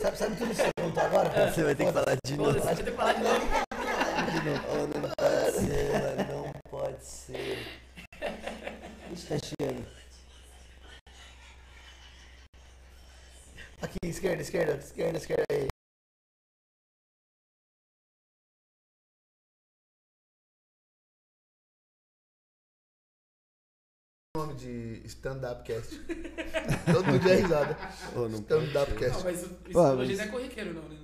Sabe, sabe tudo isso que você contou agora? Você vai ter que falar de novo. Deixa eu ter que falar de novo. Oh, não pode ser. Não pode ser. Ixi, tá chegando. Aqui, esquerda, esquerda, esquerda, esquerda aí. Nome de stand-up cast. Todo dia é risada. Oh, não Stand-up Não, cast. mas isso Pô, mas- não é corriqueiro, não, né?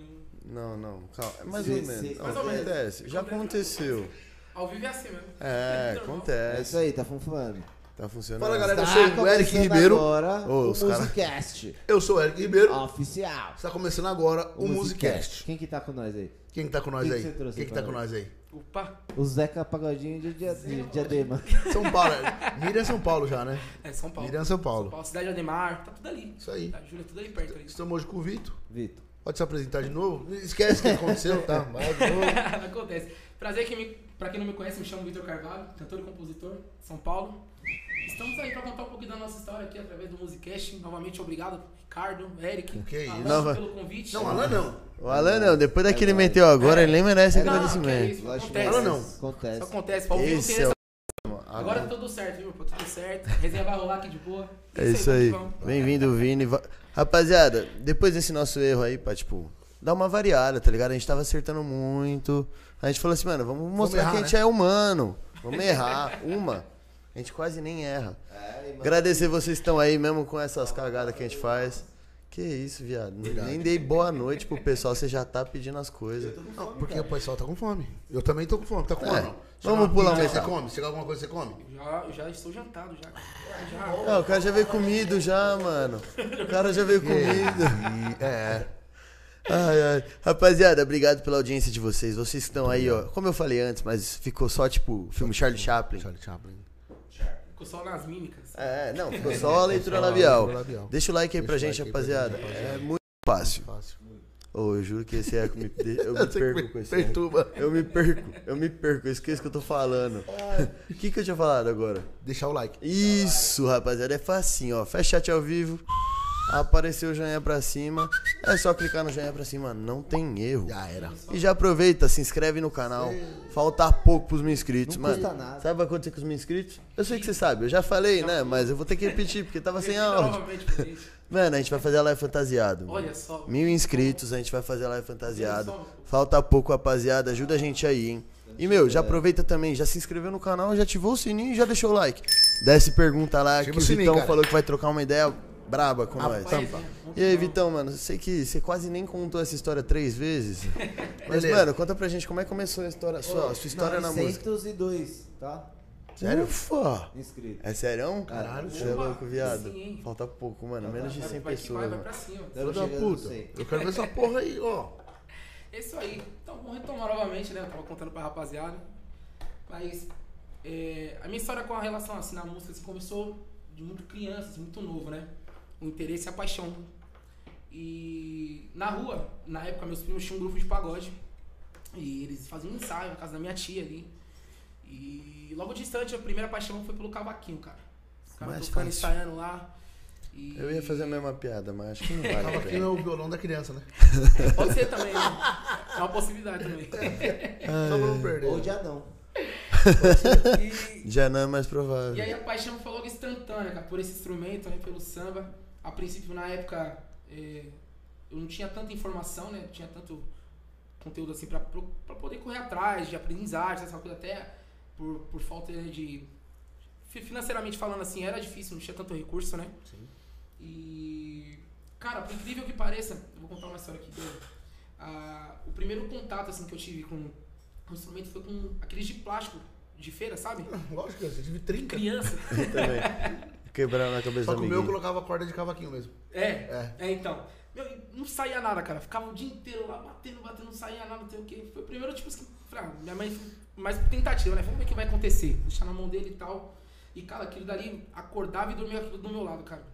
Não- Não, não, calma. É mais Sim, ou menos. sim. Não, Mais ou menos. acontece. Já aconteceu. Ao vivo é assim mesmo. É. É acontece. isso aí, tá funfando. Tá funcionando. Fala galera, eu Tá sou o Eric Ribeiro. agora Ô, o os cara- Musicast Eu sou o Eric Ribeiro. oficial. Está começando agora o Musicast. Quem que tá com nós aí? Quem que tá com nós Quem que aí? você trouxe Quem que tá com nós aí? Opa, O Zeca Pagodinho de, dia- de Diadema. São Paulo. Miriam São Paulo já, né? é São Paulo. Miriam São Paulo. São Paulo, Cidade de Ademar, tá tudo ali. Isso aí. Tá, Júlia, tudo ali perto ali. Estamos hoje com o Vitor. Vitor. Pode se apresentar de novo? Esquece o que aconteceu, tá? Vai de novo. Acontece. Prazer que me, pra quem não me conhece, me chamo Vitor Carvalho, cantor e compositor, São Paulo. Estamos aí pra contar um pouquinho da nossa história aqui através do Musicast. Novamente, obrigado, Ricardo, Eric, Que isso. Alan, Nova- pelo convite. Não, Alan não. O Alan não, depois daquele meteu agora, ele nem merece Não, que é agradecimento. isso, Lógico acontece. Alan não. Acontece. Isso acontece. Vivo Esse tem é essa... Agora tá tudo certo, viu? Tudo certo. Resenha vai rolar aqui de boa. É isso aí. vamos que vamos. Bem-vindo, Vini. Rapaziada, depois desse nosso erro aí, pra, tipo, dar uma variada, tá ligado? A gente tava acertando muito. A gente falou assim, mano, vamos mostrar errar, que a gente né? é humano. Vamos errar. Uma. A gente quase nem erra. Agradecer vocês que estão aí, mesmo com essas cagadas que a gente faz. Que isso, viado. Nem dei boa noite pro pessoal, você já tá pedindo as coisas. Não, porque o pessoal tá com fome. Eu também tô com fome. Tá com É. fome? Vamos pular pizza, Você come? Chega alguma coisa, você come? Já, já estou jantado, já. já. Não, o cara já veio comido já, mano. O cara já veio comido. E, é. Ai, ai. Rapaziada, obrigado pela audiência de vocês. Vocês que estão aí, ó. Como eu falei antes, mas ficou só, tipo, o filme Charlie Chaplin. Charlie Chaplin. Ficou só nas mímicas. É, não, ficou só a leitura labial. Deixa o like aí pra Deixa o gente, like aí pra rapaziada. gente, rapaziada. É muito fácil. Fácil. Ô, eu juro que esse eco me, eu me perco me com esse eco. perturba. Eu me perco, eu me perco, eu esqueço o que eu tô falando. O que que eu tinha falado agora? Deixar o like. Isso, rapaziada, é facinho, ó. Fecha chat ao vivo. Apareceu o joinha pra cima. É só clicar no joinha pra cima, não tem erro. Já era. E já aproveita, se inscreve no canal. Falta pouco pros mil inscritos, Não mano. custa nada. Sabe o que vai acontecer com os mil inscritos? Eu sei que você sabe, eu já falei, né? Mas eu vou ter que repetir, porque tava sem áudio. Mano, a gente vai fazer a live fantasiado. mano. Olha só. Mil inscritos, a gente vai fazer a live fantasiado. Falta pouco, rapaziada. Ajuda a gente aí, hein? E, meu, já aproveita também, já se inscreveu no canal, já ativou o sininho e já deixou o like. Desce pergunta lá, Ativa que o o sininho, Vitão cara. falou que vai trocar uma ideia braba com nós. Rapaz, tampa. é, E aí, Vitão, mano, eu sei que você quase nem contou essa história três vezes. Mas, Beleza. mano, conta pra gente como é que começou a história, sua, a sua história na música. 902, tá? Sério? Ufa! Inscrito. É sério? Caralho, Você é louco, viado. sim? Falta pouco, mano. Menos de Vai- 100 vai que pessoas, vai, vai pra cima. Filho da puta. 100. Eu quero ver essa porra aí, ó. É isso aí. Então vamos retomar novamente, né? Eu tava contando pra rapaziada. Mas é, a minha história com a relação assim, na música assim, começou de muito criança, assim, muito novo, né? O interesse e a paixão. E na rua, na época, meus primos tinham um grupo de pagode. E eles faziam um ensaio na casa da minha tia ali. E logo distante, a primeira paixão foi pelo cavaquinho, cara. Os caras tocando, ensaiando lá. E... Eu ia fazer a mesma piada, mas acho que não vale. aqui pena. no violão da criança, né? Pode ser também, né? É uma possibilidade também. Só pra não perder. Ou de Adão. E, Já não é mais provável. E aí a paixão foi logo instantânea, cara, por esse instrumento, né, pelo samba. A princípio, na época, é, eu não tinha tanta informação, né, não tinha tanto conteúdo assim pra poder correr atrás de aprendizagem, essa coisa até por, por falta de... fi- Financeiramente falando assim, era difícil, não tinha tanto recurso, né? Sim. E... Cara, por incrível que pareça, eu vou contar uma história aqui dele. Ah, o primeiro contato assim que eu tive com o instrumento foi com aqueles de plástico de feira, sabe? Lógico, eu tive 30. Criança. Eu também. Quebraram na cabeça Só que o meu eu colocava corda de cavaquinho mesmo. É, É. é, então. Meu, não saía nada, cara. Ficava o dia inteiro lá batendo, batendo, não saía nada, não sei o que. Foi o primeiro, tipo assim, falei, minha mãe, mais por tentativa, né? Vamos ver o que vai acontecer. Deixar na mão dele e tal. E, cara, aquilo dali acordava e dormia aquilo do meu lado, cara.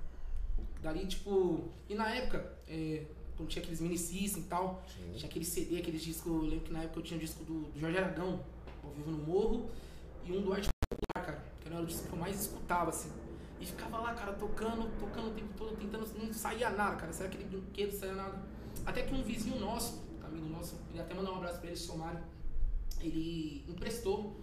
Dali, tipo. E na época, é, quando tinha aqueles mini system e tal, tinha aquele CD, aqueles discos. Eu lembro que na época eu tinha um disco do, do Jorge Aragão, ao vivo no morro, e um do Arte Popular, cara. Que era o disco que eu mais escutava, assim. E ficava lá, cara, tocando, tocando o tempo todo, tentando. Não saía nada, cara. Saia aquele brinquedo, saía nada. Até que um vizinho nosso, amigo nosso, ele até mandou um abraço pra ele, seu Mário. Ele emprestou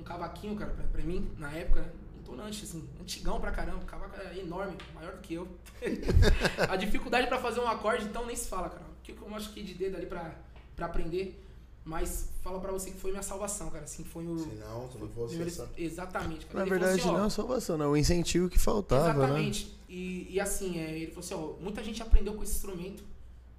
um cavaquinho, cara, pra, pra mim, na época, né? Entonante, assim, antigão pra caramba, cavaco enorme, maior do que eu. a dificuldade pra fazer um acorde, então, nem se fala, cara. O que eu acho que de dedo ali pra, pra aprender. Mas fala pra você que foi minha salvação, cara. Assim, foi o. Se não, se não fosse primeiro- essa... Exatamente, cara. Na Ele verdade, assim, não é salvação, não. O incentivo que faltava, né? Exatamente. E, e assim, é, ele falou assim, ó, muita gente aprendeu com esse instrumento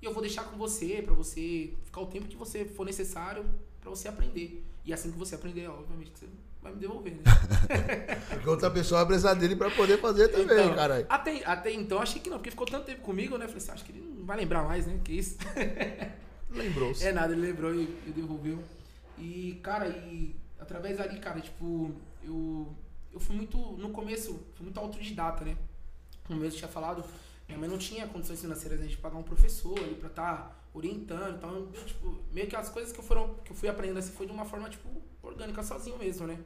e eu vou deixar com você pra você ficar o tempo que você for necessário pra você aprender. E assim que você aprender, obviamente, que você vai me devolver, né? Porque outra pessoa vai precisar dele pra poder fazer também, Então, caralho. Até, até então achei que não, porque ficou tanto tempo comigo, né? Falei assim, acho que ele não vai lembrar mais, né? Que isso. Lembrou-se. É nada, ele lembrou e, e devolveu. E, cara, e através ali, cara, tipo, eu, eu fui muito, no começo, fui muito autodidata, né? Como mesmo tinha falado, minha mãe não tinha condições financeiras né, de pagar um professor ali pra estar orientando. Então, eu, tipo, meio que as coisas que eu, foram, que eu fui aprendendo assim foi de uma forma, tipo, orgânica, sozinho mesmo, né?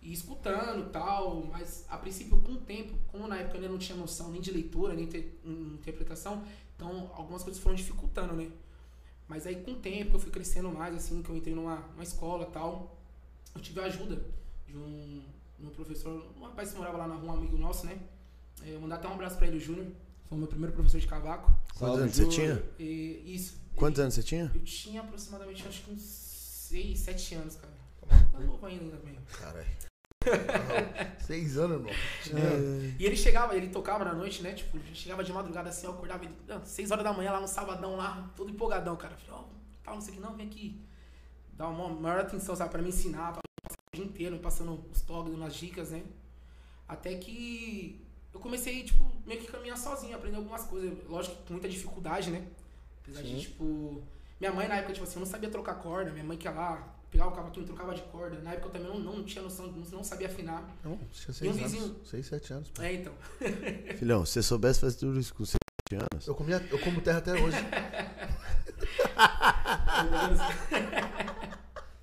E escutando tal, mas a princípio, com o tempo, como na época eu não tinha noção nem de leitura, nem de interpretação, então algumas coisas foram dificultando, né? Mas aí com o tempo que eu fui crescendo mais, assim, que eu entrei numa, numa escola e tal, eu tive a ajuda de um, de um professor, um rapaz que morava lá na rua, um amigo nosso, né? É, Eu mandar até um abraço pra ele, o Júnior. Foi o meu primeiro professor de cavaco. Quantos anos você tinha? E, isso. Quantos E anos você tinha? Eu tinha aproximadamente, acho que uns 6, 7 anos, cara. Tá novo ainda também. Caralho. Seis anos, irmão. E ele chegava, ele tocava na noite, né? Tipo, chegava de madrugada assim, eu acordava ele, não, 6 horas da manhã lá no sabadão lá, todo empolgadão, cara. Falei, ó, tal, não sei o que, não, vem aqui. Dá uma maior atenção, sabe, pra me ensinar, pra passar o dia inteiro, passando os toques, umas dicas, né? Até que eu comecei, tipo, meio que caminhar sozinho, aprender algumas coisas. Lógico que com muita dificuldade, né? Apesar de, Sim. tipo. Minha mãe na época, tipo assim, eu não sabia trocar corda, minha mãe que ia lá, pegava o cavaquinho, trocava de corda. Na época eu também não, não tinha noção, não, não sabia afinar. Não, tinha E um seis vizinho? anos. Seis, sete anos. pô. É, então. Filhão, se você soubesse fazer tudo isso com 7 anos. Eu, comia, eu como terra até hoje.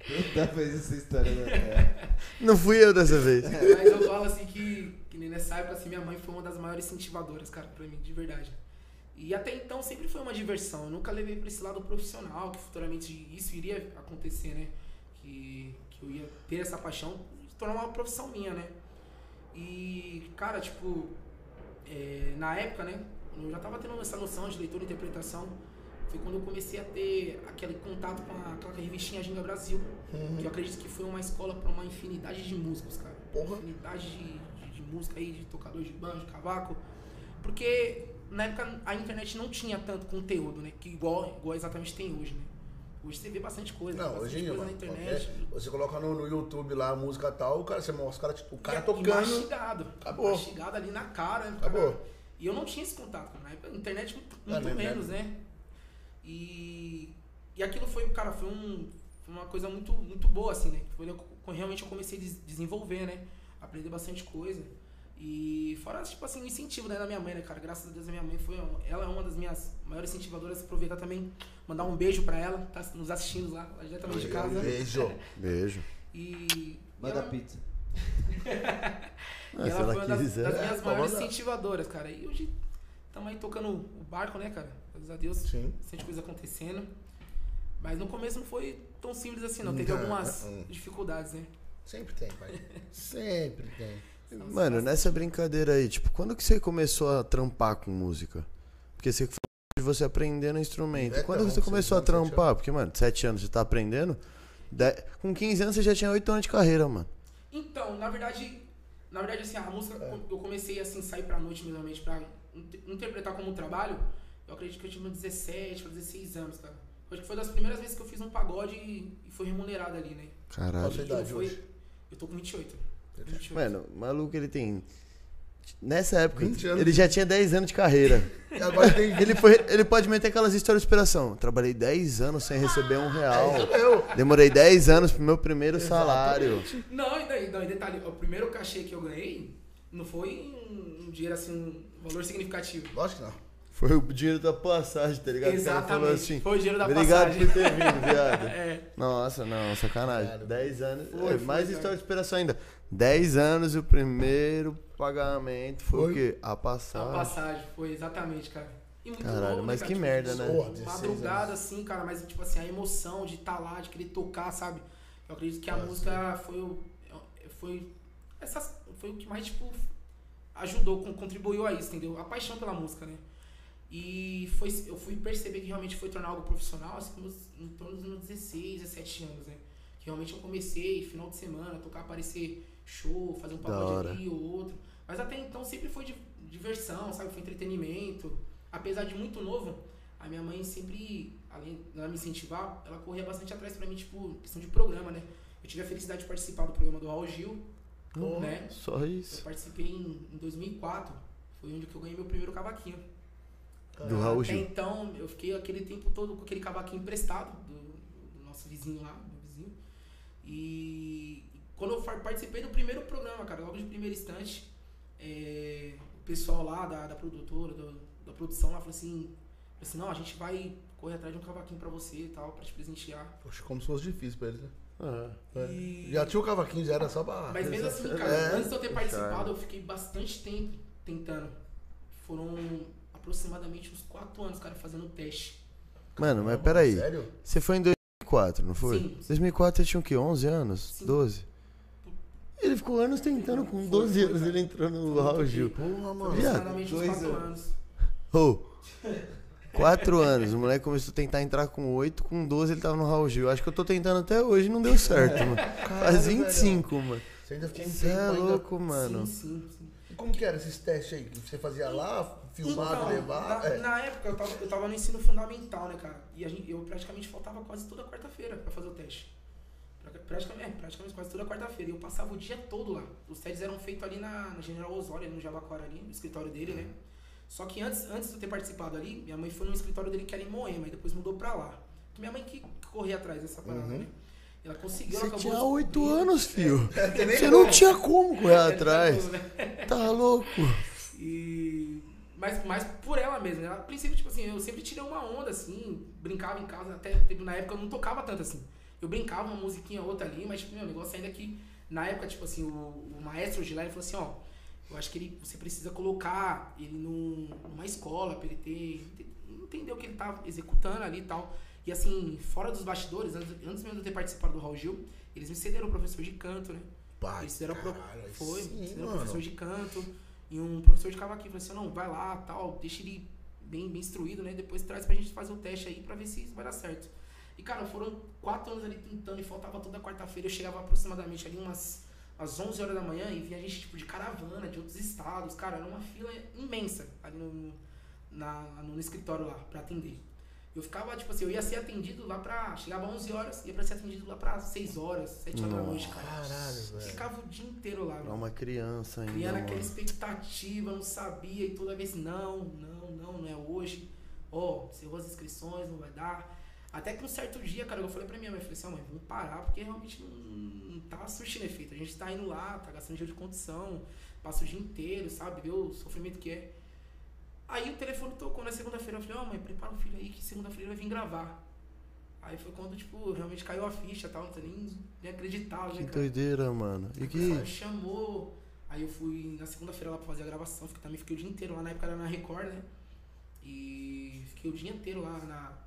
Nunca fez essa história, né? É. Não fui eu dessa vez. Mas eu falo assim que, que nem nessa época, assim, minha mãe foi uma das maiores incentivadoras, cara, pra mim, de verdade. E até então sempre foi uma diversão. Eu nunca levei pra esse lado profissional, que futuramente isso iria acontecer, né? Que, que eu ia ter essa paixão de tornar uma profissão minha, né? E, cara, tipo, é, na época, né? Eu já tava tendo essa noção de leitura e interpretação. Foi quando eu comecei a ter aquele contato com a, aquela revistinha Ginga Brasil. Que eu acredito que foi uma escola pra uma infinidade de músicos, cara. Porra. Infinidade de, de, de música aí, de tocador de banjo, cavaco. Porque na época a internet não tinha tanto conteúdo, né? Que igual, igual exatamente tem hoje, né? Hoje você vê bastante coisa. Não, bastante hoje coisa mano, na internet. qualquer- Você coloca no, no YouTube lá a música tal, o cara, você mostra o cara, o cara E- E tocando. mastigado. Acabou. Mastigado ali na cara. né? Acabou. E eu não tinha esse contato, cara. Na época, internet muito, Ah, muito né, menos, né? E, e aquilo foi, cara, foi, um, foi uma coisa muito, muito boa, assim, né? Foi eu- realmente eu comecei a des- desenvolver, né? Aprender bastante coisa. E fora, tipo assim, o incentivo né, da minha mãe, né, cara? Graças a Deus a minha mãe foi. Ela é uma das minhas maiores incentivadoras. Aproveitar também, mandar um beijo pra ela, tá nos assistindo lá, lá diretamente de casa. Beijo. Beijo. E. Manda ela- pizza. E se ela ela foi uma das, das É, minhas pode maiores incentivadoras, cara. E hoje estamos aí tocando o barco, né, cara? Graças a Deus, Sim. bastante coisa acontecendo. Mas no começo não foi tão simples assim, não. Teve Não, algumas não. dificuldades, né? Sempre tem, pai. Sempre tem. Mano, nessa brincadeira aí, tipo, quando que você começou a trampar com música? Porque você falou de você aprendendo instrumento. É, quando então, você começou a trampar? Porque, mano, 7 anos você tá aprendendo. de- Com 15 anos você já tinha 8 anos de carreira, mano. Então, na verdade, na verdade, assim, a música, É. eu comecei assim, sair pra noite mesmo, pra in- interpretar como trabalho, eu acredito que eu tinha uns 17 pra 16 anos, cara. Eu Acho que foi das primeiras vezes que eu fiz um pagode e, e foi remunerado ali, né? Caralho. Qual a idade foi- hoje? Eu tô com 28. 28. Mano, o maluco ele tem. Nessa época, 20 anos. ele já tinha 10 anos de carreira. E agora tem. Ele, foi, ele pode meter aquelas histórias de inspiração. Trabalhei 10 anos sem receber um real. Eu. Demorei 10 anos pro meu primeiro salário. Não, e daí, não, e detalhe, o primeiro cachê que eu ganhei não foi um, um dinheiro assim, um valor significativo. Lógico que não. Foi o dinheiro da passagem, tá ligado? O cara falou Exatamente. assim. foi o dinheiro da Obrigado passagem. por ter vindo, viado. É. Nossa, não, sacanagem. Cara, 10 anos. foi, é, foi, mais cara. história de inspiração ainda. 10 anos e o primeiro pagamento foi, Foi? o quê? A A passagem. passagem, foi exatamente, cara. E muito Caralho, novo, mas né, que cara? merda, Tipo, né? Porra, 16 Madrugada, assim, cara, mas tipo assim, a emoção de estar lá, de querer tocar, sabe? Eu acredito que a É, música foi o. Foi. Essas, foi o que mais, tipo, ajudou, con- contribuiu a isso, entendeu? A paixão pela música, né? E foi, eu fui perceber que realmente foi tornar algo profissional, assim, meus- em torno dos meus 16, 17 anos, né? Que realmente eu comecei, final de semana, tocar, aparecer show, fazer um pagode ali ou outro. Mas até então sempre foi di- diversão, sabe? Foi entretenimento. Apesar de muito novo, a minha mãe sempre, além de ela me incentivar, ela corria bastante atrás pra mim, tipo, questão de programa, né? Eu tive a felicidade de participar do programa do Raul Gil, Hum, né? Só Eu isso. participei em, em 2004, foi onde que eu ganhei meu primeiro cavaquinho. Do Raul Até Gil. então, eu fiquei aquele tempo todo com aquele cavaquinho emprestado do, do nosso vizinho lá, meu vizinho. E quando eu participei do primeiro programa, cara, logo de primeiro instante, é, o pessoal lá da, da produtora, do- da produção lá, falou assim, falou assim, não, a gente vai correr atrás de um cavaquinho pra você e tal, pra te presentear. Poxa, como se fosse difícil pra eles, né? Ah, É. E- Já tinha o cavaquinho, já era só pra. Mas mesmo assim, cara, É. antes de eu ter participado, Charme. eu fiquei bastante tempo tentando. Foram aproximadamente uns 4 anos, cara, fazendo o teste. Mano, mas peraí. Sério? Você foi em 2004, não foi? Sim. 2004 você tinha o quê? 11 anos? Sim. 12? Ele ficou anos tentando, com Foi, 12 foi, anos cara. ele entrou no Foi Gil. Porra, mano. Aproximadamente uns dois 4 anos. Ô, 4 anos, o moleque começou a tentar entrar com 8, com 12 ele tava no Raul Gil. Acho que eu tô tentando até hoje e não deu certo, mano. Faz 25, mano. Você ainda ficou um Você é tempo ainda. louco, mano. Sim, sim, sim. E como que era esses testes aí? Você fazia lá, filmado, Então, levar? Na, É. na época eu tava, eu tava no ensino fundamental, né, cara? E a gente, eu praticamente faltava quase toda quarta-feira pra fazer o teste. Pra- Praticamente, é, praticamente quase toda quarta-feira. E eu passava o dia todo lá. Os testes eram feitos ali na, na General Osório, ali no Jabaquara, ali, no escritório dele, né? Só que antes, antes de eu ter participado ali, minha mãe foi no escritório dele que era em Moema, e depois mudou pra lá. Minha mãe que corria atrás dessa parada, Uhum. né? Ela conseguiu, Você ela acabou tinha 8 descobrindo. anos, filho. É, Você não tinha como correr atrás. Né? Tá louco. E. Mas, mas por ela mesma, né? A princípio, tipo assim, eu sempre tirei uma onda, assim, brincava em casa, até teve- na época eu não tocava tanto assim. Eu brincava uma musiquinha ou outra ali, mas tipo, meu negócio ainda que, na época, tipo assim, o, o maestro de lá ele falou assim, ó, eu acho que ele, você precisa colocar ele num, numa escola pra ele ter. entender o que ele tá executando ali e tal. E assim, fora dos bastidores, antes, antes mesmo de eu ter participado do Raul Gil, eles me cederam o professor de canto, né? Pai, Eles fizeram pro... Foi, sim, fizeram mano. professor de canto e um professor de cavaquinho. Falei assim, não, vai lá, tal, deixa ele bem, bem instruído, né? Depois traz pra gente fazer o teste aí pra ver se vai dar certo. E, cara, foram quatro anos ali tentando e faltava toda quarta-feira. Eu chegava aproximadamente ali umas às 11 horas da manhã e vinha gente, tipo, de caravana, de outros estados. Cara, era uma fila imensa ali no, na, no escritório lá pra atender. Eu ficava, tipo assim, eu ia ser atendido lá pra. Chegava 11 horas, ia pra ser atendido lá pra 6 horas, 7 horas da noite, cara. Caralho, velho. Ficava o dia inteiro lá, Pra mano. uma criança ainda, Criando aquela expectativa, não sabia, e toda vez, não, não, não, não é hoje. Ó, encerrou as inscrições, não vai dar. Até que um certo dia, cara, eu falei pra minha mãe, falei assim, mãe, vamos parar, porque realmente não, não tá surtindo efeito. A gente tá indo lá, tá gastando dinheiro de condição, passa o dia inteiro, sabe? Vê o sofrimento que é. Aí o telefone tocou na segunda-feira, eu falei, ó, mãe, prepara o filho aí que segunda-feira ele vai vir gravar. Aí foi quando, tipo, realmente caiu a ficha e tal, não nem, nem acreditava, Que né, cara? doideira, mano. E que. chamou. Aí eu fui na segunda-feira lá pra fazer a gravação, fiquei, também fiquei o dia inteiro lá, na época era na Record, né? E fiquei o dia inteiro lá na,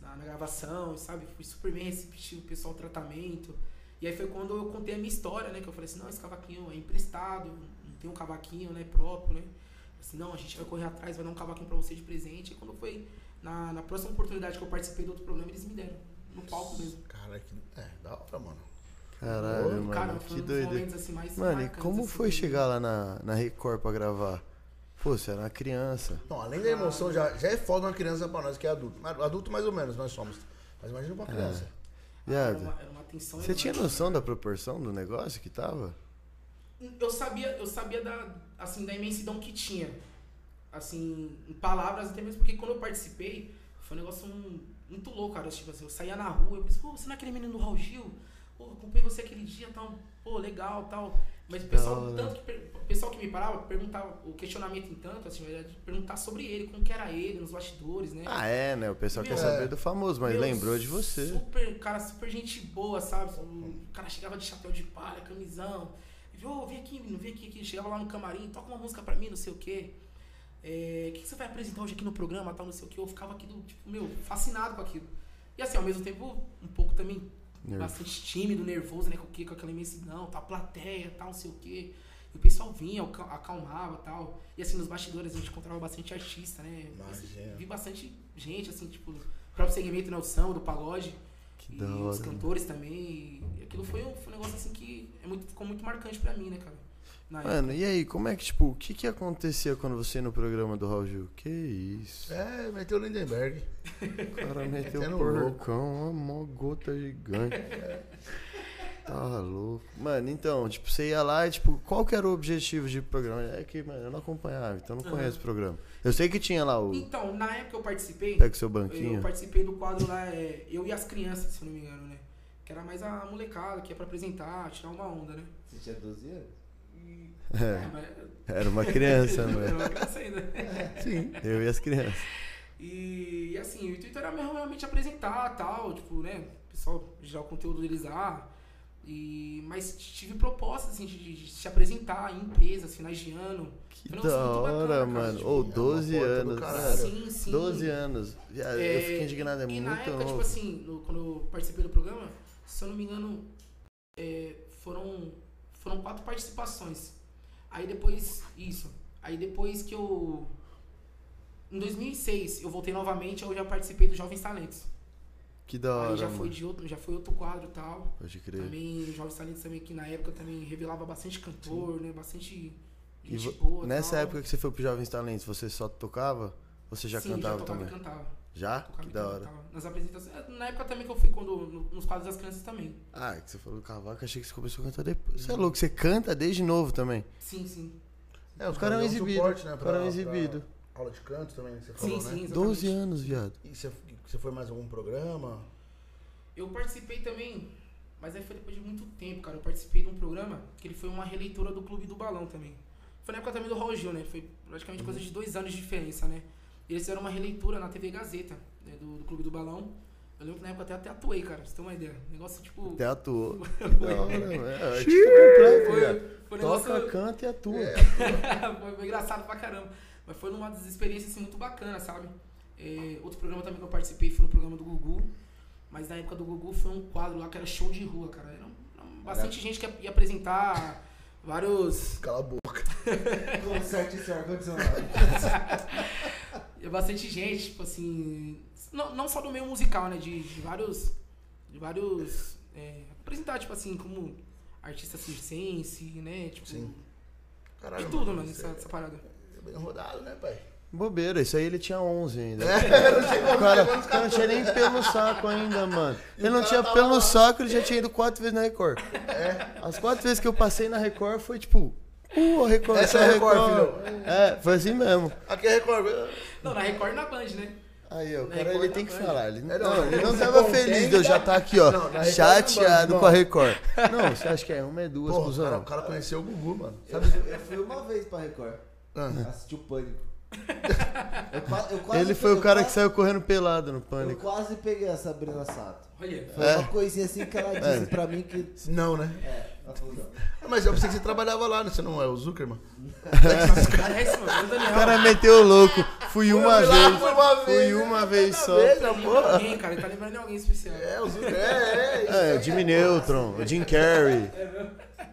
na, na gravação, sabe? Fui super bem receptivo, o pessoal, tratamento. E aí foi quando eu contei a minha história, né? Que eu falei assim, não, esse cavaquinho é emprestado, não tem um cavaquinho, né, próprio, né? Assim, não, a gente vai correr atrás, vai dar um cavaquinho pra você de presente. E quando foi na, na próxima oportunidade que eu participei do outro programa, eles me deram. No palco mesmo. Cara, que. É, da hora, mano. Caralho, Ô, mano. Cara, que momentos assim mais Mano, e como assim, foi chegar lá na, na Record pra gravar? Pô, você era uma criança. Não, além da emoção, já, já é foda uma criança pra nós que é adulto. Adulto mais ou menos, nós somos. Mas imagina pra uma criança. Era Viado, uma, era uma você tinha noção da proporção do negócio que tava? Eu sabia, eu sabia da, assim, da imensidão que tinha. Assim, em palavras, até mesmo porque quando eu participei, foi um negócio um- muito louco, cara. Tipo assim, eu saía na rua, eu pensei, pô, você não é aquele menino do Raul Gil? Pô, acompanhei você aquele dia, tal, pô, legal, tal. Mas o pessoal, hora. tanto que, pessoal que me parava, perguntava, o questionamento em tanto, assim, na verdade, perguntar sobre ele, como que era ele nos bastidores, né? Ah, é, né? O pessoal quer saber do famoso, mas Meu, lembrou de você. Super, cara, super gente boa, sabe? O cara chegava de chapéu de palha, camisão. Ô, vem aqui, menino, vem aqui, aqui. Chegava lá no camarim, toca uma música pra mim, não sei o quê. é, o que, que você vai apresentar hoje aqui no programa, tal, não sei o que. Eu ficava aqui, do, tipo, meu, fascinado com aquilo. E assim, ao mesmo tempo, um pouco também Nervo. bastante tímido, nervoso, né? Com, o quê? com aquela imensidão, tá, plateia, tal, não sei o quê. E o pessoal vinha, acal- acalmava tal. E assim, nos bastidores a gente encontrava bastante artista, né? Imagina. Vi bastante gente, assim, tipo, do próprio segmento né, do samba, do pagode. Que e os hora. cantores também. E aquilo foi um, foi um negócio assim que é muito, ficou muito marcante pra mim, né, cara? Na Mano, e aí, como é que, tipo, o que que acontecia quando você ia no programa do Raul Gil? Que isso? É, meteu o Lindenberg. O cara meteu o porcão, uma mó gota gigante. Tá louco. Mano, então, tipo, você ia lá e, tipo, qual que era o objetivo de programa? É que, mano, eu não acompanhava, então eu não Aham. conheço o programa. Eu sei que tinha lá o Então, na época que eu participei, Pega o seu eu banquinho. participei do quadro lá, é, Eu e as Crianças, se eu não me engano, né? Que era mais a molecada que ia pra apresentar, tirar uma onda, né? Você tinha 12 anos? É, mas- era uma criança, Eu era mano. uma criança ainda. Sim. Eu e as crianças. E, e, assim, o intuito era mesmo realmente apresentar tal, tipo, né? O pessoal já o conteúdo deles lá. E, mas tive propostas assim, de, de se apresentar em empresas, finais de ano. Que da hora, bacana, mano. Ou uma 12 foto do anos. caralho. Sim, sim. 12 anos. Viado, É, eu fiquei indignado, é e muito na época, novo. tipo assim, no- quando eu participei do programa, se eu não me engano, é, foram, foram quatro participações. Aí depois, isso. Aí depois que eu. Em 2006, eu voltei novamente, eu já participei do Jovens Talentos. Que da hora, Aí já foi, de outro, já foi outro quadro e tal. Pode crer. Também, Jovens Talentos também, que na época também revelava bastante cantor, né? Bastante E boa. Nessa tal. época que você foi pro Jovens Talentos, você só tocava? Ou você já Sim, cantava já tocava também? e cantava. Já? Tocava Que da hora. cantava. Nas apresentações. é, Na época também que eu fui quando, no- nos quadros das crianças também. Ah, que você falou cavaco, achei que você começou a cantar depois. Você é louco, você canta desde novo também. Sim, sim. É, os O cara é um caras dão exibido. suporte, né, O cara é um pra- exibido. pra Aula de canto também, você Sim, falou, sim, né? exatamente. 12 anos, viado. E você, você foi mais algum programa? Eu participei também, mas aí foi depois de muito tempo, cara. Eu participei de um programa que ele foi uma releitura do Clube do Balão também. Foi na época também do Raul Gil, né? Foi praticamente coisa de dois anos de diferença, né? E eles fizeram uma releitura na TV Gazeta, né? do, do Clube do Balão. Eu lembro que na época até, até atuei, cara, pra você ter uma ideia. Negócio tipo. Até atuou. foi, Da hora, mano. É, completo, viado. foi, foi negócio. Toca, canta e atua. foi, foi engraçado pra caramba. Mas foi numa das experiências assim, muito bacanas, sabe? É, outro programa também que eu participei foi no programa do Gugu. Mas na época do Gugu foi um quadro lá que era show de rua, cara. Era, era bastante gente que ia apresentar vários. Cala a boca. Conserte esse ar-condicionado. bastante gente, tipo assim. Não, não só do meio musical, né? De, de vários. De vários. é, apresentar, tipo assim, como artista circense, né? Tipo. Sim. De Caralho, tudo, mano, você essa, essa parada. É bem rodado, né, pai? Bobeira, isso aí ele tinha 11 ainda. É, O cara, o cara não tinha nem pelo no saco ainda, mano. Ele não tinha pelo no saco, ele já tinha ido quatro vezes na Record. As quatro vezes que eu passei na Record foi tipo, uh, a Record, Essa é a Record, Record. É, foi assim mesmo. Aqui é Record. Não, na Record e na Band, né? Aí, ó, o cara ele tem que Band. falar. Ele, É, não, não, ele não tava feliz de eu já estar aqui, ó, Não, chateado Band, com a não. Record. Não, você acha que é uma, é duas, Porra, o cara, o cara conheceu o Gugu, mano. Eu, Sabe? eu fui uma vez pra Record. Ah. Assisti o Pânico. Eu, eu quase Ele foi pe- o cara eu que quase- saiu correndo pelado no Eu pânico. quase peguei a Sabrina Sato. Olha. Foi É. uma coisinha assim que ela disse É. pra mim que. Não, né? É, ela falou, não. Ah, Mas eu pensei que você trabalhava lá, né? Você não é o Zuckerman? Parece, mano. O cara meteu o louco. Fui uma fui lá, vez. fui uma Fui vez, uma vez só. Veja, Ele tá lembrando de porra. alguém, cara. Ele tá lembrando de alguém especial. É, o Zuckerman. É, é. É, o Jimmy Neutron, o Jim Carrey.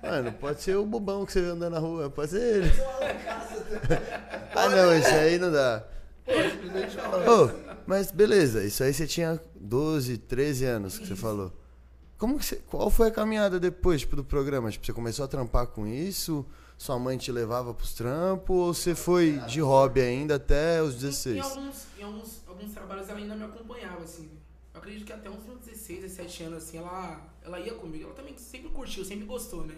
Mano, pode ser o bobão que você vê andando na rua, pode ser ele. Ah não, esse aí não dá. Ô, mas beleza, isso aí você tinha 12, 13 anos que você falou. Como que você, qual foi a caminhada depois, tipo, do programa? Tipo, você começou a trampar com isso? Sua mãe te levava pros trampos? Ou você foi de hobby ainda até os Em 16? alguns, em alguns, alguns trabalhos ela ainda me acompanhava, assim. Eu acredito que até uns meus 16, 17 anos, assim, ela, ela ia comigo. Ela também sempre curtiu, sempre gostou, né?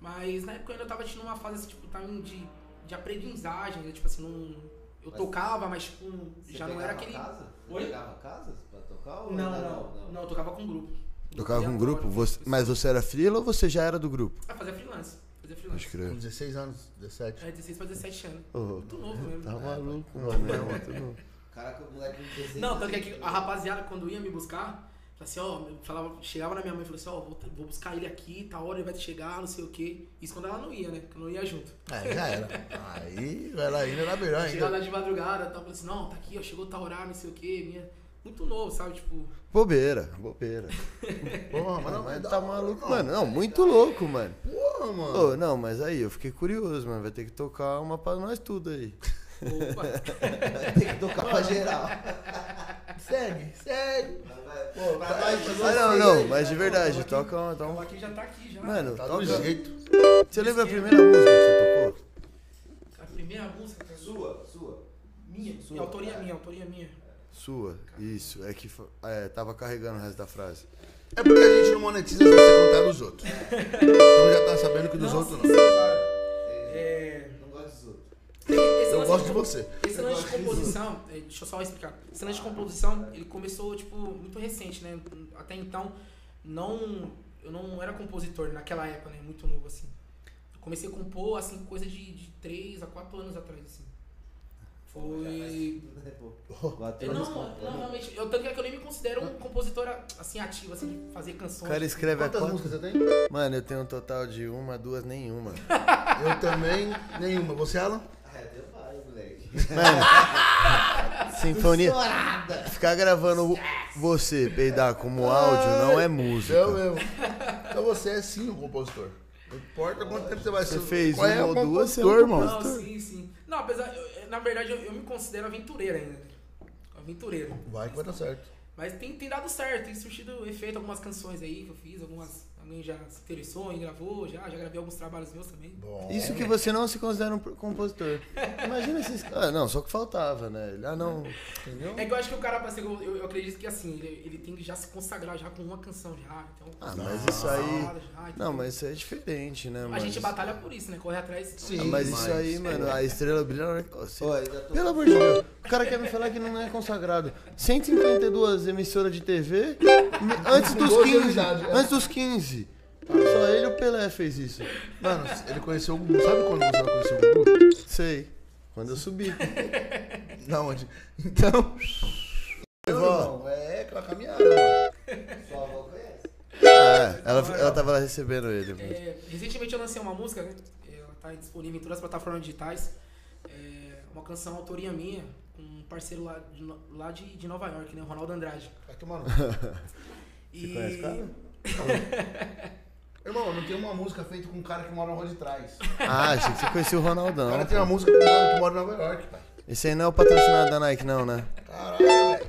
Mas na época eu ainda tava tipo, numa fase, assim, tipo, também de, de aprendizagem, né? Tipo assim, não... Eu Mas- tocava, mas tipo, já não era aquele... Casa? Você Oi? pegava casas pra tocar? Ou Não, ainda não, não, eu tocava com grupo. Tocava com um grupo? Você- mas você era freela ou você já era do grupo? Ah, fazia freelance. Fazia freelance. Com 16 anos, 17. É, 16 pra 17 anos. Ô, Muito novo mesmo. tá É. maluco, mano. É muito novo. Caraca, o moleque de 16 Não, tanto que aqui, a rapaziada, quando ia me buscar, assim, ó, falava, chegava na minha mãe e falou assim, ó, vou, vou buscar ele aqui, tá hora ele vai chegar, não sei o quê. Isso quando ela não ia, né? Que eu não ia junto. Aí já era. Aí ela ainda era melhor Chegava ainda. lá de madrugada, tá falando assim, não, tá aqui, ó, chegou tal horário, não sei o quê. Minha... Muito novo, sabe? Tipo, Bobeira, bobeira. Porra, mas não, Mas tá maluco, mano. Não, muito louco, mano. Porra, mano. Ô, não, mas aí, eu fiquei curioso, mano. Vai ter que tocar uma pra nós tudo aí. opa. Tem que tocar pra geral. Segue, segue. Pô, Pra tá- nós de Ah, não, não, mas de verdade, toca uma. Toca aqui já tá aqui já. Mano, Tá toca. do jeito. Você lembra a primeira música que você tocou? A primeira música, cara, Sua, sua. minha, Sua. minha autoria minha, autoria minha. Sua, isso. É que fa- é, tava carregando o resto da frase. É porque a gente não monetiza se você contar dos outros. Então já tá sabendo que dos outros não. cara. É, esse Eu lance gosto de você. Esse lance de composição, é, deixa eu só explicar. Esse lance de composição, ele começou, tipo, muito recente, né? Até então, não, eu não era compositor naquela época, né? Muito novo, assim. Eu comecei a compor, assim, coisa de, de 3 a 4 anos atrás, assim. Foi... Quatro Eu não, não, realmente, eu, tanto que é que eu nem me considero um compositor, assim, ativo, assim, de fazer O canções. cara escreve a Quantas quatro. músicas você tem? Mano, eu tenho um total de uma, duas, nenhuma. Eu também, nenhuma. Você, Alan? Moleque. Sinfonia. Ficar gravando você peidar como áudio não é música. Eu mesmo. Então você é sim um compositor. Não importa quanto tempo você vai Você ser. fez Qual é uma o ou duas, você é um compositor, irmão? Não, sim, sim. Não, apesar, eu- na verdade, eu, eu me considero aventureiro ainda. Aventureiro. Vai que vai dar certo. Mas tem, tem dado certo, tem surtido efeito algumas canções aí que eu fiz, algumas. Alguém já se interessou e gravou, já, já gravei alguns trabalhos meus também. Bom. Isso que você não se considera um compositor. Imagina esses. Ah, não, só que faltava, né? Ele, Ah, não. Entendeu? É que eu acho que o cara, ser, eu, eu acredito que assim, ele, ele tem que já se consagrar já com uma canção já. Então, Ah, mas isso aí. já, Não, entendeu? mas isso aí é diferente, né, A gente batalha por isso, né? Corre atrás. Sim. Ah, mas mas- isso aí, mano, a estrela brilha na hora que. Pelo amor de Deus, o cara quer me falar que não é consagrado. 152 emissoras de TV me- antes dos 12 anos 15. de idade, é. Antes dos 15. Só ele e o Pelé fez isso. Mano, ele conheceu o Gugu. Sabe quando você vai conhecer o Gugu? Sei. Quando eu subi. Da onde? Então. Meu irmão, é aquela caminhada, mano. Sua avó conhece. Ah, ela, ela tava lá recebendo ele. É, recentemente eu lancei uma música, né? Ela tá disponível em todas as plataformas digitais. É uma canção autoria minha, com um parceiro lá de, lá de, de Nova York, né? O Ronaldo Andrade. Vai tomar no. E... conhece o cara? Irmão, não tem uma música feita com um cara que mora na rua de trás. Ah, achei que você conhecia o O Ronaldão. cara tem uma música com um mano que mora em Nova York, pai. Esse aí não é o patrocinado da Nike, não, né? Caralho, velho.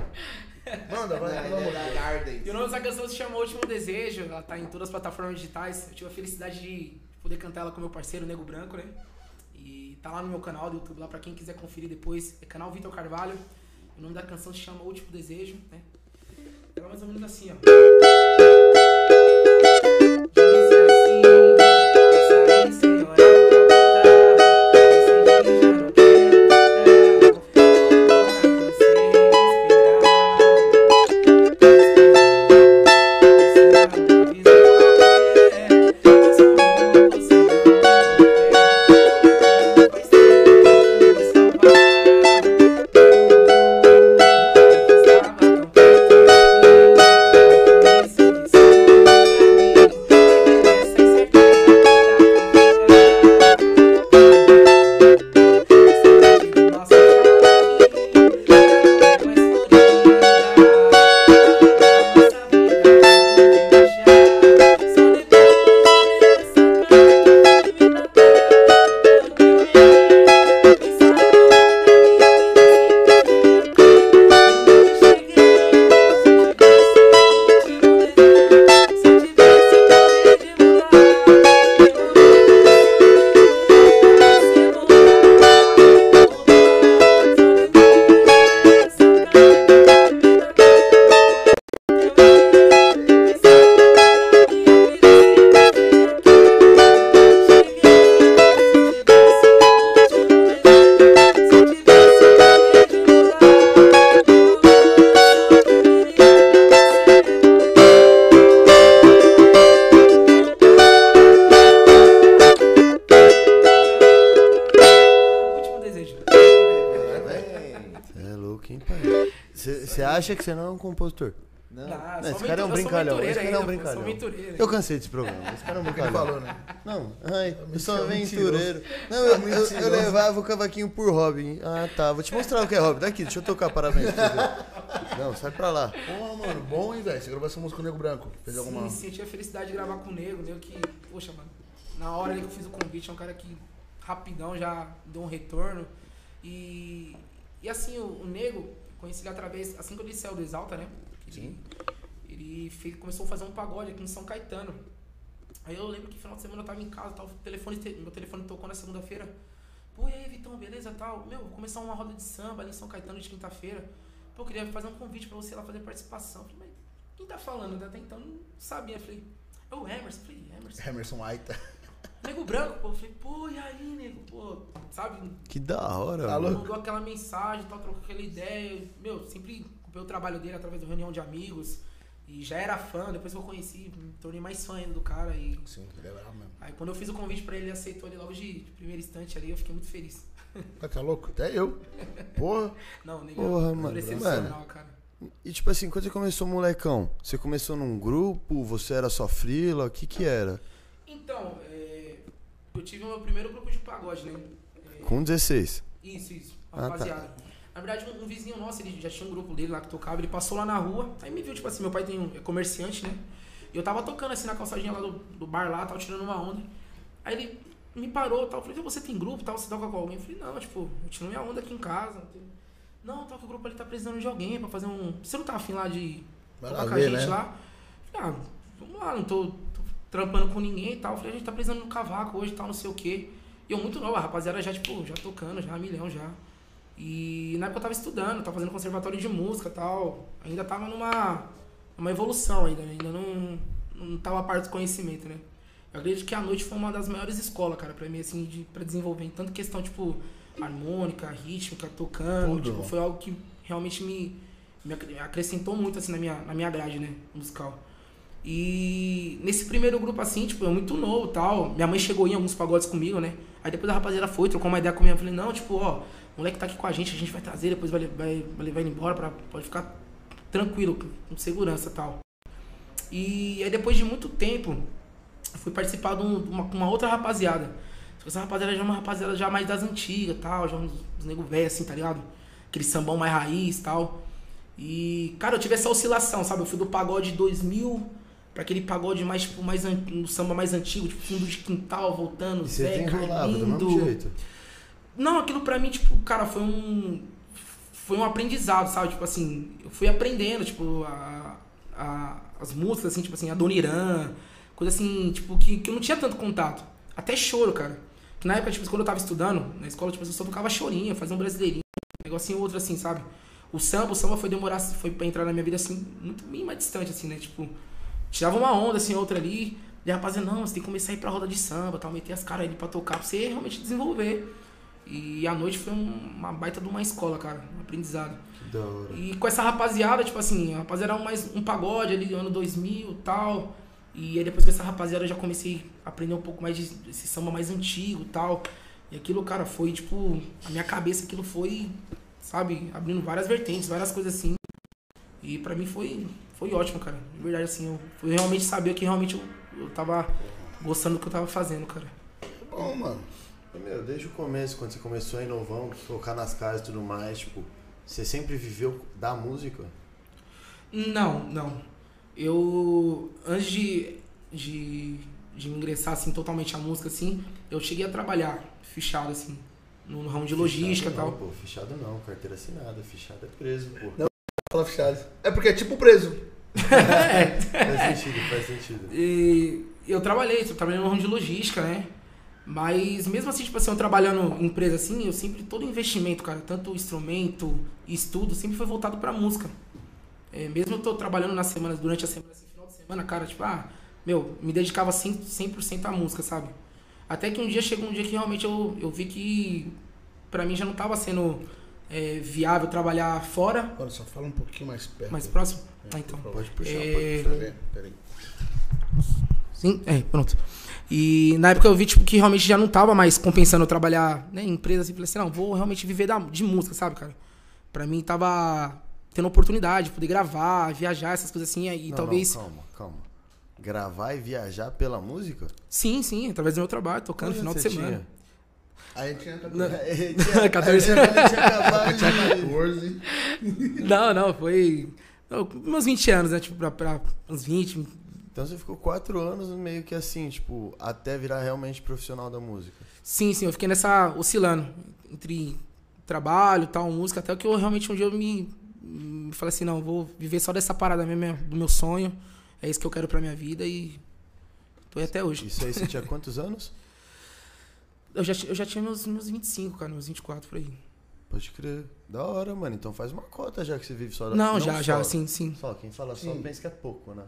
Manda, vai, pelo amor é de. Garden. E o nome dessa canção se chama Último Desejo, ela tá em todas as plataformas digitais. Eu tive a felicidade de poder cantar ela com meu parceiro Nego Branco, né? E tá lá no meu canal do YouTube, lá pra quem quiser conferir depois. É canal Vitor Carvalho. O nome da canção se chama Último Desejo, né? Ela é mais ou menos assim, ó. Diz você não é um compositor? Não. Não, Esse sou cara é um eu sou brincalhão, esse cara é um brincalhão. Sou. Eu cansei desse programa. Esse cara é um brincalhão. falou, né? Não, ai, eu sou É mentiroso. aventureiro. Não, eu, eu, eu Mentiroso. levava o cavaquinho por hobby. Ah, tá. Vou te mostrar o que é hobby. Daqui, deixa eu tocar parabéns. Não, sai pra lá. Porra, mano, bom, hein, velho? Você gravou essa música com o Nego Branco? Fez alguma... Sim, senti a felicidade de gravar com o Nego, o Nego que, poxa, mano, na hora ali que eu fiz o convite, é um cara que rapidão já deu um retorno. E, e assim, o, o Nego, conheci ele através, assim que eu disse é o do Exalta, né? Ele, ele fez- começou a fazer um pagode aqui em São Caetano. Aí eu lembro que final de semana eu tava em casa, o telefone, te- meu telefone tocou na segunda-feira. Pô, e aí, Vitão, beleza tal? Meu, vou começar uma roda de samba ali em São Caetano de quinta-feira. Pô, eu queria fazer um convite pra você lá fazer participação. Eu Falei, mas quem tá falando? Até então não sabia. Eu Falei, é o Emerson. Eu Falei, Emerson. Emerson Aita. Nego branco, pô. Eu Falei, pô, e aí, nego? Pô, sabe? Que da hora, Tá mano. Mandou aquela mensagem, tal, trocou aquela ideia. Meu, sempre acompanhei o trabalho dele através da reunião de amigos. E já era fã, depois que eu conheci, me tornei mais fã ainda do cara. E Sim, ele é bravo mesmo. aí quando eu fiz o convite pra ele, ele aceitou ele logo de, de primeiro instante ali, eu fiquei muito feliz. Tá, tá louco? Até eu. Porra. Não, nego, Porra, mano. excepcional, cara. E tipo assim, quando você começou molecão, você começou num grupo, você era só frila, o que que era? Então, é, eu tive o meu primeiro grupo de pagode, né? É, Com 16. Isso, isso, Ah, tá. rapaziada. Na verdade, um, um vizinho nosso, ele já tinha um grupo dele lá que tocava, ele passou lá na rua, aí me viu, tipo assim, meu pai tem um, é comerciante, né? E eu tava tocando assim na calçadinha lá do, do bar lá, tava tirando uma onda. Aí ele me parou tal, eu falei, você tem grupo tal, você toca com alguém? Eu falei, não, tipo, eu tiro minha onda aqui em casa. Não, que o grupo ali tá precisando de alguém pra fazer um. Você não tá afim lá de tocar com a gente né? lá? Eu falei, ah, vamos lá, não tô trampando com ninguém e tal. Eu falei, a gente tá precisando um cavaco hoje e tal, não sei o quê. E eu muito novo, a rapaziada já, tipo, já tocando, já milhão já. E na época eu tava estudando, tava fazendo conservatório de música e tal. Ainda tava numa uma evolução ainda, né? Ainda não, não tava a parte do conhecimento, né? Eu acredito que a noite foi uma das maiores escolas, cara, pra mim, assim, de, pra desenvolver. em Tanto questão, tipo, harmônica, rítmica, tocando. Tipo, foi algo que realmente me, me ac- acrescentou muito, assim, na minha, na minha grade, né? Musical. E nesse primeiro grupo, assim, tipo, eu muito novo tal. Minha mãe chegou em alguns pagodes comigo, né? Aí depois a rapaziada foi, trocou uma ideia comigo. Eu falei, não, tipo, ó, o moleque tá aqui com a gente, a gente vai trazer, depois vai, vai, vai levar ele embora, pra, pode ficar tranquilo, com segurança tal. E aí depois de muito tempo, eu fui participar de um- uma, uma outra rapaziada. Essa rapaziada já é uma rapaziada já mais das antigas tal, já uns, uns nego velho assim, tá ligado? Aquele sambão mais raiz tal. E, cara, eu tive essa oscilação, sabe? Eu fui do pagode 2000 pra aquele pagode mais, tipo, mais an- um samba mais antigo, tipo, fundo de quintal, voltando, E Zé, desenrolava do mesmo Carlindo. jeito. Não, aquilo pra mim, tipo, cara, foi um. Foi um aprendizado, sabe? Tipo assim, eu fui aprendendo, tipo, a, a- as músicas, assim, tipo assim, a Dona Irã, coisa assim, tipo, que, que eu não tinha tanto contato. Até choro, cara. Que na época, tipo, quando eu tava estudando, na escola, tipo, eu só tocava chorinho, fazia um brasileirinho, um negocinho outro, assim, sabe? O samba, o samba foi demorar, foi pra entrar na minha vida, assim, muito bem mais distante, assim, né? Tipo, tirava uma onda, assim, outra ali. E a rapaziada, não, você tem que começar a ir pra roda de samba, tal, meter as caras ali pra tocar, pra você realmente desenvolver. E a noite foi um- uma baita de uma escola, cara, um aprendizado. Que da hora. E com essa rapaziada, tipo assim, a rapaziada era mais um pagode ali, ano 2000 e tal. E aí depois com essa rapaziada eu já comecei a aprender um pouco mais de- desse samba mais antigo e tal. E aquilo, cara, foi tipo, a minha cabeça aquilo foi, sabe, abrindo várias vertentes, várias coisas assim. E pra mim foi, foi ótimo, cara. De verdade, assim, eu fui realmente saber que realmente eu, eu tava gostando do que eu tava fazendo, cara. Bom, mano. Meu, desde o começo, quando você começou em Novão, tocar nas casas e tudo mais, tipo, você sempre viveu da música? Não, não. Eu, antes de, de, de ingressar, assim, totalmente a música, assim, eu cheguei a trabalhar fichado, assim, no, ramo de logística e tal. Não, pô, fichado não, carteira assinada, fichado é preso, pô. Fala. É porque é tipo preso. é, Faz sentido, faz sentido. e eu trabalhei, eu trabalhei no ramo de logística, né? Mas mesmo assim, tipo assim, eu trabalhando em empresa assim, eu sempre, todo investimento, cara, tanto instrumento estudo, sempre foi voltado pra música. É, mesmo eu tô trabalhando nas semanas, durante a semana, assim, final de semana, cara, tipo, ah, meu, me dedicava 100%, 100 à música, sabe? Até que um dia chegou um dia que realmente eu, eu vi que pra mim já não tava sendo é, viável trabalhar fora, Agora só fala um pouquinho mais perto. mais próximo. Ah, então. Pode puxar, É, pode puxar. Peraí. Sim, é, pronto. E na época eu vi, tipo, que realmente já não tava mais compensando eu trabalhar né, em empresa assim. Falei assim, não, vou realmente viver da, de música, sabe, cara? Pra mim tava tendo oportunidade, poder gravar, viajar, essas coisas assim. E Não, talvez. não, calma, calma. Gravar e viajar pela música? Sim, sim, através do meu trabalho, tocando no final de anos Aí tinha 14. Não. Ele tinha, 14. ele tinha acabado de... 14. Não, não, foi. não, Meus 20 anos, né? Tipo, pra, pra uns 20. Então você ficou quatro anos meio que assim, tipo, até virar realmente profissional da música. Sim, sim, eu fiquei nessa. oscilando entre trabalho e tal, música, até que eu realmente um dia eu me, me falei assim: não, vou viver só dessa parada mesmo, do meu sonho. É isso que eu quero pra minha vida e. tô aí até hoje. Isso aí você tinha quantos anos? Eu já, eu já tinha meus, meus 25, cara, meus 24 por aí. Pode crer. Da hora, mano. Então faz uma cota já que você vive só da Não, já, só. já, sim, sim. Só, quem fala só Sim. pensa que é pouco, né?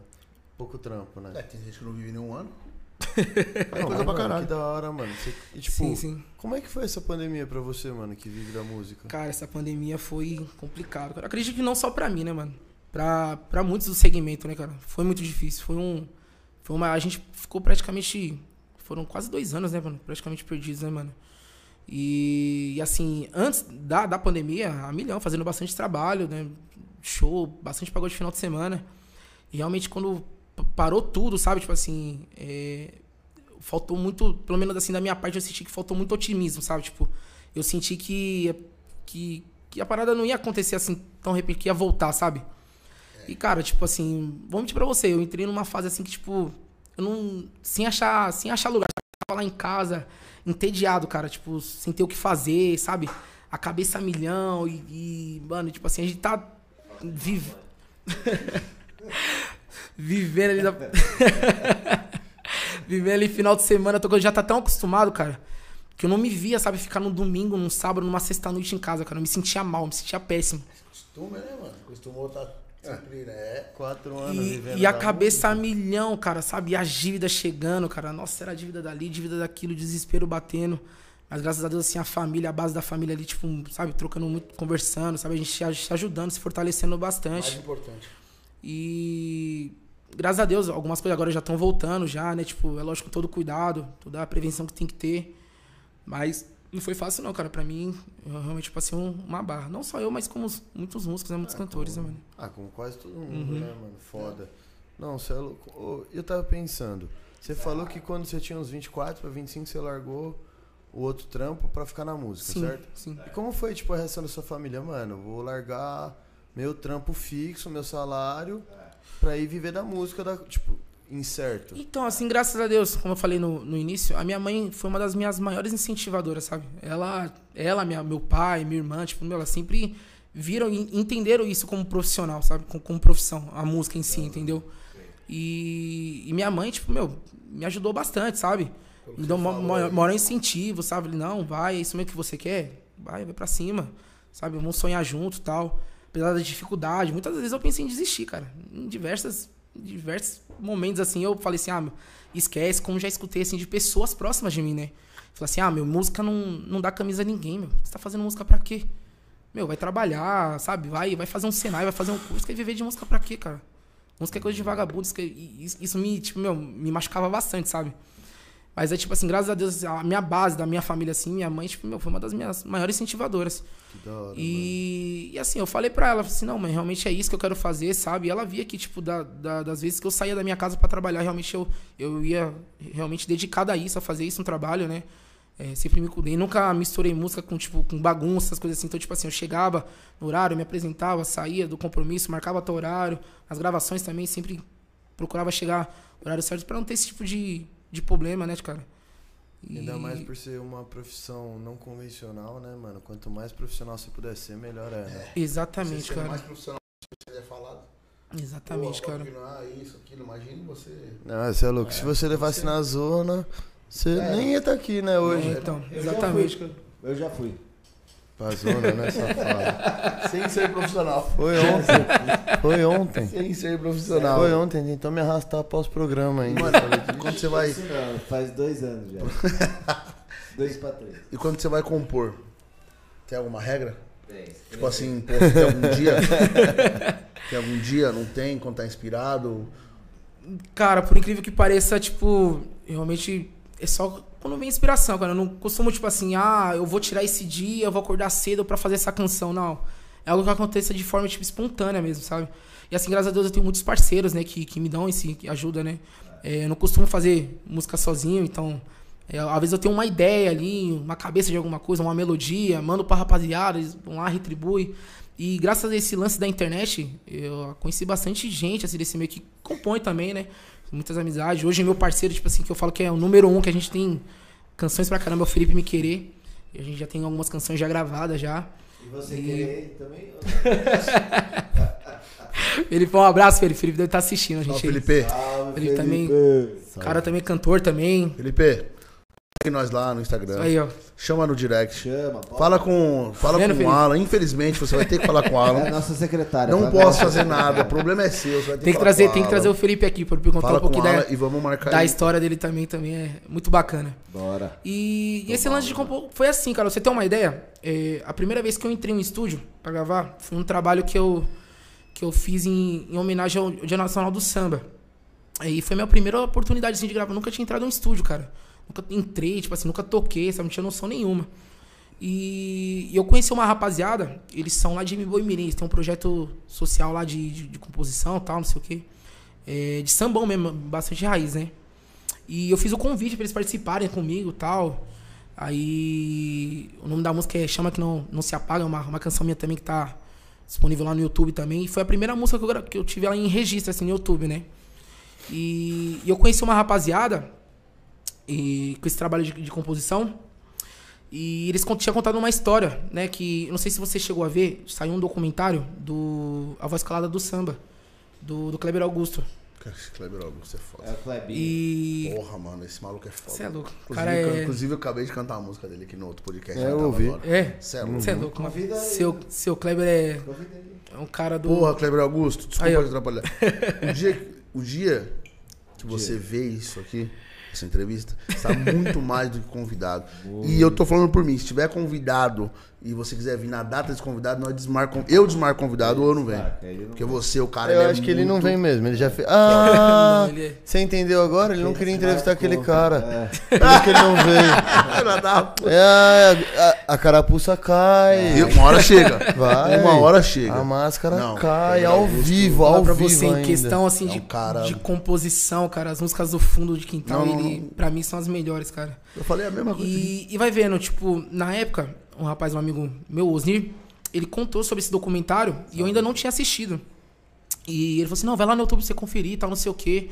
Pouco trampo, né? É, tem gente que não vive nenhum ano. Não, coisa pra caralho. Que da hora, mano. Você- e, tipo, sim, sim. como é que foi essa pandemia pra você, mano, que vive da música? Cara, essa pandemia foi complicado. Cara. Acredito que não só pra mim, né, mano? Pra, pra muitos do segmento, né, cara? Foi muito difícil. Foi um. Foi uma. A gente ficou praticamente. Foram quase dois anos, né, mano? Praticamente perdidos, né, mano? E, e, assim, antes da, da pandemia, a milhão, fazendo bastante trabalho, né? Show, bastante pagode de final de semana. E realmente quando parou tudo, sabe? Tipo assim, é, faltou muito, pelo menos assim, da minha parte, eu senti que faltou muito otimismo, sabe? Tipo, eu senti que, que, que a parada não ia acontecer assim tão repente, que ia voltar, sabe? E, cara, tipo assim, vou mentir pra você, eu entrei numa fase assim que, tipo, eu não. Sem achar, sem achar lugar. Tava lá em casa, entediado, cara, tipo, sem ter o que fazer, sabe? A cabeça a milhão e, e, mano, tipo assim, a gente tá. Vive... Vivendo ali da. Vivendo ali final de semana, tô, já tá tão acostumado, cara, que eu não me via, sabe, ficar num domingo, num sábado, numa sexta-noite em casa, cara. Eu me sentia mal, me sentia péssimo. Costume, né, mano? Costumou estar sempre, né? Quatro anos E, vivendo e a cabeça a milhão, cara, sabe? E a dívida chegando, cara. Nossa, era dívida dali, dívida daquilo, desespero batendo. Mas graças a Deus, assim, a família, a base da família ali, tipo, sabe, trocando muito, conversando, sabe? A gente se aj- se ajudando, se fortalecendo bastante. Mais importante. E graças a Deus, algumas coisas agora já estão voltando já, né? Tipo, é lógico, todo cuidado, toda a prevenção que tem que ter. Mas não foi fácil não, cara. Pra mim, eu realmente passei um- uma barra. Não só eu, mas como os- muitos músicos, né? Muitos cantores, né, mano? Ah, como quase todo mundo, Uhum. né, mano? Foda. Não, você é louco. Eu tava pensando, você falou que quando você tinha uns 24 pra 25 você largou o outro trampo pra ficar na música, Sim, certo? sim. E como foi, tipo, a reação da sua família? Mano, vou largar meu trampo fixo, meu salário, pra ir viver da música, da, tipo, incerto. Então, assim, graças a Deus, como eu falei no, no início, a minha mãe foi uma das minhas maiores incentivadoras, sabe? Ela, ela minha, meu pai, minha irmã, tipo, meu, elas sempre viram e entenderam isso como profissional, sabe? Como, como profissão, a música em si, entendeu? E, e minha mãe, tipo, meu, me ajudou bastante, sabe? Me deu maior, maior incentivo, sabe? Ele, Não, vai, é isso mesmo que você quer? Vai, vai pra cima, sabe? Vamos sonhar junto e tal. Apesar da dificuldade, muitas vezes eu pensei em desistir, cara. Em diversas, diversos momentos, assim, eu falei assim, ah, meu, esquece, como já escutei, assim, de pessoas próximas de mim, né? Falei assim, ah, meu, música não, não dá camisa a ninguém, meu. Você tá fazendo música pra quê? Meu, vai trabalhar, sabe? Vai, vai fazer um Senai, vai fazer um curso. Quer viver de música pra quê, cara? Música é coisa de vagabundo. Isso, isso me, tipo, meu, me machucava bastante, sabe? Mas é tipo assim, graças a Deus, a minha base da minha família, assim, minha mãe, tipo, meu, foi uma das minhas maiores incentivadoras. Que da hora. E, e assim, eu falei pra ela, assim, não, mãe, realmente é isso que eu quero fazer, sabe? E ela via que, tipo, da, da- das vezes que eu saía da minha casa pra trabalhar, realmente eu, eu ia realmente dedicada a isso, a fazer isso no trabalho, né? É, sempre me cuidei, nunca misturei música com, tipo, com bagunça, essas coisas assim. Então, tipo assim, eu chegava no horário, me apresentava, saía do compromisso, marcava tal horário. As gravações também, sempre procurava chegar no horário certo pra não ter esse tipo de, de problema, né, cara? E- Ainda mais por ser uma profissão não convencional, né, mano? Quanto mais profissional você puder ser, melhor é, né? Exatamente, Você sendo cara. mais profissional você é falado. Exatamente, Pô, cara. não, ah, isso, aquilo. Imagine você. Não, você é louco. Se você levasse na zona, você É. nem ia estar aqui, né, hoje. Então, Eu já exatamente, fui. cara. Eu já fui. Pra zona, né, safado? Sem ser profissional. Foi ontem. Foi ontem. Sem ser profissional. Foi ontem, tentou me arrastar após o programa ainda. Mano, quando você vai. Não, faz dois anos já. dois pra três. E quando você vai compor, tem alguma regra? Tem. Tipo assim, pô, tem algum dia? tem algum dia? Não tem? Quando tá inspirado? Cara, por incrível que pareça, tipo, realmente é só quando vem inspiração, cara. Eu não costumo, tipo assim, ah, eu vou tirar esse dia, eu vou acordar cedo pra fazer essa canção. Não. é algo que aconteça de forma, tipo, espontânea mesmo, sabe? E assim, graças a Deus, eu tenho muitos parceiros, né, que, que me dão esse, que ajuda, né? É, eu não costumo fazer música sozinho, então... é, às vezes eu tenho uma ideia ali, uma cabeça de alguma coisa, uma melodia, mando pra rapaziada, eles vão lá, retribui. E graças a esse lance da internet, eu conheci bastante gente, assim, desse meio que compõe também, né? Muitas amizades. Hoje, meu parceiro, tipo assim, que eu falo que é o número um, que a gente tem canções pra caramba, é o Felipe Me Querer. E a gente já tem algumas canções já gravadas já. E você E- querer também? Felipe, um abraço, Felipe. Felipe deve estar assistindo a Ó, gente. Felipe. Salve, também- Felipe. O cara também é cantor também. Felipe, segue nós lá no Instagram. Aí, ó. Chama no direct. Chama, pode. Fala com, fala Vendo, com o? Alan. Infelizmente, você vai ter que falar com o É a Alan. nossa secretária. Não fala posso fazer ela. nada. O problema é seu. Você vai ter Tem que falar trazer, tem que trazer o Felipe aqui pra contar Fala um pouquinho da, e vamos marcar da aí. história dele também, também é muito bacana. Bora. E, e esse lance de compor foi assim, cara. Você tem uma ideia? É, a primeira vez que eu entrei no estúdio pra gravar foi um trabalho que eu, que eu fiz em, em homenagem ao Dia Nacional do Samba. Aí foi minha primeira oportunidade assim, de gravar. Eu nunca tinha entrado em um estúdio, cara. Nunca entrei, tipo assim, nunca toquei, sabe? Não tinha noção nenhuma. E, e eu conheci uma rapaziada, eles são lá de Mboi eles têm um projeto social lá de, de, de composição tal, não sei o quê. É, de sambão mesmo, bastante raiz, né? E eu fiz o convite pra eles participarem comigo tal. Aí o nome da música é Chama Que Não, não Se Apaga, é uma, uma canção minha também que tá disponível lá no YouTube também. E foi a primeira música que eu, que eu tive ela em registro, assim, no YouTube, né? E, e eu conheci uma rapaziada e, com esse trabalho de, de composição. E eles tinham contado uma história, né? Que eu não sei se você chegou a ver, saiu um documentário do A Voz Calada do Samba, do, do Kleber Augusto. Cara, esse Kleber Augusto é foda. É o Klebinho. E. Porra, mano, esse maluco é foda. Você é louco. Inclusive, cara é. inclusive, eu acabei de cantar a música dele aqui no outro podcast. É, eu ouvi. agora. É. Cê é louco. Você é louco. Convida. Seu, seu Kleber é, é um cara do. Porra, Kleber Augusto, desculpa Aí, te atrapalhar. O dia, o dia que você vê isso aqui, essa entrevista, você tá muito mais do que convidado. E eu tô falando por mim, se tiver convidado e você quiser vir na data desse convidado, nós desmarcam, eu desmarco convidado ou eu não venho. Não Porque você, o cara, Eu ele é acho que ele não muito- vem mesmo, ele já fez. Ah! Não, ele é- Você entendeu agora? Ele não queria entrevistar aquele cara. É. Por isso que ele não veio. Puta. É, a, carapuça cai. E Uma hora chega. Vai. Uma hora chega. A máscara Não, cai Kleber ao vivo, ao pra vivo você, em ainda. questão assim É um de, cara- de composição, cara, as músicas do fundo de quintal, Não, não, ele, pra mim, são as melhores, cara. Eu falei a mesma coisa. E, e vai vendo, tipo, na época, um rapaz, um amigo meu, Osnir, ele contou sobre esse documentário e eu ainda não tinha assistido. E ele falou assim: não, vai lá no YouTube pra você conferir e tal, não sei o quê.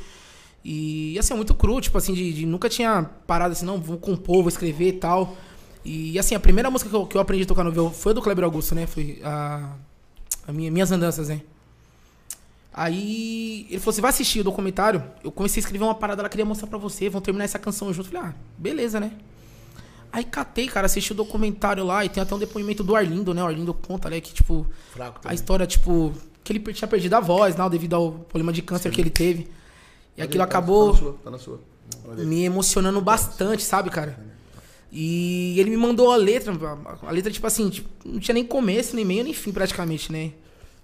E assim, é muito cru, tipo assim, de, de- nunca tinha parado assim, não, vou compor, vou escrever e tal. E assim, a primeira música que eu, que eu aprendi a tocar no violão foi do Kleber Augusto, né? Foi a, a minha, Minhas Andanças, né? Aí ele falou: você vai assistir o documentário? Eu comecei a escrever uma parada, ela queria mostrar pra você, vão terminar essa canção junto. Eu falei, ah, beleza, né? Aí catei, cara, assisti o documentário lá e tem até um depoimento do Arlindo, né? O Arlindo conta, né, que, tipo, Fraco a história, tipo, que ele tinha perdido a voz, né? Devido ao problema de câncer que ele teve. E aquilo Tá- acabou Tá na sua. Tá na sua. Olha me emocionando bastante, sabe, cara? E ele me mandou a letra, a letra, tipo assim, tipo, não tinha nem começo, nem meio, nem fim, praticamente, né?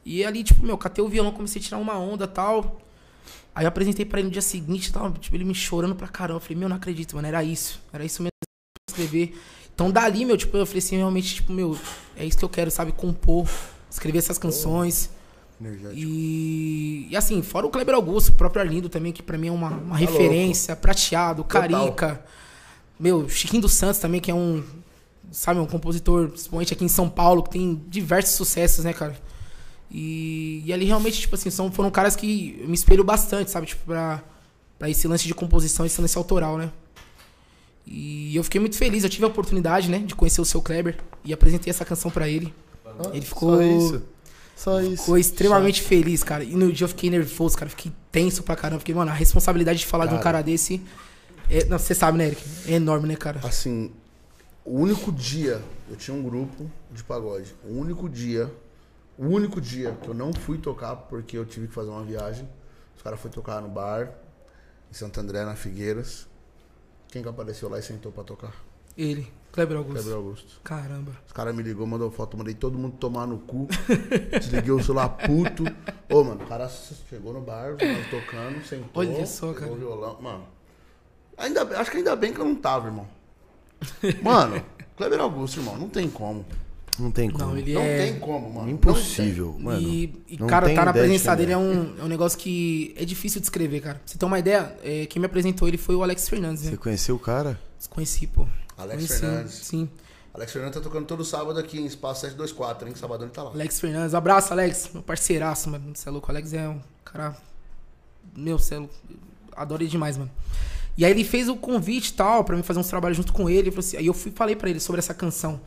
E ali, tipo, meu, catei o violão, comecei a tirar uma onda e tal. Aí eu apresentei pra ele no dia seguinte tal, tipo, ele me chorando pra caramba. Eu falei, meu, não acredito, mano, era isso. Era isso mesmo que eu escrever. Então dali, meu, tipo, eu falei assim, realmente, tipo, meu, é isso que eu quero, sabe? Compor, escrever essas canções. E, e assim, fora o Kleber Augusto, o próprio Arlindo também, que pra mim é uma, uma referência, prateado, Carica. Meu, Chiquinho dos Santos também, que é um, sabe, um compositor expoente aqui em São Paulo, que tem diversos sucessos, né, cara? E, e ali realmente, tipo assim, são, foram caras que eu me espelho bastante, sabe? Tipo, pra, pra esse lance de composição, esse lance autoral, né? E eu fiquei muito feliz, eu tive a oportunidade, né, de conhecer o seu Kleber e apresentei essa canção pra ele. Ele ficou. Só isso. Só isso. Ficou extremamente feliz, cara. E no dia eu fiquei nervoso, cara. Fiquei tenso pra caramba. Fiquei, mano, a responsabilidade de falar de um Cara. cara desse. É, não, você sabe, né, Eric? É enorme, né, cara? Assim, o único dia, eu tinha um grupo de pagode. O único dia, o único dia que eu não fui tocar porque eu tive que fazer uma viagem. Os caras foram tocar no bar, em Santo André, na Figueiras. Quem que apareceu lá e sentou pra tocar? Ele, Kleber Augusto. Kleber Augusto. Caramba. Os caras me ligou, mandou foto, mandei todo mundo tomar no cu. Desliguei o celular puto. Ô, mano, o cara chegou no bar, tocando, sentou. Olha só, cara. o violão. Mano, ainda, acho que ainda bem que eu não tava, irmão. Mano, Kleber Augusto, irmão, não tem como. Não tem como. Não, ele Não é. tem como, mano. Impossível, mano. e, e, não cara, tem tá na presença dele é. é um, é um negócio que é difícil de escrever, cara. Pra você ter uma ideia, é, quem me apresentou ele foi o Alex Fernandes, Você né? conheceu o cara? Conheci, pô. Alex Conheci, Fernandes. Sim. Alex Fernandes tá tocando todo sábado aqui em Espaço 724, hein? Sabadão ele tá lá. Alex Fernandes. Abraço, Alex. Meu parceiraço, mano. Você é louco. O Alex é um cara. Meu, você é louco. Adoro ele demais, mano. E aí ele fez o convite tal, pra mim fazer uns trabalhos junto com ele. Assim- aí eu fui falei pra ele sobre essa canção.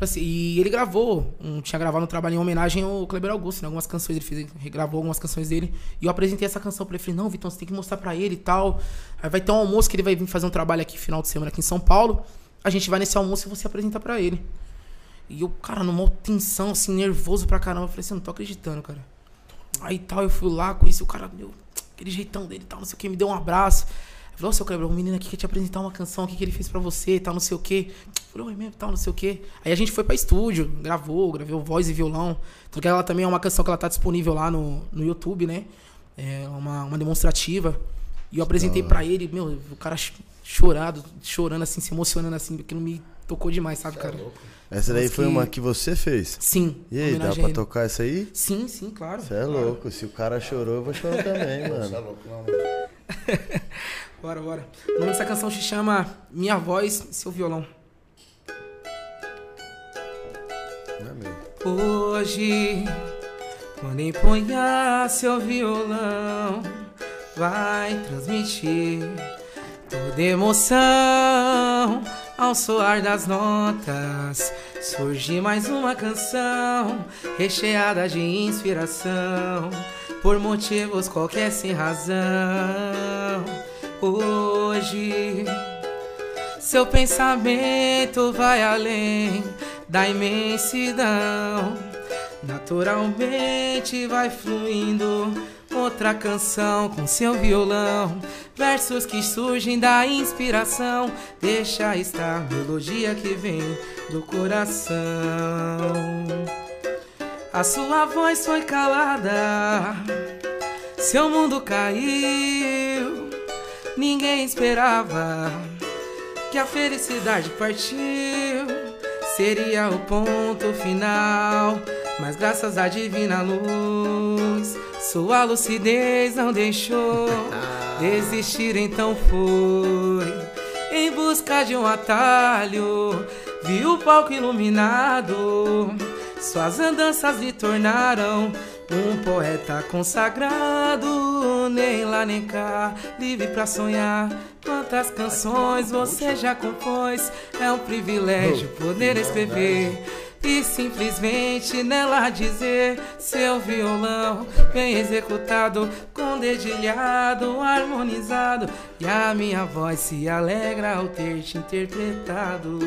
Assim, e ele gravou, um, tinha gravado um trabalho em homenagem ao Kleber Augusto, né? Algumas canções ele fez, regravou algumas canções dele. E eu apresentei essa canção pra ele. Falei, não, Vitão, você tem que mostrar pra ele e tal. Aí vai ter um almoço que ele vai vir fazer um trabalho aqui final de semana aqui em São Paulo. A gente vai nesse almoço e você apresenta pra ele. E eu, cara, numa tensão, assim, nervoso pra caramba. Eu falei assim, não tô acreditando, cara. Aí tal, eu fui lá, conheci o cara, meu, aquele jeitão dele tal, não sei o que, me deu um abraço. Eu falei, ô, seu Kleber, um menino aqui quer te apresentar uma canção aqui que ele fez pra você e tal, não sei o que. Eu falei, oi mesmo, tal, não sei o que. Aí a gente foi pra estúdio, gravou, gravou voz e violão. Tanto que ela também é uma canção que ela tá disponível lá no, no YouTube, né? É uma, uma demonstrativa. E eu apresentei pra ele, meu, o cara ch- chorado, chorando assim, se emocionando assim, aquilo me tocou demais, sabe, cara? Essa daí Mas foi que- uma que você fez. Sim. E aí, dá pra ele. tocar essa aí? Sim, sim, claro. Você é louco. Se o cara chorou, eu vou chorar também, Você é mano. louco, não, mano. Bora, bora. O nome dessa canção se chama Minha Voz e Seu Violão. É. Hoje, quando empunhar seu violão, vai transmitir toda emoção ao soar das notas. Surge mais uma canção recheada de inspiração, por motivos qualquer sem razão. Hoje. Seu pensamento vai além da imensidão. Naturalmente vai fluindo outra canção com seu violão. Versos que surgem da inspiração. Deixa estar melodia que vem do coração. A sua voz foi calada. Seu mundo caiu. Ninguém esperava que a felicidade partiu. Seria o ponto final. Mas graças à divina luz, sua lucidez não deixou desistir, então foi em busca de um atalho. Viu o palco iluminado, suas andanças lhe tornaram um poeta consagrado. Nem lá nem cá, livre pra sonhar. Quantas canções você já compôs? É um privilégio poder escrever. E simplesmente nela dizer Seu violão bem executado Com dedilhado, harmonizado E a minha voz se alegra ao ter te interpretado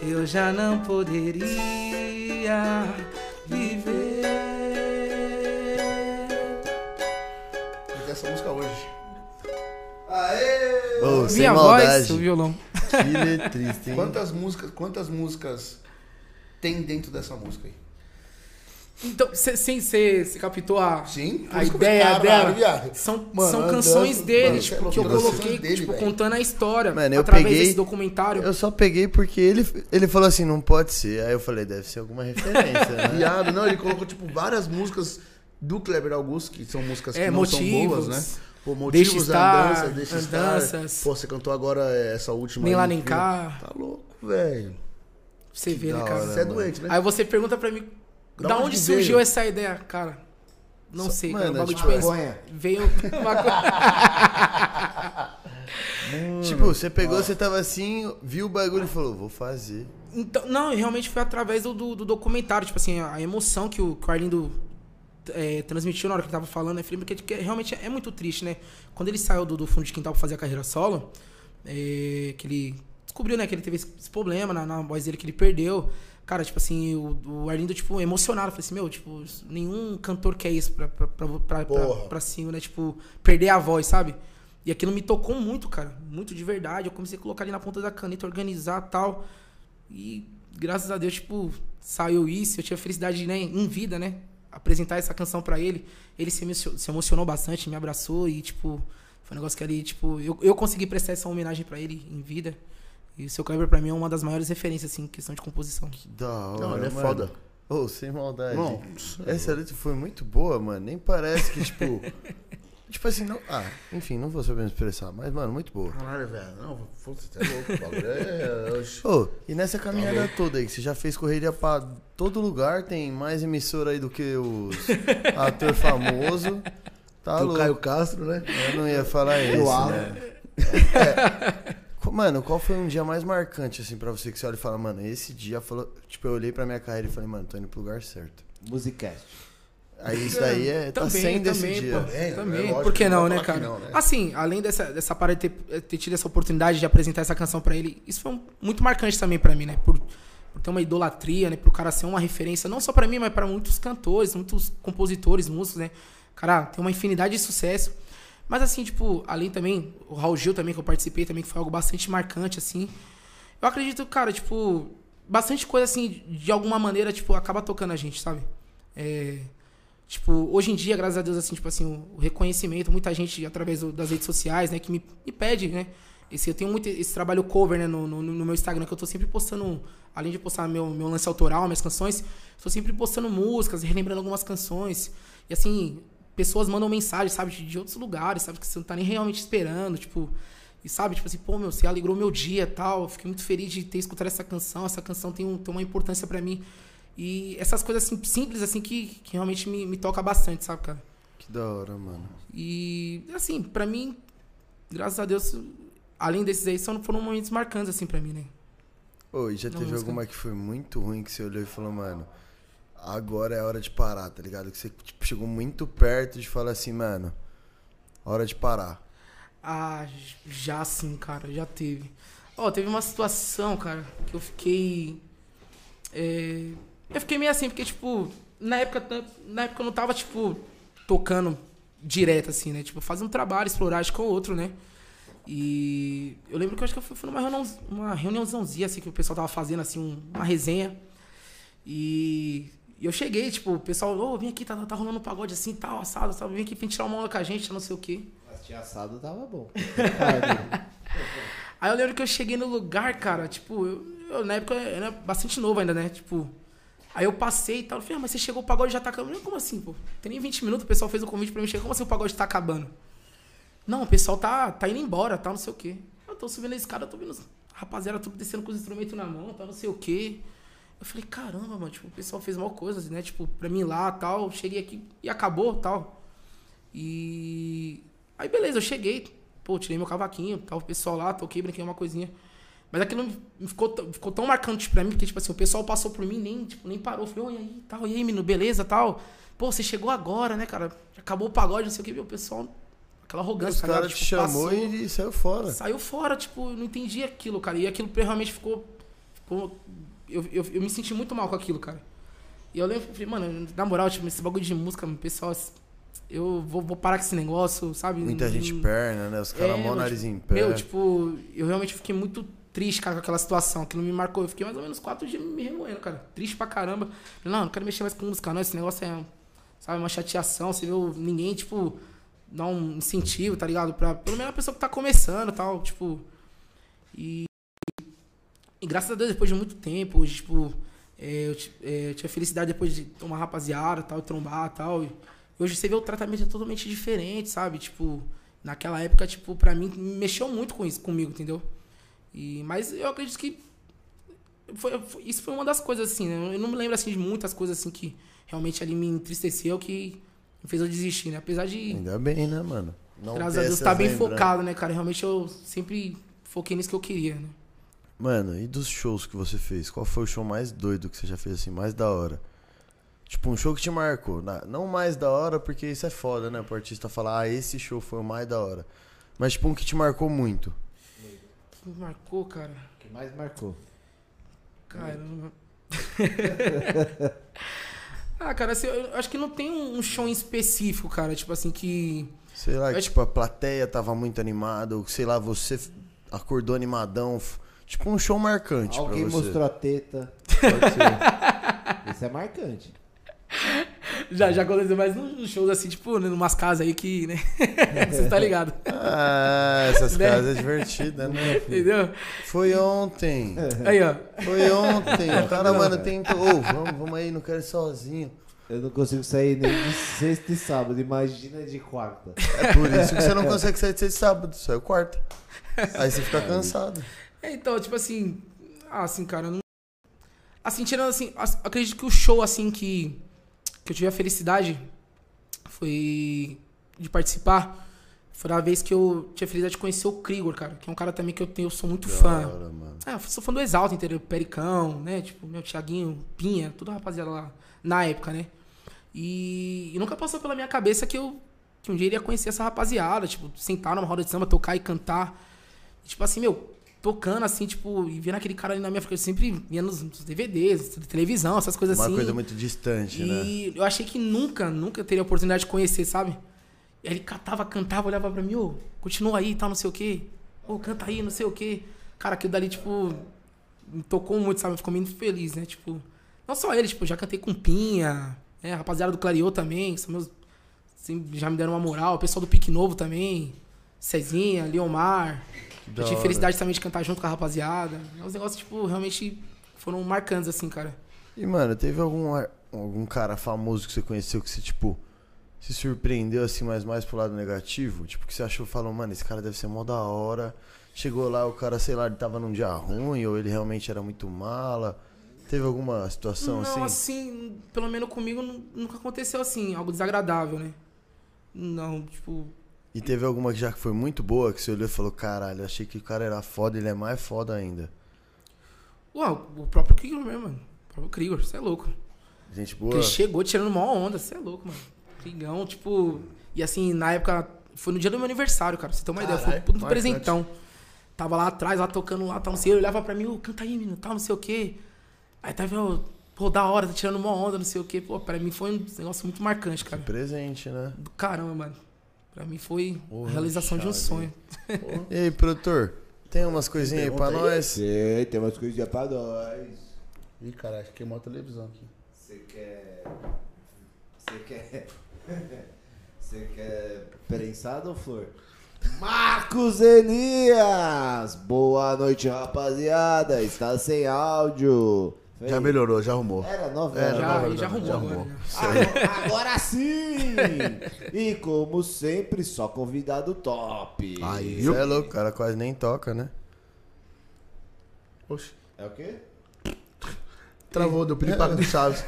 Eu já não poderia viver essa música hoje. Ô, sem Minha maldade. voz, o violão Que letrista, hein? Quantas músicas, quantas músicas tem dentro dessa música aí? Então, sem você captou a, Sim, a ideia caralho, dela. viado. São, Mano, são a canções dele, mano, tipo, você é que eu louco, coloquei, dele, tipo, velho. contando a história Mano, eu através peguei- desse documentário. Eu só peguei porque ele, ele falou assim, não pode ser. Aí eu falei, deve ser alguma referência, né? Viado, não, ele colocou, tipo, várias músicas do Kleber Augusto, que são músicas que É, não motivos. são boas, né? Pô, Deixa motivos, estar, andanças, deixa andanças. estar. Pô, você cantou agora essa última Nem aí, lá, nem viu? cá. Tá louco, velho. Você vê, da né, cara? Você é mano. doente, né? Aí você pergunta pra mim, Da da, onde onde que surgiu essa ideia? Cara, não Só- sei, mano, cara. O bagulho tipo, de maconha. Veio uma coisa. Tipo, você pegou, você tava assim, viu o bagulho e falou, vou fazer. Então, não, realmente foi através do, do, do documentário, tipo assim, a emoção que o, que o Arlindo é, transmitiu na hora que ele tava falando, né? Porque que realmente é muito triste, né? Quando ele saiu do, do fundo de quintal pra fazer a carreira solo, é, que ele descobriu, né, que ele teve esse, problema na, na voz dele que ele perdeu. Cara, tipo assim, o, o Arlindo, tipo, emocionado. Falei assim, meu, tipo, nenhum cantor quer isso pra, pra, pra, pra, pra, pra cima, né? Tipo, perder a voz, sabe? E aquilo me tocou muito, cara. Muito de verdade. Eu comecei a colocar ali na ponta da caneta, organizar tal. E graças a Deus, tipo, saiu isso. Eu tive a felicidade, né, em vida, né? Apresentar essa canção pra ele. Ele se, emocio- se emocionou bastante, me abraçou e, tipo, foi um negócio que ali, tipo, eu, eu consegui prestar essa homenagem pra ele em vida. E o seu Kleber, pra mim, é uma das maiores referências, assim, em questão de composição. Que da hora. Não, ele é mano. foda. Ô, sem maldade. Não, Essa letra foi muito boa, mano. Nem parece que, tipo. tipo assim, não. Ah, enfim, não vou saber me expressar, mas, mano, muito boa. Caralho, velho. Não, você é louco. O bagulho é. oxe. Ô, e nessa caminhada toda aí, que você já fez correria pra todo lugar, tem mais emissora aí do que os ator famoso. Tá Tem o louco. Caio Castro, né? Eu não ia falar isso, Alan. né? É. Mano, qual foi um dia mais marcante, assim, pra você que você olha e fala, mano, esse dia falou. Tipo, eu olhei pra minha carreira e falei, mano, tô indo pro lugar certo. Musicast. Aí isso daí é, tá Também, sendo esse também. É, é Também, lógico, por que não né, cara? não, né? Assim, além dessa, dessa parada de ter, ter tido essa oportunidade de apresentar essa canção pra ele, isso foi um- muito marcante também pra mim, né? Por, por ter uma idolatria, né? Pro cara ser uma referência, não só pra mim, mas pra muitos cantores, muitos compositores, músicos, né? Cara, tem uma infinidade de sucesso. Mas assim, tipo, além também, o Raul Gil também, que eu participei também, que foi algo bastante marcante, assim. Eu acredito, cara, tipo, bastante coisa, assim, de alguma maneira, tipo, acaba tocando a gente, sabe? É, tipo, hoje em dia, graças a Deus, assim, tipo assim, o, reconhecimento, muita gente através do- das redes sociais, né, que me, me pede, né? Esse, eu tenho muito esse trabalho cover, né, no, no, no meu Instagram, que eu tô sempre postando, além de postar meu, meu lance autoral, minhas canções, tô sempre postando músicas, relembrando algumas canções. E assim, pessoas mandam mensagem, sabe, de, de outros lugares, sabe, que você não tá nem realmente esperando, tipo. E sabe, tipo assim, pô, meu, você alegrou meu dia tal. Fiquei muito feliz de ter escutado essa canção. Essa canção tem, um, tem uma importância pra mim. E essas coisas assim, simples, assim, que, que realmente me, me toca bastante, sabe, cara? Que da hora, mano. E, assim, pra mim, graças a Deus, além desses aí, são, foram momentos marcantes, assim, pra mim, né? Ô, e já Não, teve música. alguma que foi muito ruim que você olhou e falou, mano, agora é hora de parar, tá ligado? Que você tipo, chegou muito perto de falar assim, mano, hora de parar. Ah, já sim, cara, já teve. Ó, teve uma situação, cara, que eu fiquei. é, eu fiquei meio assim, porque, tipo, na época, na época eu não tava, tipo, tocando direto, assim, né? Tipo, fazendo um trabalho esporádico ou outro, né? E eu lembro que eu acho que eu fui, fui numa reunião, uma reuniãozãozinha, assim, que o pessoal tava fazendo, assim, um- uma resenha. E eu cheguei, tipo, o pessoal, ô, vem aqui, tá, tá rolando um pagode assim, tal, assado, sabe? Vem aqui, vem tirar uma onda com a gente, não sei o quê. Mas tinha assado, tava bom. Aí eu lembro que eu cheguei no lugar, cara, tipo, eu, eu, na época eu era bastante novo ainda, né? Tipo, aí eu passei e tal. Eu falei, ah, mas você chegou, o pagode já tá acabando. Como assim, pô? Tem nem 20 minutos, o pessoal fez o convite pra mim chegar. Como assim o pagode tá acabando? Não, o pessoal tá, tá indo embora, tal, não sei o quê. Eu tô subindo a escada, tô vendo rapaziada tudo descendo com os instrumentos na mão, tal, não sei o quê. Eu falei, caramba, mano, tipo, o pessoal fez mal coisas, né? Tipo, pra mim lá, tal, cheguei aqui e acabou, tal. E aí beleza, eu cheguei, pô, tirei meu cavaquinho, tava o pessoal lá, toquei, brinquei uma coisinha. Mas aquilo ficou, ficou tão marcante pra mim, porque, tipo assim, o pessoal passou por mim, nem, tipo, nem parou. Falei, oi, aí, tal, e aí, menino, beleza, tal. Pô, você chegou agora, né, cara? Acabou o pagode, não sei o que, meu, o pessoal, aquela arrogância, Os tá caras te Tipo, chamou passou- e, saiu fora. Saiu fora, tipo, eu não entendi aquilo, cara. E aquilo realmente ficou. ficou eu, eu, eu me senti muito mal com aquilo, cara. E eu lembro, falei, mano, na moral, tipo, esse bagulho de música, pessoal, eu vou, vou parar com esse negócio, sabe? Muita gente Não- perna, né? Os caras É, mó nariz tipo, em pé. Meu, tipo, eu realmente fiquei muito triste, cara, com aquela situação. Aquilo me marcou. Eu fiquei mais ou menos quatro dias me remoendo, cara. Triste pra caramba. Não, não quero mexer mais com música, não. Esse negócio é, sabe, uma chateação. Você o- ninguém, tipo, dar um incentivo, tá ligado? Pra, pelo menos a pessoa que tá começando e tal, tipo. E, e graças a Deus, depois de muito tempo, hoje, tipo, é, eu, é, eu tive a felicidade depois de tomar rapaziada tal, e trombar tal. E hoje você vê o tratamento é totalmente diferente, sabe? Tipo, naquela época, tipo, pra mim, mexeu muito com isso, comigo, entendeu? E, mas eu acredito que foi, foi- isso foi uma das coisas, assim, né? Eu não me lembro, assim, de muitas coisas, assim, que realmente ali me entristeceu, que me fez eu desistir, né? Apesar de, Ainda bem, né, mano? Não graças a Deus, estar bem lembranças. focado, né, cara? Realmente eu sempre foquei nisso que eu queria, né? Mano, e dos shows que você fez? Qual foi o show mais doido que você já fez assim, mais da hora? Tipo, um show que te marcou. Não mais da hora, porque isso é foda, né? Pro artista falar, ah, esse show foi o mais da hora. Mas, tipo, um que te marcou muito. Que me marcou, cara. O que mais marcou? Caramba. ah, cara, assim, eu acho que não tem um show em específico, cara. Tipo assim, que. Sei lá, Eu acho- tipo, a plateia tava muito animada, ou sei lá, você acordou animadão. Tipo, um show marcante Alguém pra você. mostrou a teta. Pode ser. Isso é marcante. Já, já aconteceu mais nos shows assim, tipo, né, numas casas aí que, né? Você tá ligado? Ah, essas Né? casas é divertidas, né? filho? Entendeu? Foi ontem. Aí, ó. Foi ontem. O cara, mano, tentou. Ô, vamos, vamos aí, não quero ir sozinho. Eu não consigo sair nem de sexta e sábado, imagina de quarta. É por isso que você não consegue sair de sexta e sábado, só é quarta. Aí você fica cansado. É, então, tipo assim. Ah, assim, cara, eu não. Assim, tirando assim. as- Acredito que o show, assim, que. Que eu tive a felicidade. Foi. De participar. Foi a vez que eu tive a felicidade de conhecer o Krigor, cara. Que é um cara também que eu tenho, eu sou muito fã. Hora. Ah, sou fã do Exalta, entendeu? Pericão, né? Tipo, meu Thiaguinho, Pinha, toda a rapaziada lá na época, né? E, e nunca passou pela minha cabeça que eu que um dia iria conhecer essa rapaziada, tipo, sentar numa roda de samba, tocar e cantar. E, tipo assim, meu, tocando assim, tipo, e vendo aquele cara ali na minha frente, eu sempre via nos, nos DVDs, televisão, essas coisas Uma assim. coisa muito distante, né? E eu achei que nunca, nunca teria a oportunidade de conhecer, sabe? E aí ele catava, cantava, olhava pra mim, ô, continua aí, tal, não sei o quê. Ô, canta aí, não sei o quê. Cara, aquilo dali, tipo, me tocou muito, sabe? Ficou muito feliz, né? Tipo, não só ele, tipo, já cantei com Pinha, né? A rapaziada do Clariô também, que são meus. assim, já me deram uma moral. O pessoal do Pique Novo também. Cezinha, Leomar. Eu tive felicidade também de cantar junto com a rapaziada. É uns negócios, tipo, realmente foram marcantes, assim, cara. E, mano, teve algum, algum cara famoso que você conheceu que você, tipo, se surpreendeu, assim, mas mais pro lado negativo? Tipo, que você achou, falou, mano, esse cara deve ser mó da hora. Chegou lá, o cara, sei lá, ele tava num dia ruim, ou ele realmente era muito mala. Teve alguma situação não, assim? assim, pelo menos comigo nu- nunca aconteceu assim, algo desagradável, né? Não, tipo. E teve alguma que já foi muito boa, que você olhou e falou, caralho, achei que o cara era foda, ele é mais foda ainda. Uau, o próprio Krigor mesmo, mano. O próprio Krigor, você é louco. Gente boa. Ele chegou tirando mó onda, você é louco, mano. Krigão, tipo. E assim, na época. Foi no dia do meu aniversário, cara. pra Você ter uma ideia. Foi um presentão. Tava lá atrás, lá tocando lá, tal, não sei. Ele olhava pra mim, ô, canta aí, menino, tal, não sei o quê. Aí tava, ó, pô, da hora, tá tirando uma onda, não sei o quê. Pô, pra mim foi um negócio muito marcante, cara. Presente, né? Do caramba, mano. Pra mim foi Porra, a realização de um chave. sonho. E aí, produtor, tem umas coisinhas aí pra aí. nós? Sei, tem umas coisinhas pra nós. Ih, caralho, queimou a televisão aqui. Você quer. Você quer. Você quer prensado ou flor? Marcos Elias! Boa noite, rapaziada. Está sem áudio. Já melhorou, já arrumou. Era nova. Era já, nova. ele já arrumou já agora. arrumou. né? Agora, agora sim! E como sempre, só convidado top. Aí, Você viu? é louco, o cara quase nem toca, né? Oxe, É o quê? Travou, deu piripaque do Chaves.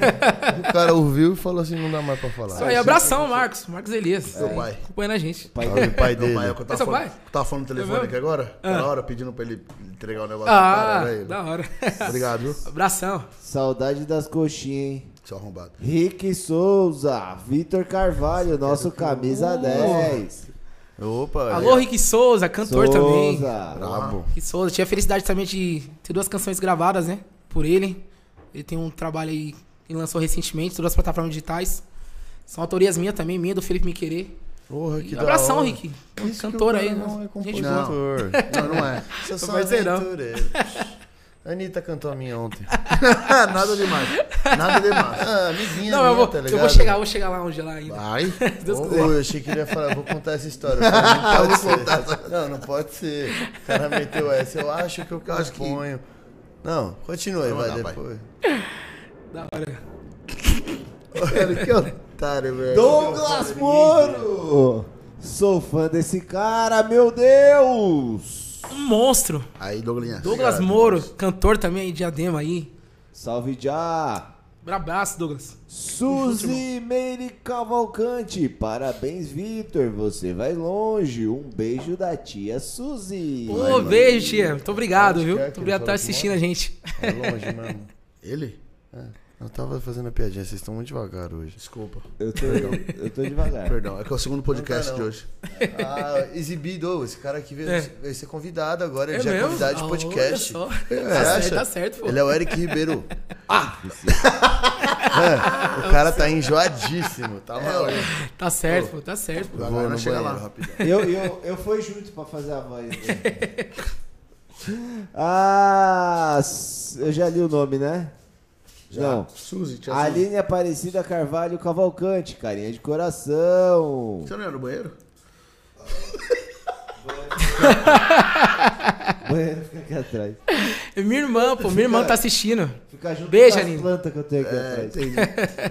O cara ouviu e falou assim, não dá mais pra falar. Isso aí, abração, Marcos. Marcos Elias. Meu Aí, pai. Acompanhando a gente. Pai Salve, pai Meu dele. pai, é o que eu É tava seu falando, pai? tava falando no telefone mesmo? aqui agora, Ah. na hora, pedindo pra ele entregar o negócio Ah, pro cara, era da hora. Obrigado, viu? Abração. Saudade das coxinhas, hein? Seu arrombado. Rick Souza, Vitor Carvalho, nosso camisa 10. Opa, Alô, Rick Souza, cantor também. Souza. brabo. Rick Souza. Tive a felicidade também de ter duas canções gravadas, né? Por ele. Ele tem um trabalho aí que ele lançou recentemente, todas as plataformas digitais. São autorias minhas também, minha do Felipe Me Querer. Porra, que E da abração. Rick. Isso que cantor aí, né? Não é Gente compositor. Não, não é. Você só. A Anitta cantou a minha ontem. Nada demais. Nada demais. Ah, amiguinha Não, minha, eu vou, tá eu ligado? vou chegar, eu vou chegar lá onde lá ainda. Vai. Deus ô, eu achei que ele ia falar, vou contar essa história. Eu Não pode ser. Não, não pode ser. O cara meteu essa, eu acho que eu acho que- componho. Não, continua aí, Vamos vai lá, vai. Da hora. Cara, que otário, velho. Douglas Moro! Sou fã desse cara, meu Deus! Um monstro. Aí, Douglas. Douglas Moro, cantor também, diadema aí. Salve já! Abraço, Douglas. Suzy Meire Cavalcante, parabéns, Vitor, você vai longe. Um beijo da tia Suzy. Ô, beijo, tia. Muito obrigado, Onde viu? é Muito obrigado por estar assistindo a gente. É longe mesmo. Ele? Eu tava fazendo a piadinha, vocês estão muito devagar hoje. Desculpa. Eu tô, eu tô devagar. Perdão, é que é o segundo podcast Não tá, de não. hoje. Ah, exibido, esse cara aqui veio, É. veio ser convidado agora, ele É já é mesmo? convidado de Ah, podcast. olha só. É, Tá certo, acha? tá certo, pô. Ele é o Eric Ribeiro. Ah! É, o cara tá enjoadíssimo, tá maluco. Tá certo, pô, tá certo, pô. Vou lá, no chega banheiro lá. rapidão. Eu, eu, eu fui junto pra fazer a voz. ah, eu já li o nome, né? Não. Suzy, tia Suzy. Aline Aparecida Carvalho Cavalcante, carinha de coração. Você não ia no banheiro? Banheiro fica aqui atrás. É Minha irmã, pô, minha irmã tá assistindo. Fica junto Beijo, com as Aline. plantas que eu tenho aqui É, atrás. entendi.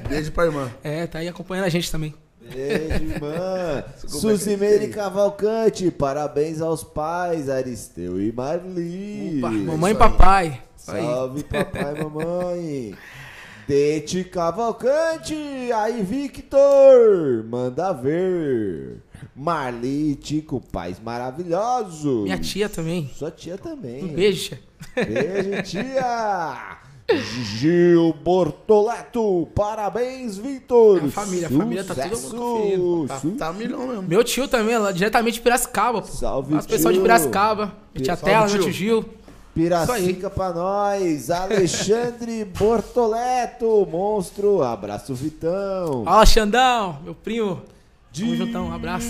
Beijo pra irmã. É, tá aí acompanhando a gente também. Beijo, irmã. Como Suzy que Meire tem? Cavalcante, parabéns aos pais, Aristeu e Marli. Opa, mamãe e papai. Salve, papai e mamãe. Dete Cavalcante, aí Victor, manda ver. Marli, Tico, pais maravilhosos. Minha tia também. Sua tia também. Um beijo. Beijo, tia. Gil Bortoleto, parabéns, Vitor. A família, a família tá todo mundo. Tá, tá milhão mesmo. Meu tio também, lá diretamente de Piracicaba, pô. Salve, As pessoas de. Piracicaba. Minha tia Salve, Tela, meu tio. Gil. Piracica pra nós. Alexandre Bortoleto, monstro. Abraço, Vitão. Fala, Xandão, meu primo. Tamo juntão, um abraço.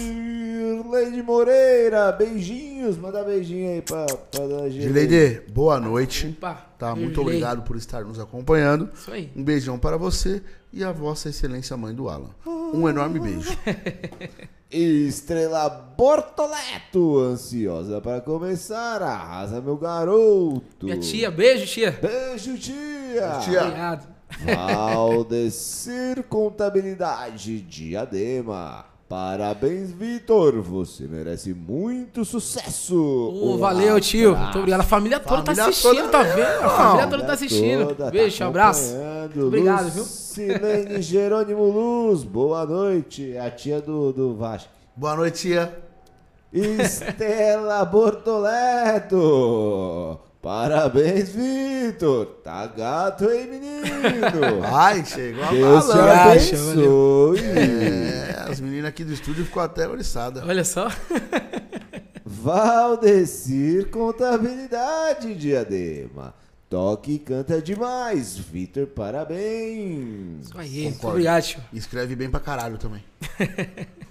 Leide Moreira, beijinhos. Manda beijinho aí pra, pra. Gileide, boa noite. Opa, Tá, beijo, muito obrigado por estar nos acompanhando. Isso aí. Um beijão para você e a vossa excelência mãe do Alan. Um enorme beijo. Estrela Bortoleto, ansiosa para começar. Arrasa, meu garoto. Minha tia, beijo, tia. Beijo, tia. Tia. Obrigado. Valdecir Contabilidade Diadema. Parabéns, Vitor. Você merece muito sucesso. Ô, Um valeu, tio. Muito obrigado. A família toda tá Família assistindo, toda tá vendo? A família toda tá assistindo. Toda, tá Beijo, abraço. acompanhando. Obrigado, viu? Lucilene Jerônimo Luz, boa noite. A tia do, do Vasco. Boa noite, tia. Estela Bortoleto. Parabéns, Vitor. Tá gato, hein, menino? Ai, chegou a Deus te acha, abençoe. É, as meninas aqui do estúdio ficou até oriçadas. Olha só. Valdecir Contabilidade Diadema. Toque e canta demais. Vitor, parabéns. Isso aí. Concordo. obrigado, escreve bem pra caralho também.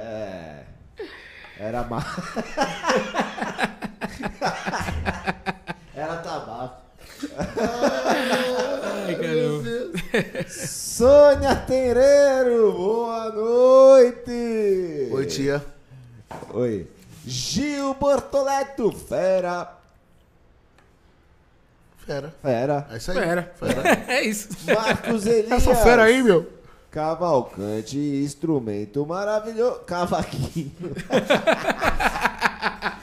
É. Era má. Era tabaco. Ai, caramba. Sônia Tereiro, boa noite. Oi, tia. Oi. Gil Bortoleto, fera. Fera. Fera. É isso aí. Fera. Fera. É isso. Marcos Elias. Essa fera aí, meu. Cavalcante, instrumento maravilhoso. Cavaquinho.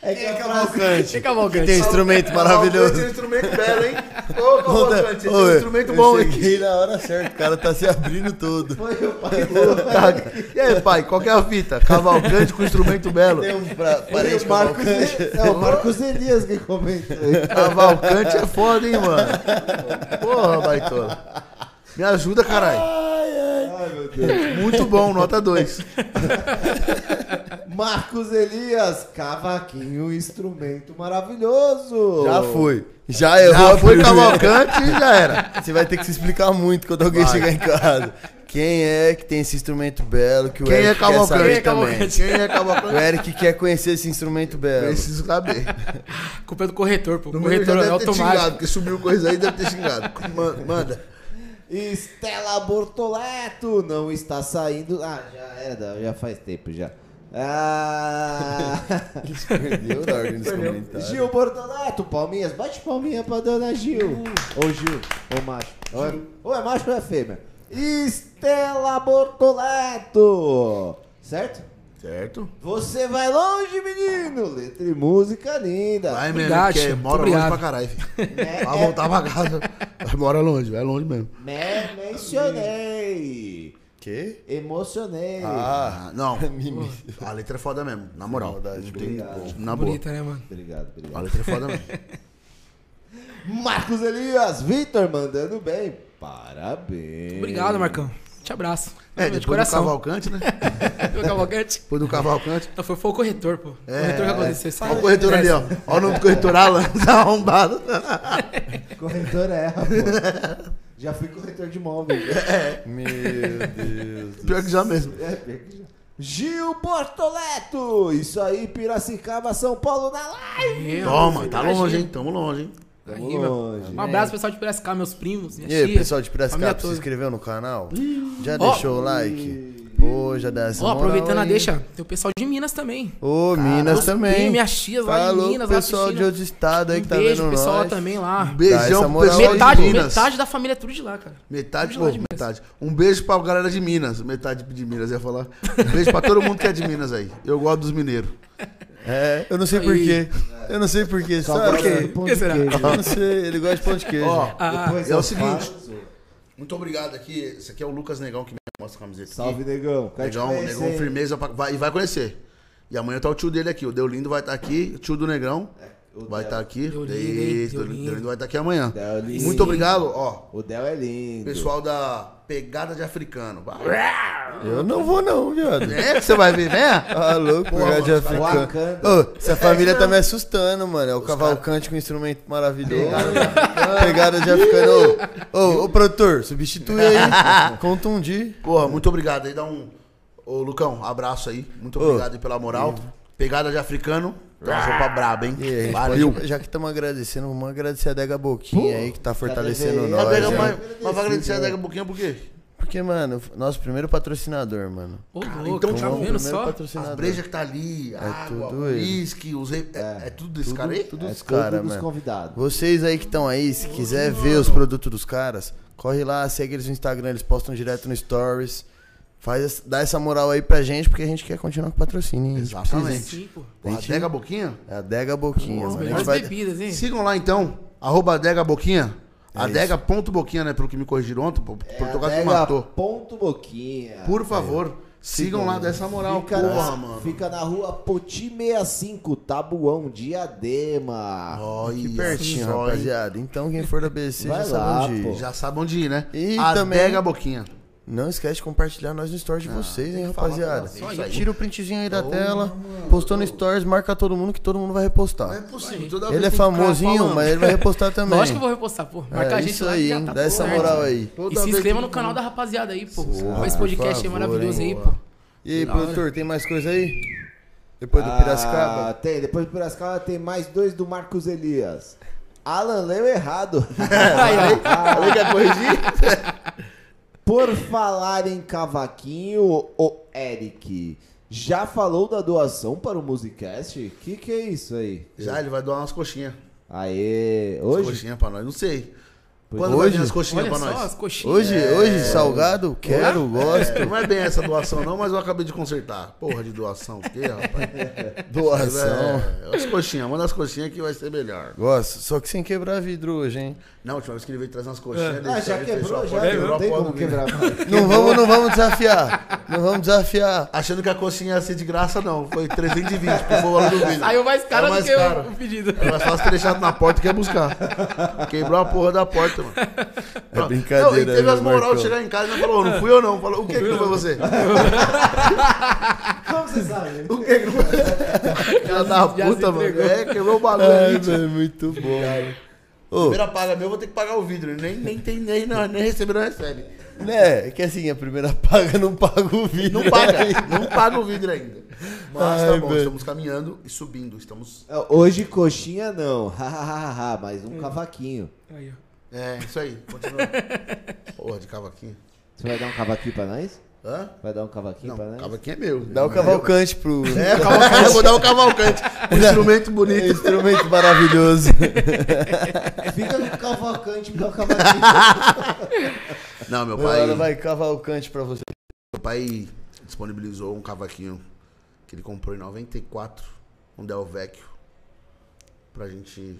é que é Cavalcante. Que cavalcante. Tem instrumento Cavalcante é um maravilhoso. instrumento belo, hein? Ô, Cavalcante, tem um instrumento eu bom, hein? cheguei na hora certa, o cara tá se abrindo todo. Foi o pai Tá. E aí, pai, qual que é a fita? Cavalcante com instrumento belo. Tem um pra, parente o Marcos, Cavalcante. Elias, é o Marcos Elias que comentou. Cavalcante é foda, hein, mano? Porra, baitola. Me ajuda, caralho. Ai, meu Deus. Muito bom, nota 2. Marcos Elias, cavaquinho, instrumento maravilhoso. Já foi. Já errou Já foi. Cavalcante e já era. Você vai ter que se explicar muito quando alguém Vai. chegar em casa. Quem é que tem esse instrumento belo que o Quem é Eric quer Cavalcante? saber Quem é também? Cavalcante? Quem é O Cavalcante? Eric quer conhecer esse instrumento belo. Preciso saber. Culpa é do corretor, pô. Já corretor é deve ter xingado, automático. porque subiu coisa aí, deve ter xingado. Ma- Manda. Estela Bortoleto não está saindo. Ah, já era, já faz tempo já. Ah, Perdeu na ordem dos comentários. Gil Bortoleto, palminhas, bate palminha pra dona Gil. Ô Gil, ô macho. Ou é, ou é macho ou é fêmea? Estela Bortoleto, certo? Certo? Você vai longe, menino. Letra e música linda. Vai mesmo, Obrigado, porque mora longe obrigado. pra caralho, filho. Me- Vai voltar pra casa. Vai mora longe, vai longe mesmo. me- mencionei. Quê? Emocionei. Ah, não. A letra é foda mesmo, na moral. Maldade, tem- obrigado. na boa. Bonita, né, mano? Obrigado, A obrigado. letra é foda mesmo. Marcos Elias, Vitor mandando bem. Parabéns. Obrigado, Marcão. Te abraço. É, de depois do coração. Cavalcante, né? Viu o cavalcante? Depois do Cavalcante. Não, foi, foi o corretor, pô. O É, corretor que é. aconteceu. Só Olha o corretor ali, ó. Olha o nome do corretor Alan, tá arrombado. Corretor erra, pô. Já fui corretor de imóvel. já. Meu Deus. Pior que já mesmo. É, pior que já. Gil Bortoleto! Isso aí, Piracicaba, São Paulo na live! Toma, tá longe, hein? Tamo longe, hein? Tamo Aí, meu. longe. Um abraço, pessoal de Piracicaba, meus primos, minha E aí, tia, pessoal de Piracicaba, se inscreveu no canal? Já Ó. deixou o like? Já dá essa Ó, aproveitando a deixa, tem o pessoal de Minas também. Ô, Minas Meus também. primos, minhas tias lá Falou de Minas, lá pessoal de outros estados aí Um que tá beijo, vendo pessoal lá nós. também lá. Dá essa Beijão pro pessoal. Metade, de Minas. metade da família é tudo de lá, cara. Metade, Tudo de lá pô, de Minas. metade. Um beijo pra galera de Minas. Metade de Minas, ia falar. Um beijo pra todo mundo que é de Minas aí. Eu gosto dos mineiros. É, eu não sei porquê. Eu não sei porquê, Só sabe? gosta quê? Por que de será? queijo. Eu não sei, ele gosta de pão de queijo. Ó, Ah, Depois é o seguinte. faço. Muito obrigado aqui. Esse aqui é o Lucas Negão que me mostra a camiseta. Salve, aqui. negão. Quero Negão, Negão firmeza pra- vai, e vai conhecer. E amanhã tá o tio dele aqui. O Deu Lindo vai estar aqui. O tio do Negrão o vai estar aqui. Deu? Isso, Deu Lindo. Vai estar aqui amanhã. Muito obrigado, ó. O Del é lindo. Pessoal da Pegada de Africano. Eu não vou não, viado. É que você vai ver, né? Ah, louco, Porra, lugar de mano, africano. Ô, essa família tá me assustando, mano. É o Cavalcante com instrumento maravilhoso. Pegada de africano. Ô, ô, ô, produtor, substitui aí. Contundir. Porra, muito obrigado aí. Dá um. Ô, Lucão, abraço aí. Muito obrigado aí pela moral. Pegada de africano. Uma roupa braba, hein? E Valeu. pode- já que estamos agradecendo, vamos agradecer a Dega Boquinha aí, que tá fortalecendo nós. Né? mas, mas vai agradecer a Dega Boquinha por quê? Porque, mano, nosso primeiro patrocinador, mano. Ô, Cara, louco, então, tá vendo só? As patrocinador. brejas que tá ali, água, tudo ele. uísque, os re... é, é tudo desse cara aí? Tudo É dos tudo caras, dos convidados. Vocês aí que estão aí, se quiser ver os produtos dos caras, corre lá, segue eles no Instagram, eles postam direto no Stories. Faz, dá essa moral aí pra gente, porque a gente quer continuar com o patrocínio. A Exatamente. Sim, pô. Gente- Adega Boquinha? É a Dega Boquinha, As mano. A vai- bebidas, hein? Sigam lá então, arroba Adega Boquinha. É Adega.boquinha, né? Pelo que me corrigiram ontem, É por tocar que Adega matou. Ponto Boquinha. Por favor, sigam lá dessa moral, Fica, porra, na, mano. fica na rua Poti 65, Tabuão, Diadema. Olha Que pertinho, rapaziada. Então, quem for da BC já sabe lá, onde ir. pô. Já sabe onde ir, né? E Adega também- Boquinha. Não esquece de compartilhar nós no stories de vocês, hein, rapaziada. é isso aí. Tira o printzinho aí da tela, postou no stories, marca todo mundo que todo mundo vai Não é repostar. possível. Toda Ele vez é tem que ficar famosinho, falando. mas ele vai repostar também. Lógico que eu vou repostar, pô. Marca É a gente isso lá aí, que já hein? tá Dá essa certo. moral aí. Toda E se vez inscreva que- no canal da rapaziada aí, pô. Porra, Esse podcast por é favor, maravilhoso hein? aí, pô. E aí, produtor, tem mais coisa aí? Depois do Ah, Piracicaba? tem, depois do Piracicaba tem mais dois do Marcos Elias. Alan leu errado. Aí, ó. Falei que ia corrigir? Por falar em cavaquinho, o Eric, já falou da doação para o Musicast? Que que é isso aí? Já, ele vai doar umas coxinhas. Aê, Umas hoje? coxinhas pra nós. Não sei. Pois Quando vai hoje? vir as coxinhas Olha pra só nós? as coxinhas. Hoje, hoje, salgado, quero, gosto. É, não é bem essa doação, não, mas eu acabei de consertar. Porra de doação, o quê, rapaz? Doação. É, as coxinhas, manda as coxinhas que vai ser melhor. Gosto, só que sem quebrar vidro hoje, hein? Na última vez que ele veio trazer umas coxinhas, ele Ah, já quebrou, a já porta, quebrou não a tem porta como quebrar. Não vamos, não vamos desafiar. Não vamos desafiar. Achando que a coxinha ia ser de graça, não. Foi 320 pro valor do vidro. Saiu mais caro É mais do que o- caro. o pedido. É mais fácil ter deixado na porta que ia buscar. Quebrou a porra da porta, mano. Pronto. brincadeira, Não, e teve viu, as moral de chegar em casa e não falou, não fui eu não. Falou, o que que não foi você? Como você sabe? O que que não foi? Cara da Já se puta, mano. É, quebrou o bagulho. Velho, muito bom. Ô, Primeira paga meu, eu vou ter que pagar o vidro. Nem, nem tem, nem, não, nem receber, não recebe. né? É que assim, a primeira paga não paga o vidro. Não paga, não paga o vidro ainda. Mas tá Ai, bom, velho. estamos caminhando e subindo. Estamos. Hoje coxinha não, hahaha, mas um cavaquinho. Aí, ó. É, isso aí, continua. Porra de cavaquinho. Você vai dar um cavaquinho pra nós? Hã? Vai dar um cavaquinho pra Não, nós? cavaquinho é meu. Dá o cavalcante pro. É, o cavalcante, eu vou dar o cavalcante. Um instrumento bonito. Instrumento maravilhoso. Fica no cavalcante, me dá um cavaquinho. Não, meu pai, Agora vai cavalcante pra você. meu pai disponibilizou um cavaquinho que ele comprou em 94, um Del Vecchio, pra gente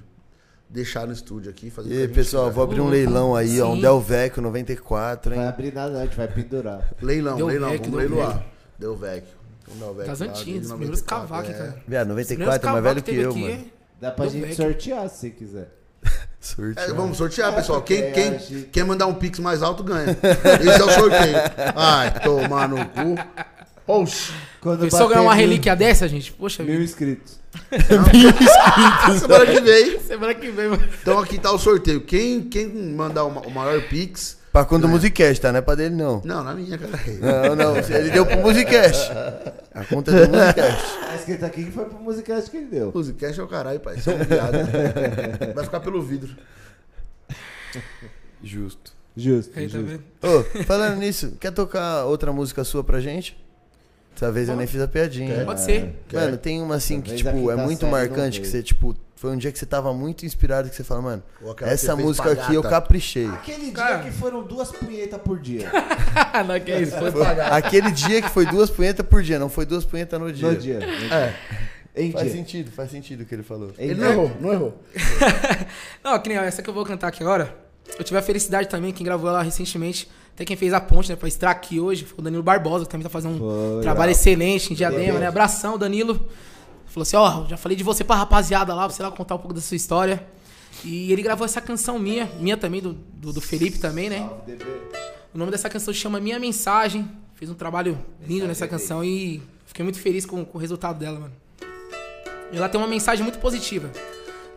deixar no estúdio aqui. Fazer o E aí, pessoal, quiser. vou abrir um leilão aí, ó. Um Sim. Del Vecchio 94, Vai hein? abrir nada, não, a gente vai pendurar. Leilão, Deu leilão, Vecchio, vamos leiloar. Deu Vecchio. Um Del Vecchio Das lá, antigas, desde os primeiros 94, cavaques, é. cara. Viado, Os primeiros 94 é mais velho que eu, aqui, mano. Dá pra Deu gente vecchio. sortear se quiser. Surte. É, vamos sortear, pessoal. Quem, É, quem, quem mandar um pix mais alto ganha. Esse é o sorteio. Ai, tomar no cu. Oxi. Quando Pensou ganhar uma mil- relíquia dessa, gente? Poxa Mil vida. inscritos. Semana que vem. Semana que vem, mano. Então aqui tá o sorteio. Quem, quem mandar o ma- o maior pix Pra quando o Musicast, tá? Não é pra dele, não. Não, na minha, cara. Não, não. Ele deu pro Musicast. A conta é do Musicast. Tá escrito aqui que foi pro musicast que ele deu. Musicast é o caralho, pai. Só um viado. Vai ficar pelo vidro. Justo. Justo, Aí, tá justo. vendo? Ô, falando nisso, quer tocar outra música sua pra gente? Dessa vez eu nem fiz a piadinha. Quer? Pode ser. Mano, tem uma assim que, Talvez tipo, é quinta muito marcante, que você, tipo, foi um dia que você tava muito inspirado, que você fala, mano, essa música aqui eu caprichei. Aquele Cara. dia que foram duas punhetas por dia. não, que é isso. Foi Foi aquele dia que foi duas punhetas por dia, não foi duas punhetas no dia. No dia. É. Em Faz dia. sentido, faz sentido o que ele falou. Ele dia. não errou, não errou. Não, que nem essa que eu vou cantar aqui agora. Eu tive a felicidade também, quem gravou ela recentemente, até quem fez a ponte, né, pra estar aqui hoje, foi o Danilo Barbosa, que também tá fazendo um Foi, trabalho bravo. excelente em Diadema, né? Abração, Danilo. Falou assim, ó, já falei de você pra rapaziada lá, pra você lá contar um pouco da sua história. E ele gravou essa canção minha, minha também, do, do, do Felipe também, né? O nome dessa canção chama Minha Mensagem. Fiz um trabalho lindo nessa canção e fiquei muito feliz com, com o resultado dela, mano. E ela tem uma mensagem muito positiva.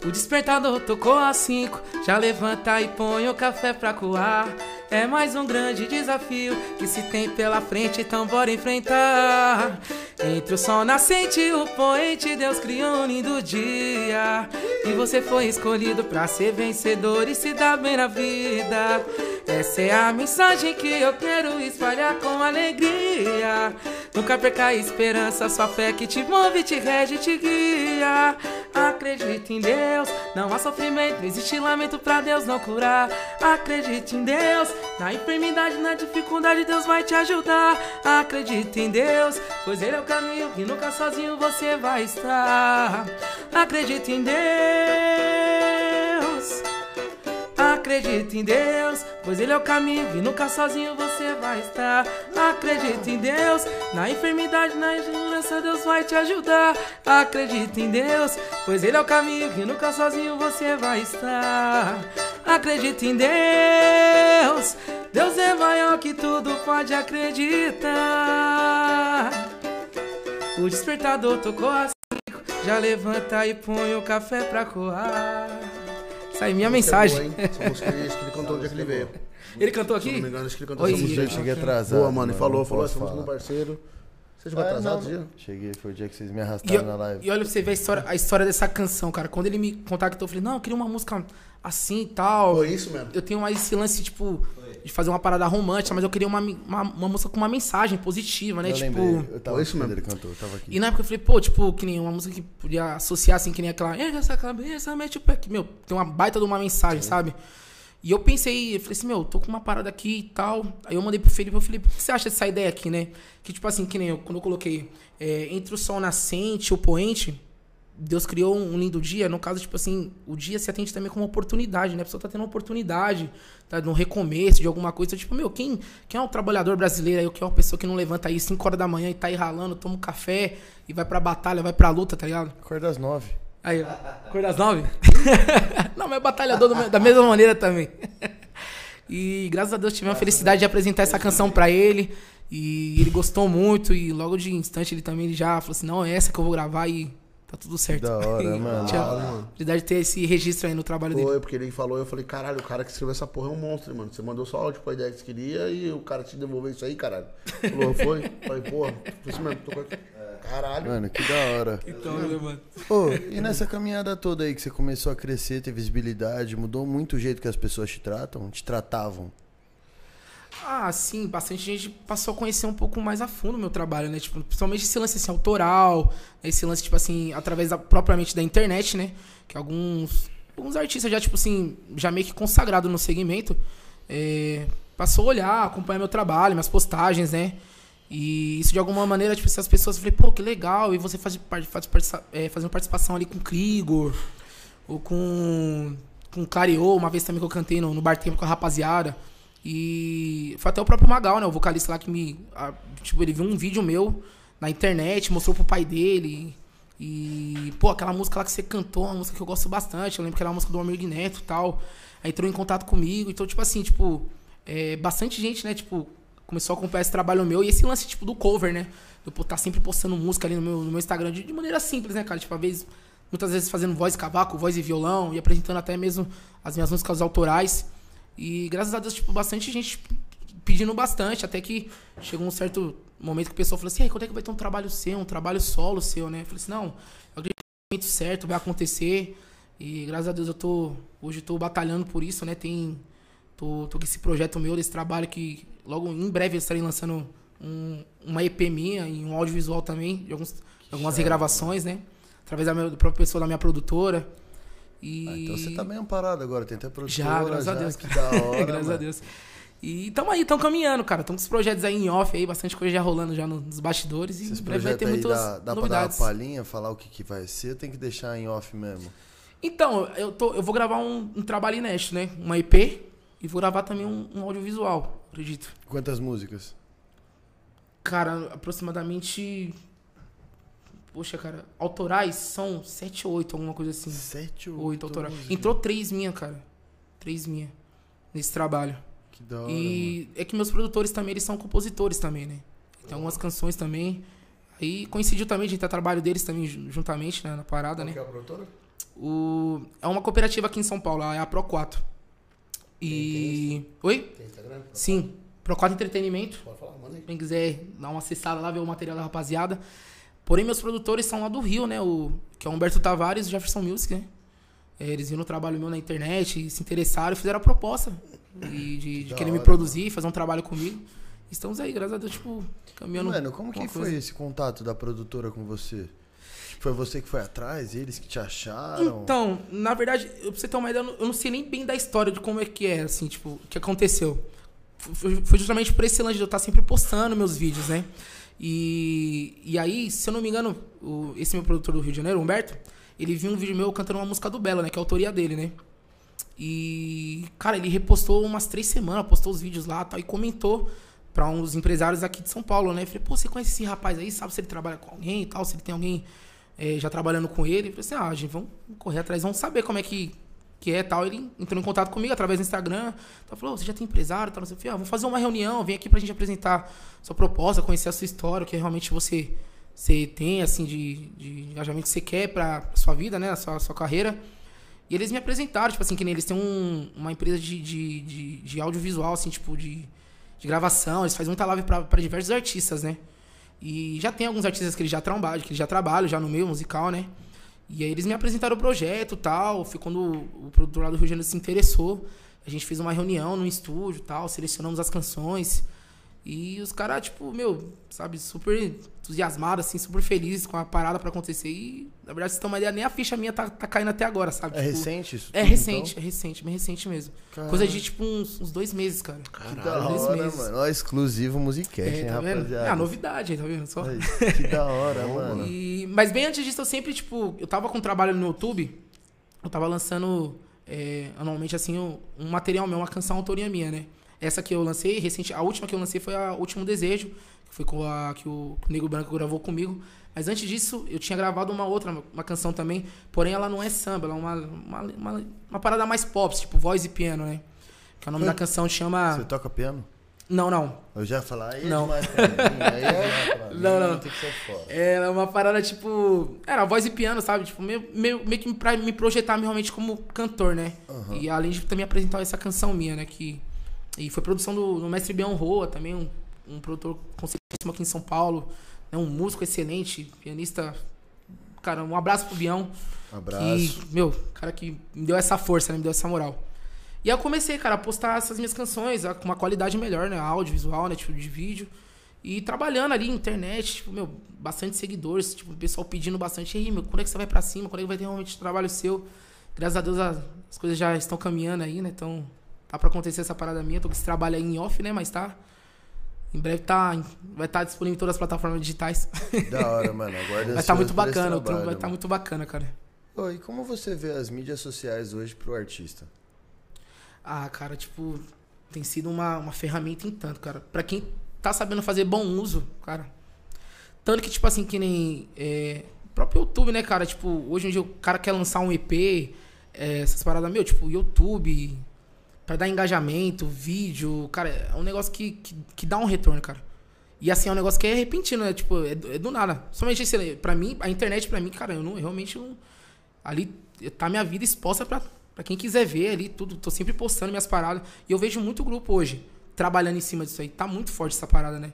O despertador tocou às 5, já levanta e põe o café pra coar. É mais um grande desafio que se tem pela frente, então bora enfrentar. Entre o sol nascente e o poente, Deus criou um lindo dia. E você foi escolhido pra ser vencedor e se dar bem na vida. Essa é a mensagem que eu quero espalhar com alegria. Nunca perca a esperança, sua fé que te move, te rege, te guia. Acredite em Deus, não há sofrimento, não existe lamento pra Deus não curar. Acredite em Deus, na enfermidade, na dificuldade, Deus vai te ajudar. Acredite em Deus, pois Ele é o caminho e nunca sozinho você vai estar. Acredite em Deus. Acredite em Deus, pois Ele é o caminho e nunca sozinho você vai estar. Acredite em Deus, na enfermidade, na insegurança, Deus vai te ajudar. Acredite em Deus, pois Ele é o caminho e nunca sozinho você vai estar. Acredite em Deus, Deus é maior que tudo, pode acreditar. O despertador tocou às cinco, já levanta e põe o café pra coar. Essa aí é minha mensagem. Boa, hein? Essa música aí, acho que ele cantou no dia que ele veio. Ele cantou Se não aqui? me engano, acho que ele cantou Oi, essa música. Eu cheguei atrasado. Boa, mano. E falou, falou essa música um falar. parceiro. Você chegou Ah, atrasado dia? Cheguei, foi o dia que vocês me arrastaram eu- na live. e olha pra você ver a história, a história dessa canção, cara. Quando ele me contactou, eu falei, não, eu queria uma música assim e tal. Foi isso mesmo. Eu tenho mais esse lance, tipo, de fazer uma parada romântica, mas eu queria uma, uma, uma música com uma mensagem positiva, né? eu tipo. lembrei, eu tava Foi isso mesmo. ele cantou, eu tava aqui. E na época eu falei, pô, tipo, que nem uma música que podia associar, assim, que nem aquela. Essa cabeça, mete o pé aqui. Meu, tem uma baita de uma mensagem, sabe? E eu pensei, eu falei assim, meu, tô com uma parada aqui e tal. Aí eu mandei pro Felipe, eu falei, o que você acha dessa ideia aqui, né? Que tipo assim, que nem eu, quando eu coloquei é, entre o sol nascente e o poente, Deus criou um lindo dia. No caso, tipo assim, o dia se atende também como uma oportunidade, né? A pessoa tá tendo uma oportunidade, tá no recomeço de alguma coisa. Tipo, meu, quem, quem é um trabalhador brasileiro aí, que é uma pessoa que não levanta aí 5 horas da manhã e tá aí ralando, toma um café e vai pra batalha, vai pra luta, tá ligado? Acorda às nove. Aí, ó. Cor das nove? não, mas é batalhador da mesma maneira também. E graças a Deus tive a felicidade de apresentar essa canção pra ele. E ele gostou muito. E logo de instante ele também já falou assim: não, é essa que eu vou gravar e tá tudo certo. Da hora, E mano. Tinha hora, mano. de ter esse registro aí no trabalho dele. Foi, porque ele falou, eu falei, caralho, o cara que escreveu essa porra é um monstro, mano. Você mandou só áudio pra ideia que você queria e o cara te devolveu isso aí, caralho. Falou, foi? Falei, porra, foi isso mesmo, tô com- Caralho. Mano, que da hora. Então, né, mano? Ô, e nessa caminhada toda aí que você começou a crescer, ter visibilidade, mudou muito o jeito que as pessoas te tratam, te tratavam? Ah, sim, bastante gente passou a conhecer um pouco mais a fundo o meu trabalho, né? Tipo, principalmente esse lance assim, autoral, né? esse lance, tipo assim, através da, propriamente da internet, né? Que alguns, alguns artistas já, tipo assim, já meio que consagrado no segmento, é, passou a olhar, acompanhar meu trabalho, minhas postagens, né? E isso de alguma maneira, tipo, essas pessoas, falei, pô, que legal, e você faz, faz, participa- é, fazendo participação ali com o Krigor, ou com, com o Clareou, uma vez também que eu cantei no, no bar tempo com a rapaziada. E foi até o próprio Magal, né? O vocalista lá que me. a- tipo, ele viu um vídeo meu na internet, mostrou pro pai dele. E, pô, aquela música lá que você cantou, uma música que eu gosto bastante. Eu lembro que era a música do Amir Neto e tal. Aí entrou em contato comigo. Então, tipo assim, tipo, é, bastante gente, né? Tipo, começou a acompanhar esse trabalho meu. E esse lance, tipo, do cover, né? Eu estar sempre postando música ali no meu, no meu Instagram de, de maneira simples, né, cara? Tipo, às vezes, muitas vezes fazendo voz e cavaco, voz e violão, e apresentando até mesmo as minhas músicas autorais. E graças a Deus, tipo, bastante gente pedindo bastante, até que chegou um certo momento que o pessoal falou assim, quando é que vai ter um trabalho seu, um trabalho solo seu, né? Eu falei assim, não, eu acredito que é o momento certo, vai acontecer. E graças a Deus eu tô. Hoje eu tô batalhando por isso, né? Tem. Tô, tô com esse projeto meu, desse trabalho que logo em breve eu estarei lançando um, uma EP minha e um audiovisual também, de alguns, algumas regravações, né? Através da, minha, da própria pessoa da minha produtora. E... Ah, então você tá bem amparado agora, tem até produtora. Já, graças já, a Deus. Que da hora, graças mano. a Deus. E tamo aí, tamo caminhando, cara. Tamo com os projetos aí em off aí, bastante coisa já rolando já nos bastidores. E Esses breve vai ter muitas dá, dá pra dar uma novidades. palhinha, falar o que, que vai ser, tem que deixar em off mesmo. Então, eu, tô, eu vou gravar um, um trabalho inédito, né? Uma EP e vou gravar também um, um audiovisual, acredito. Quantas músicas? Cara, aproximadamente. Poxa, cara, autorais são sete ou oito, alguma coisa assim. Sete ou Oito autorais. músicas. Entrou três minha, cara. Três minha. Nesse trabalho. Que da hora, E é que meus produtores também, eles são compositores também, né? Tem algumas canções também. Aí coincidiu também de ter trabalho deles também ju- juntamente né, na parada, né? Qual que é a produtora? O... É uma cooperativa aqui em São Paulo, é a Pro 4. E. Oi? Tem Instagram? Sim. Pro 4 Entretenimento. Pode falar, manda aí. Quem quiser dar uma acessada lá, ver o material da rapaziada. Porém, meus produtores são lá do Rio, né? O, que é o Humberto Tavares e o Jefferson Music, né? É, Eles viram o trabalho meu na internet, se interessaram e fizeram a proposta de, de, de querer me hora. produzir, fazer um trabalho comigo. Estamos aí, graças a Deus, tipo, caminhando. Mano, como que foi coisa. esse contato da produtora com você? Foi você que foi atrás, eles que te acharam? Então, na verdade, eu, pra você ter uma ideia, eu não, sei nem bem da história de como é que é, assim, tipo, o que aconteceu. Foi, foi justamente por esse lance de eu estar sempre postando meus vídeos, né? E, e aí, se eu não me engano, o- esse meu produtor do Rio de Janeiro, Humberto, ele viu um vídeo meu cantando uma música do Belo, né? Que é a autoria dele, né? E, cara, ele repostou umas três semanas, postou os vídeos lá tal, e comentou pra uns empresários aqui de São Paulo, né? Eu falei, pô, você conhece esse rapaz aí? Sabe se ele trabalha com alguém e tal? Se ele tem alguém eh, já trabalhando com ele? Falei assim, ah, gente, vamos correr atrás, vamos saber como é que, que é tal. Ele entrou em contato comigo através do Instagram. Então, falou, "Ô, você já tem empresário? Tal, não. Ah, vamos fazer uma reunião, vem aqui pra gente apresentar sua proposta, conhecer a sua história, o que realmente você, você tem, assim, de, de engajamento que você quer pra sua vida, né? A sua, sua carreira. E eles me apresentaram, tipo assim, que nem eles têm um- uma empresa de, de, de, de audiovisual, assim, tipo, de, de gravação. Eles fazem muita live pra diversos artistas, né? E já tem alguns artistas que eles já trabalham, que eles já trabalham já no meio musical, né? E aí eles me apresentaram o projeto tal. Foi quando o, produtor lá do Rio de Janeiro se interessou. A gente fez uma reunião no estúdio tal, selecionamos as canções. E os caras, tipo, meu, sabe, super entusiasmados, assim, super felizes com a parada pra acontecer. E, na verdade, vocês têm uma ideia, nem a ficha minha tá, tá caindo até agora, sabe? É Tipo, recente isso? É tudo, recente, então? é recente, bem recente mesmo. Caralho. Coisa de, tipo, uns, uns dois meses, cara. Que da dois hora, meses. mano. Ó, exclusivo Musicast, É, hein, tá vendo? rapaziada? É a novidade aí, tá vendo? Só. Que da hora, mano. E- mas bem antes disso, eu sempre, tipo, eu tava com um trabalho no YouTube, eu tava lançando é, anualmente, assim, um, um material meu, uma canção autoria minha, né? Essa que eu lancei, recente, a última que eu lancei foi a Último Desejo, que foi com a que o, que o Nego Branco gravou comigo. Mas antes disso, eu tinha gravado uma outra, uma canção também, porém ela não é samba, ela é uma, uma, uma, uma parada mais pop, tipo voz e piano, né? Que o nome da canção chama. Você toca piano? Não, não. Eu já ia falar, aí é Não. aí é Não, não. Tem que ser fora. Era uma parada tipo. Era voz e piano, sabe? Tipo, meio, meio, meio que pra me projetar realmente como cantor, né? E além de também apresentar essa canção minha, né? Que, e foi produção do, do mestre Bion Roa, também um, um produtor conceituíssimo aqui em São Paulo. Né? Um músico excelente, pianista. Cara, um abraço pro Bião. Um abraço. Que, meu, cara que me deu essa força, né? Me deu essa moral. E aí eu comecei, cara, a postar essas minhas canções com uma qualidade melhor, né? Áudio, visual, né? Tipo, de vídeo. E trabalhando ali, internet, tipo, meu, bastante seguidores, tipo, o pessoal pedindo bastante. Aí, meu, quando é que você vai pra cima? Quando é que vai ter realmente trabalho seu? Graças a Deus as coisas já estão caminhando aí, né? Então, tá pra acontecer essa parada minha. Tô com esse trabalho aí em off, né? Mas tá. Em breve tá, vai estar disponível em todas as plataformas digitais. Da hora, mano. Aguarda vai estar ansioso muito bacana, o trampo vai estar mano. muito bacana, cara. E como você vê as mídias sociais hoje pro artista? Ah, cara, tipo, tem sido uma, uma ferramenta em tanto, cara. Pra quem tá sabendo fazer bom uso, cara. Tanto que, tipo assim, que nem. É, próprio YouTube, né, cara? Tipo, hoje em dia o cara quer lançar um EP, é, essas paradas, meu, tipo, YouTube, pra dar engajamento, vídeo, cara, é um negócio que, que, que dá um retorno, cara. E assim, é um negócio que é repentino, né? Tipo, é, do- é do nada. Somente esse, pra mim, a internet, pra mim, cara, eu não, realmente não. Ali tá minha vida exposta pra Pra quem quiser ver ali, tudo, tô sempre postando minhas paradas. E eu vejo muito grupo hoje trabalhando em cima disso aí. Tá muito forte essa parada, né?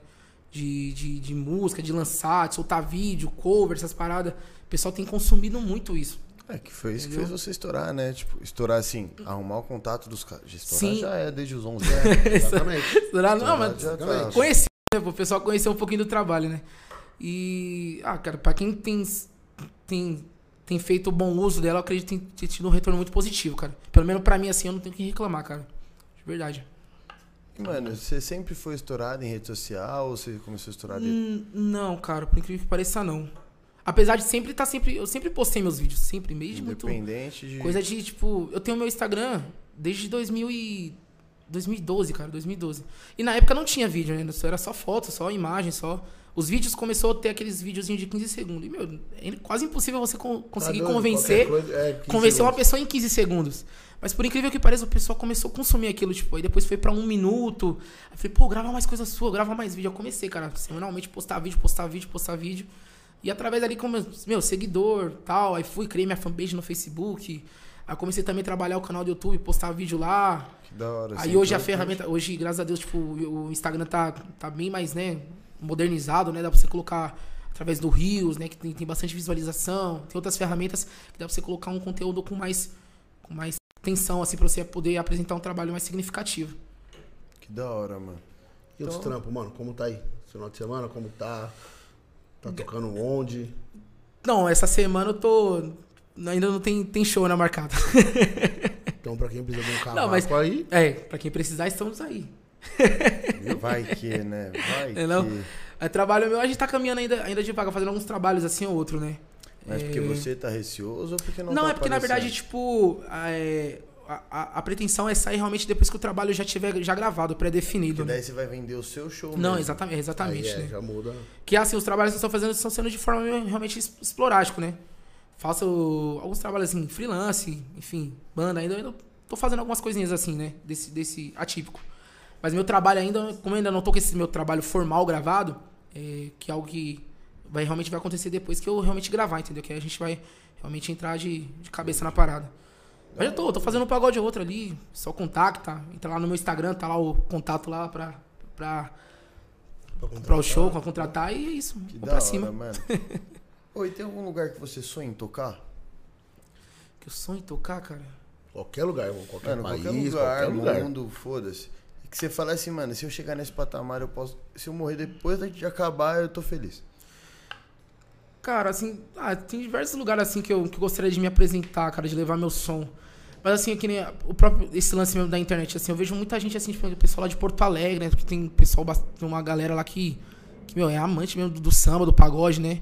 De, de, de música, de lançar, de soltar vídeo, cover, essas paradas. O pessoal tem consumido muito isso. É, que foi isso que fez você estourar, né? Tipo, estourar assim, arrumar o contato dos caras. Estourar Sim. já é desde os 11 É, anos. exatamente. Será? Não, mas já tá. conheci, né? O pessoal conheceu um pouquinho do trabalho, né? E, ah, cara, pra quem tem, tem, tem feito bom uso dela, eu acredito que tem, ter tido um retorno muito positivo, cara. Pelo menos pra mim, assim, eu não tenho que reclamar, cara. De verdade. Mano, você sempre foi estourado em rede social ou você começou a estourar. Hum, não, cara, por incrível que pareça, não. Apesar de sempre estar sempre. Eu sempre postei meus vídeos, sempre, mesmo muito. independente de. Coisa de, tipo, eu tenho meu Instagram desde 2000 e 2012, cara, 2012. E na época não tinha vídeo, né? Era só foto, só imagem, só. Os vídeos começou a ter aqueles videozinhos de 15 segundos. E, meu, é quase impossível você con- conseguir Tá doido? convencer, coisa- é, 15 convencer uma segundos. pessoa em 15 segundos. Mas por incrível que pareça, o pessoal começou a consumir aquilo, tipo, aí depois foi pra um minuto. Aí falei, pô, grava mais coisa sua, grava mais vídeo. Eu comecei, cara, semanalmente postar vídeo, postar vídeo, postar vídeo. E através ali, como, meu, seguidor tal, aí fui, criei minha fanpage no Facebook. Aí comecei também a trabalhar o canal do YouTube, postar vídeo lá. Que da hora. Aí hoje a ferramenta, hoje, graças a Deus, tipo, o Instagram tá, tá bem mais, né, modernizado, né? Dá pra você colocar através do Rios, né? Que tem, tem bastante visualização. Tem outras ferramentas que dá pra você colocar um conteúdo com mais, com mais tensão, assim, pra você poder apresentar um trabalho mais significativo. Que da hora, mano. E os Então- trampos, mano? Como tá aí? Final de semana, como tá? Tá tocando onde? Não, essa semana eu tô. Ainda não tem, tem show na marcada. Então, pra quem precisa de um cavaco Não, mas- aí, É, pra quem precisar, estamos aí. Vai que, né? Vai É, não? que. É trabalho meu, a gente tá caminhando ainda, ainda devagar, fazendo alguns trabalhos assim ou outro, né? Mas porque você tá receoso ou porque não Não, tá é porque na verdade, tipo, é, a, a- a pretensão é sair realmente depois que o trabalho já tiver já gravado, pré-definido. Porque Né? daí você vai vender o seu show Não, mesmo. exatamente, aí exatamente, é, né? já muda. Que assim, os trabalhos que eu estou fazendo estão sendo de forma realmente esporádico, né? Faço alguns trabalhos assim, freelance, enfim, banda, ainda, ainda tô fazendo algumas coisinhas assim, né? Desse, desse atípico. Mas meu trabalho ainda, como eu ainda não tô com esse meu trabalho formal gravado, é, que é algo que vai, realmente vai acontecer depois que eu realmente gravar, entendeu? Que aí a gente vai realmente entrar de, de cabeça na parada. Mas eu tô, tô fazendo um pagode ou outro ali, só contacta. Entra lá no meu Instagram, tá lá o contato lá pra, pra, Pra pra contratar. o show, pra contratar e é isso. Que pra hora, cima. mano. Oi, tem algum lugar que você sonha em tocar? Que eu sonho em tocar, cara. Qualquer lugar, irmão. Qualquer Mano, país, qualquer lugar, qualquer lugar. mundo, foda-se. E que você fala assim, mano, se eu chegar nesse patamar, eu posso. Se eu morrer depois de acabar, eu tô feliz. Cara, assim, ah, tem diversos lugares assim que eu, que eu gostaria de me apresentar, cara, de levar meu som. Mas assim, que nem o próprio esse lance mesmo da internet, assim, eu vejo muita gente assim, tipo, o pessoal lá de Porto Alegre, né? Porque tem pessoal, tem uma galera lá que, que meu, é amante mesmo do, do samba, do pagode, né?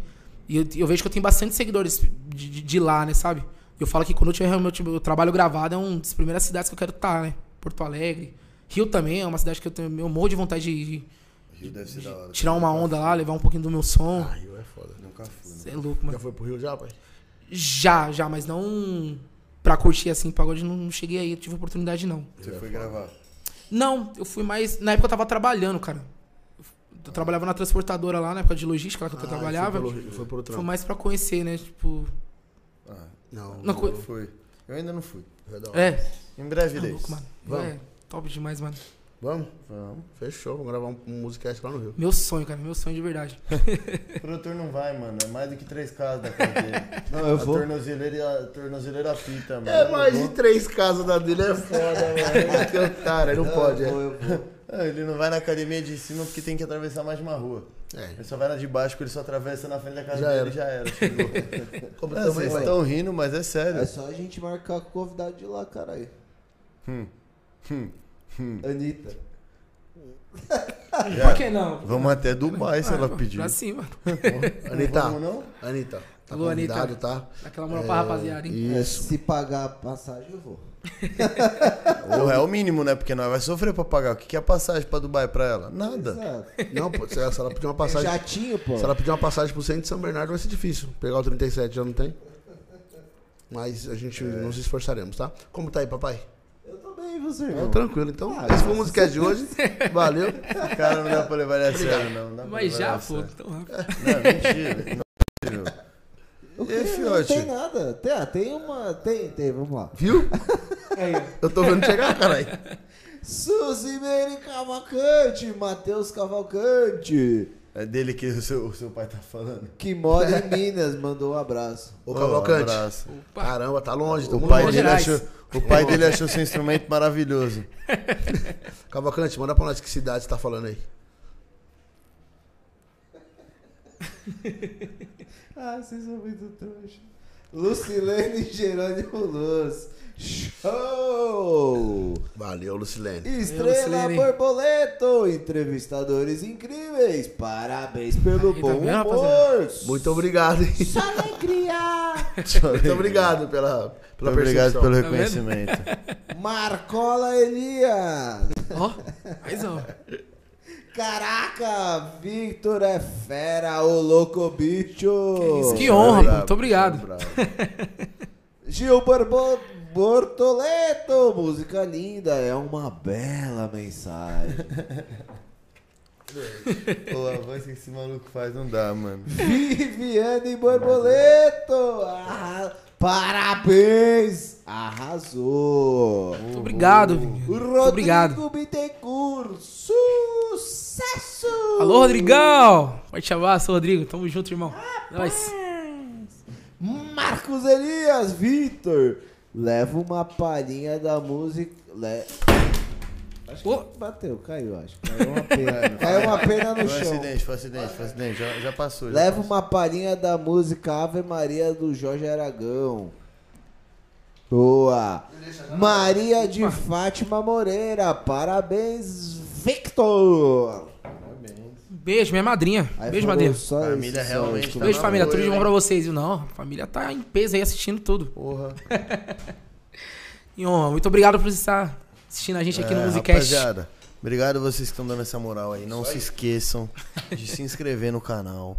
E eu, eu vejo que eu tenho bastante seguidores de, de, de lá, né, sabe? Eu falo que quando eu tiver meu, meu trabalho gravado, é uma das primeiras cidades que eu quero estar, né? Porto Alegre. Rio também é uma cidade que eu tenho eu morro de vontade de, de Rio deve ser da hora. tirar uma onda lá, levar um pouquinho do meu som. Ah, Rio é foda. Você é louco, mano. Já foi pro Rio já, pai? Já, já, mas não pra curtir assim, pagode, não, não cheguei aí, eu tive oportunidade não. Você foi gravar. Não, eu fui mais. Na época eu tava trabalhando, cara. Eu trabalhava na transportadora lá, na época de logística lá que eu Ah, trabalhava. Foi pelo, foi Foi mais pra conhecer, né? Tipo. Ah, Não, Não, co- eu fui. Eu ainda não fui. é Em breve tá irei. louco, mano. Vamos. É, top demais, mano. Vamos? Vamos. Fechou, vamos gravar um, um musicast lá no Rio. Meu sonho, cara, meu sonho de verdade. O produtor não vai, mano. É mais do que três casas da casa dele. Não, eu a vou. tornozeleira, a tornozeleira apita, mano. É mais Eu de vou. três casas da dele, é foda, mano. Que otário, não pode, Eu vou, é. eu vou. Ele não vai na academia de cima porque tem que atravessar mais de uma rua. É. Ele só vai na de baixo, porque ele só atravessa na frente da casa Já dele era. e já era. chegou. Como também, vocês vai. estão rindo, mas é sério. É só a gente marcar com o convidado de lá, caralho. Hum. Hum. Hum. Anitta. Por que não? Vamos até Dubai se ela pedir. Pra cima. Anitta, Não vamos, não? Anitta, tá Alô, Anitta. tá? Aquela moral pra rapaziada, hein? É, Isso. se pagar a passagem, eu vou. Porra, é o mínimo, né? Porque nós vai sofrer pra pagar. O que é a passagem pra Dubai pra ela? Nada. Exato. Não, pô, se ela pedir uma É passagem... jatinho, pô. Se ela pedir uma passagem pro centro de São Bernardo, vai ser difícil. Pegar o 37 já não tem. Mas a gente nos esforçaremos, tá? Como tá aí, papai? Eu tô bem, você, irmão. tranquilo. Então, Ah, esse foi o musicast de hoje. Valeu. Cara não dá pra levar ele a sério, não. não Mas já, pô. Tão rápido. Não, mentira. Não, é possível. O quê? E, fio, Pacote. tem nada. Tem, ah, tem uma. Tem, tem, vamos lá. Viu? Eu tô vendo chegar, caralho. Suzy Meire Cavalcante, Matheus Cavalcante, É dele que o seu, o seu pai tá falando. que mora em Minas, mandou um abraço. Ô, Cavalcante. abraço. Opa. Caramba, tá longe. O pai, longe. dele achou, o pai dele achou seu instrumento maravilhoso. Cavalcante, manda pra nós que cidade você tá falando aí. Ah, vocês são muito trouxa. Lucilene Jerônimo Luz. Show! Valeu, Lucilene. Estrela Lucilene. Borboleto, entrevistadores incríveis. Parabéns pelo Aí, tá bom humor. Muito obrigado, hein? Só alegria. Muito obrigado pela, pela Obrigado percepção. pelo Tá reconhecimento. Marcola Elias. Ó, mais ó. Caraca, Victor é fera, o louco bicho. Que isso, que honra, Bravo. Muito obrigado. bravo. Gil Borbo... Bortoleto, música linda, é uma bela mensagem. Pô, a voz que esse maluco faz não dá, mano. Viviane Borboleto, arra- parabéns, arrasou. Muito obrigado, Rodrigo obrigado. Bittencourt, sucesso. Alô, Rodrigão. Forte abraço, Rodrigo. Tamo junto, irmão. Nós. Marcos Elias, Vitor, leva uma palhinha da música. Le... Acho que bateu, caiu, acho. Caiu uma pena, caiu uma pena no Foi chão. acidente, foi um acidente, foi um acidente. Já, já passou. já Leva passou. uma palhinha da música Ave Maria do Jorge Aragão. Boa. Maria de Fátima Moreira. Parabéns, Victor. Beijo, minha madrinha. Aí Beijo, madrinha. Família isso, realmente tá Beijo, na família. Tudo de bom pra vocês, viu? Não, a família tá em peso aí assistindo tudo. Porra. E, ó, muito obrigado por estar assistindo a gente aqui no É, Musicast. Rapaziada, obrigado vocês que estão dando essa moral aí. Não se esqueçam de se inscrever no canal.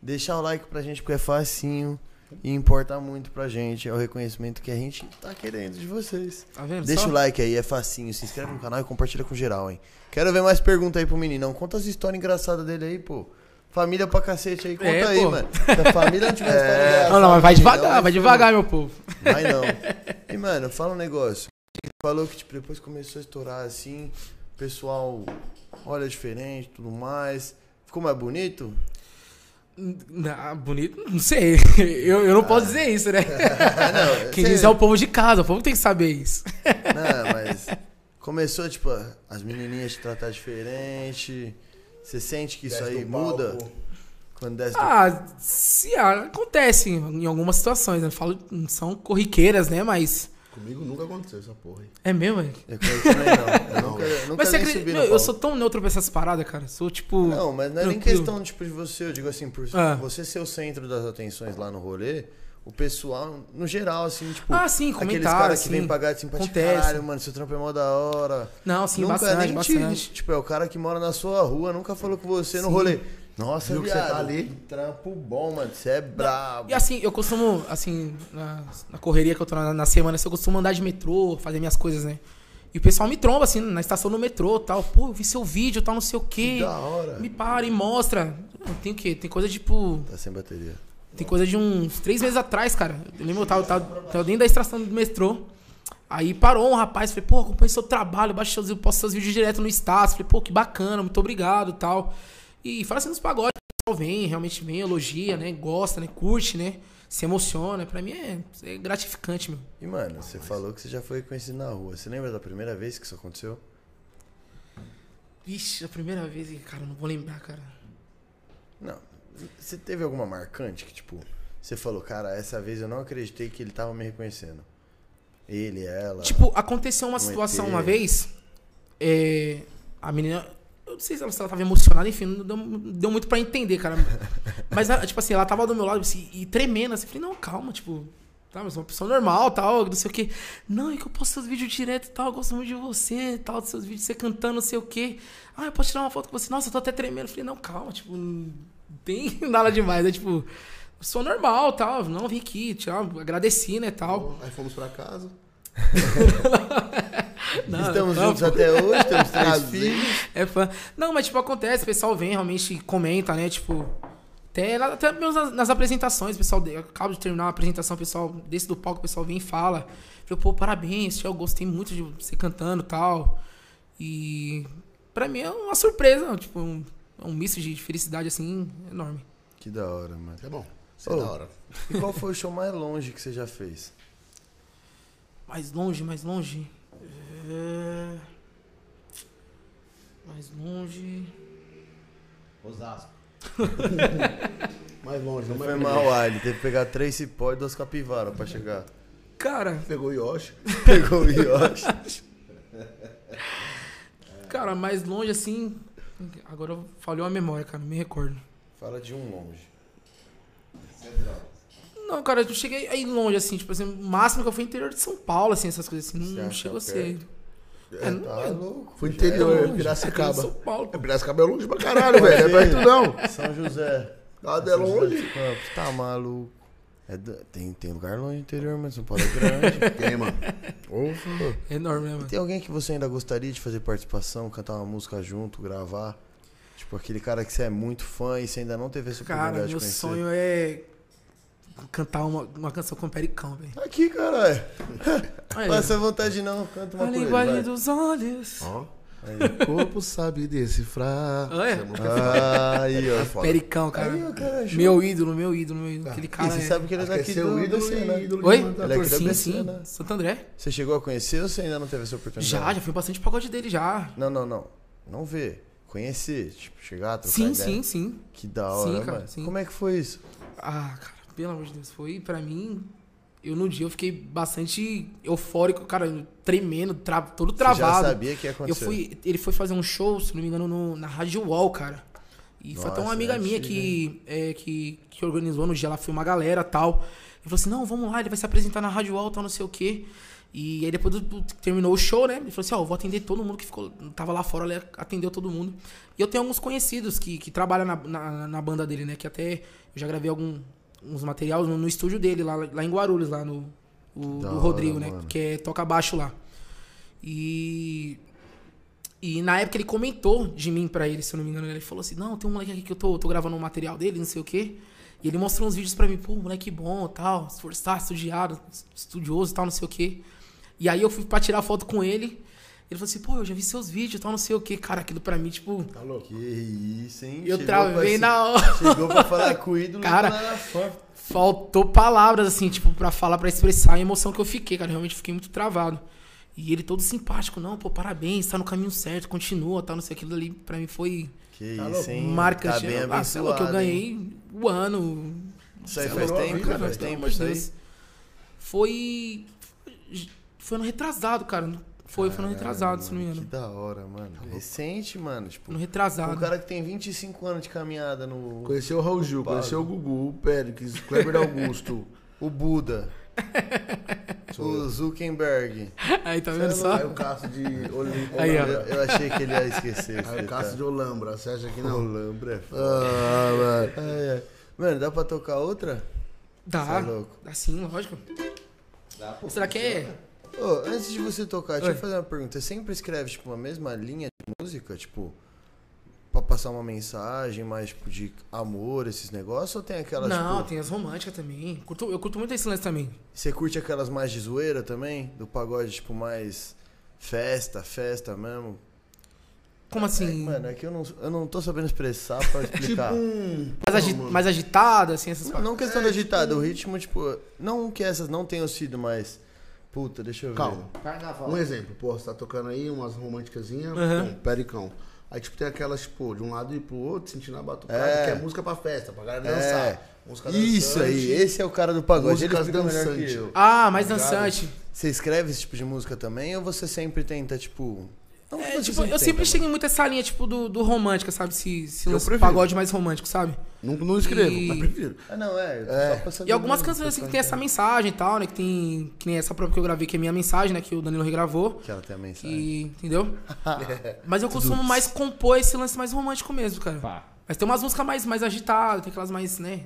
Deixar o like pra gente porque é facinho e importa muito pra gente. É o reconhecimento que a gente tá querendo de vocês. Tá vendo? Deixa só? o like aí, é facinho. Se inscreve no canal e compartilha com geral, hein. Quero ver mais perguntas aí pro meninão. Conta as histórias engraçadas dele aí, pô. Família pra cacete aí, conta É, aí, pô. mano. Se a família não tiver história engraçada, Não, não, mas vai devagar, vai ferrou. devagar, meu povo. Vai não. E, mano, fala um negócio. Falou que tipo, depois começou a estourar assim, o pessoal olha diferente tudo mais. Ficou mais bonito? Ah, bonito, não sei. Eu, eu não posso dizer isso, né? não, Quem cê- diz é o povo de casa, o povo tem que saber isso. Não, mas começou, tipo, as menininhas te tratar diferente. Você sente que isso Desce aí do palco. muda quando desce do Ah, se, ah, acontece em algumas situações, né? Eu falo, não são corriqueiras, né? Mas. Comigo nunca aconteceu essa porra aí. É mesmo, velho. Eu também não. Eu nunca, nunca Mas você nem acredita. no Meu, eu sou tão neutro pra essas paradas, cara. Sou tipo. Não, mas não é nem tranquilo. questão tipo, de você, eu digo assim, por Ah. você ser o centro das atenções lá no rolê, o pessoal, no geral, assim, tipo, Ah, sim, aqueles caras que vêm pagar de simpatia, caralho, mano, seu trampo é mó da hora. Não, sim, nunca bastante, nem te- bastante. tipo, é o cara que mora na sua rua, nunca falou com você no Sim. rolê. Nossa, Viu que viado, você tá ali? que trampo bom, mano, você é brabo. E assim, eu costumo, assim, na, na correria que eu tô na, na semana, assim, eu costumo andar de metrô, fazer minhas coisas, né? E o pessoal me tromba, assim, na estação do metrô e tal. Pô, eu vi seu vídeo, tal, não sei o quê. Que da hora. Me para e mostra. Tem o quê? Tem coisa tipo. Tá sem bateria. Tem coisa de uns três meses atrás, cara. Eu lembro, eu tava, tava, tava dentro da estação do metrô. Aí parou um rapaz, falei, pô, acompanho seu trabalho, baixo seus, posto seus vídeos direto no status. Falei, pô, que bacana, muito obrigado tal. E fala assim nos pagodes, o pessoal vem, realmente vem, elogia, né? Gosta, né? Curte, né? Se emociona. Pra mim é, é gratificante, meu. E, mano, você falou que você já foi conhecido na rua. Você lembra da primeira vez que isso aconteceu? Vixe, a primeira vez, cara, não vou lembrar, cara. Não. Você teve alguma marcante que, tipo, você falou, cara, essa vez eu não acreditei que ele tava me reconhecendo. Ele, ela. Tipo, aconteceu uma Um situação ET. uma vez. é, a menina. Eu não sei se ela, se ela tava emocionada, enfim, não deu, deu muito pra entender, cara. Mas, ela, tipo assim, ela tava do meu lado assim, e tremendo. Assim, falei, não, calma, tipo. Tá, mas é uma pessoa normal, tal, não sei o quê. Não, é que eu posto seus vídeos direto e tal, eu gosto muito de você, tal, dos seus vídeos, você cantando, não sei o quê. Ah, eu posso tirar uma foto com você. Nossa, eu tô até tremendo. Eu falei, não, calma, tipo, não tem nada demais. É tipo, sou normal, tal. Não, vim aqui, tchau, agradeci, né, tal. Aí fomos pra casa. Não, Estamos não, juntos até hoje, temos três filhos. É fã. Não, mas tipo, acontece, o pessoal vem, realmente comenta, né? Tipo, Até, até mesmo nas, nas apresentações, o pessoal, eu acabo de terminar uma apresentação, o pessoal desse do palco, o pessoal vem e fala. Falei, pô, parabéns, eu gostei muito de você cantando e tal. E pra mim é uma surpresa, tipo, um, um misto de felicidade assim enorme. Que da hora, mano. É bom. Isso é da hora. E qual foi o show mais longe que você já fez? Mais longe, mais longe. É... Mais longe. Osasco. Mais longe, não Foi mais mal, ah, ele teve que pegar três cipó e duas capivaras pra chegar. Cara, Pegou o Yoshi. Pegou o Yoshi. cara, mais longe assim. Agora falhou a memória, cara, não me recordo. Fala de um longe. Não, cara, eu cheguei aí longe, assim, tipo assim, o máximo que eu fui interior de São Paulo, assim, essas coisas assim. Não acha chegou a ser. É, não Tá é louco. Foi já interior, é longe. Piracicaba. São Paulo. É, Piracicaba é longe pra caralho, velho. É perto não. São José. Nada é longe. Campos, Tá maluco. É tem, tem lugar longe no interior, mas São Paulo é grande. Tem, mano. Ufa. É enorme, né, mano? tem alguém que você ainda gostaria de fazer participação, cantar uma música junto, gravar? Tipo, aquele cara que você é muito fã e você ainda não teve essa Cara, oportunidade meu de conhecer. sonho é cantar uma, uma canção com o Pericão, velho. Aqui, caralho. Passa vontade não, canta uma A coisa. linguagem vai. dos olhos. Ó. Aí. O corpo sabe decifrar. Ah, é? É. Ah, Aí, ó. É foda. Pericão, cara. Aí, ó, cara. Meu ídolo, meu ídolo, meu ídolo. Aquele E cara. você é- sabe que ele é é daqui seu do ídolo e né? ídolo Oi? Ele é sim, sim. né? Santo André. Você chegou a conhecer ou você ainda não teve essa oportunidade? Já, já fui bastante pagode dele já. Não, não, não. Não ver. Conhecer. Tipo, chegar, trocar Sim, ideia. sim, sim. Que da hora, Sim, cara, mano. sim. Como é que foi isso? Ah, cara, pelo amor de Deus. Foi, pra mim, eu no dia eu fiquei bastante eufórico, cara, tremendo, tra todo Você já travado. sabia que ia Eu acontecer? fui, ele foi fazer um show, se não me engano, no- na Rádio Wall, cara. E foi até uma Nossa, amiga é minha que, é, que, que organizou no dia, lá foi uma galera tal. Ele falou assim, não, vamos lá, ele vai se apresentar na Rádio Wall, tal, não sei o quê. E aí depois do- do- terminou o show, né? Ele falou assim, ó, eu vou atender todo mundo que ficou, tava lá fora, ele atendeu todo mundo. E eu tenho alguns conhecidos que, que trabalham na, na, na banda dele, né? Que até eu já gravei algum, uns materiais no, no estúdio dele, lá, lá em Guarulhos, lá no o, do hora, Rodrigo, né? mano. Que é toca baixo lá. E e na época ele comentou de mim pra ele, se eu não me engano. Ele falou assim: Não, tem um moleque aqui que eu tô, tô gravando um material dele, não sei o quê. E ele mostrou uns vídeos pra mim, pô, moleque bom, tal, esforçado, estudioso, estudioso, tal, não sei o quê. E aí eu fui pra tirar foto com ele. Ele falou assim, pô, eu já vi seus vídeos, tal, não sei o quê. Cara, aquilo pra mim, tipo, Tá louco? Que isso, hein? eu Chegou travei pra- na hora. Chegou pra falar com o ídolo Cara, não era fã. Faltou palavras, assim, tipo, pra falar, pra expressar a emoção que eu fiquei, cara. Realmente fiquei muito travado. E ele todo simpático, não, pô, parabéns, tá no caminho certo, continua, tal, não sei aquilo ali. Pra mim foi Que Tá isso, hein? marcante. Tá bem Ah, sei lá, que eu ganhei o ano. Isso aí faz tempo, cara, faz tempo isso aí? Foi. Foi ano retrasado, cara. Foi, foi ano retrasado, se não me Mano, Que engano. da hora, mano. Recente, mano. Tipo, um retrasado. cara que tem 25 anos de caminhada no. Conheceu o Raul Gil, conheceu o Gugu, o Péricles, o Kleber Augusto. O Buda. o Zuckerberg. Aí, tá vendo Aí só? o Cássio de Olim- Aí, ó. Eu, eu achei que ele ia esquecer. Aí o Cássio detalhe. de Olambra, você acha que não? Olambra é foda. Ah, mano. Ai, ai. Mano, dá pra tocar outra? Dá. é louco. Dá sim, lógico. Dá, pô. Será que é? Ô, antes de você tocar, deixa Oi. eu fazer uma pergunta. Você sempre escreve, tipo, uma mesma linha de música? Tipo, pra passar uma mensagem mais, tipo, de amor, esses negócios? Ou tem aquelas, Não, tipo... tem as românticas também. Curto- eu curto muito esse lance também. Você curte aquelas mais de zoeira também? Do pagode, tipo, mais festa, festa mesmo? Como assim? É, mano, é que eu não, eu não tô sabendo expressar pra Tipo explicar. um. mais, agi mano. mais agitada, assim, essas Não, coisas. não questão de agitada, o ritmo, tipo... Não que essas não tenham sido, mas... Puta, deixa eu ver. Calma. Carnaval. Um exemplo, pô, você tá tocando aí umas românticasinhas, Uhum. bom, pericão. Aí, tipo, tem aquelas, tipo, de um lado e pro outro, sentindo a batucada, É. que é música pra festa, pra galera É. dançar. Música Isso aí, dançante, esse é o cara do pagode. Dançantes. eu. Ah, mais Tá dançante. Você escreve esse tipo de música também ou você sempre tenta, tipo. Não, É, tipo, eu sempre cheguei muito essa linha, tipo, do, do romântica, sabe? Se, se Eu pagode mais romântico, sabe? Não, não escrevo, E- mas prefiro. Ah, não, é. É. Só E algumas canções assim que tem essa mensagem e tal, né? Que tem. Que nem essa própria que eu gravei, que é minha mensagem, né? Que o Danilo regravou. Que ela tem a mensagem. Que, entendeu? Mas eu costumo mais compor esse lance mais romântico mesmo, cara. Pá. Mas tem umas músicas mais, mais agitadas, tem aquelas mais, né?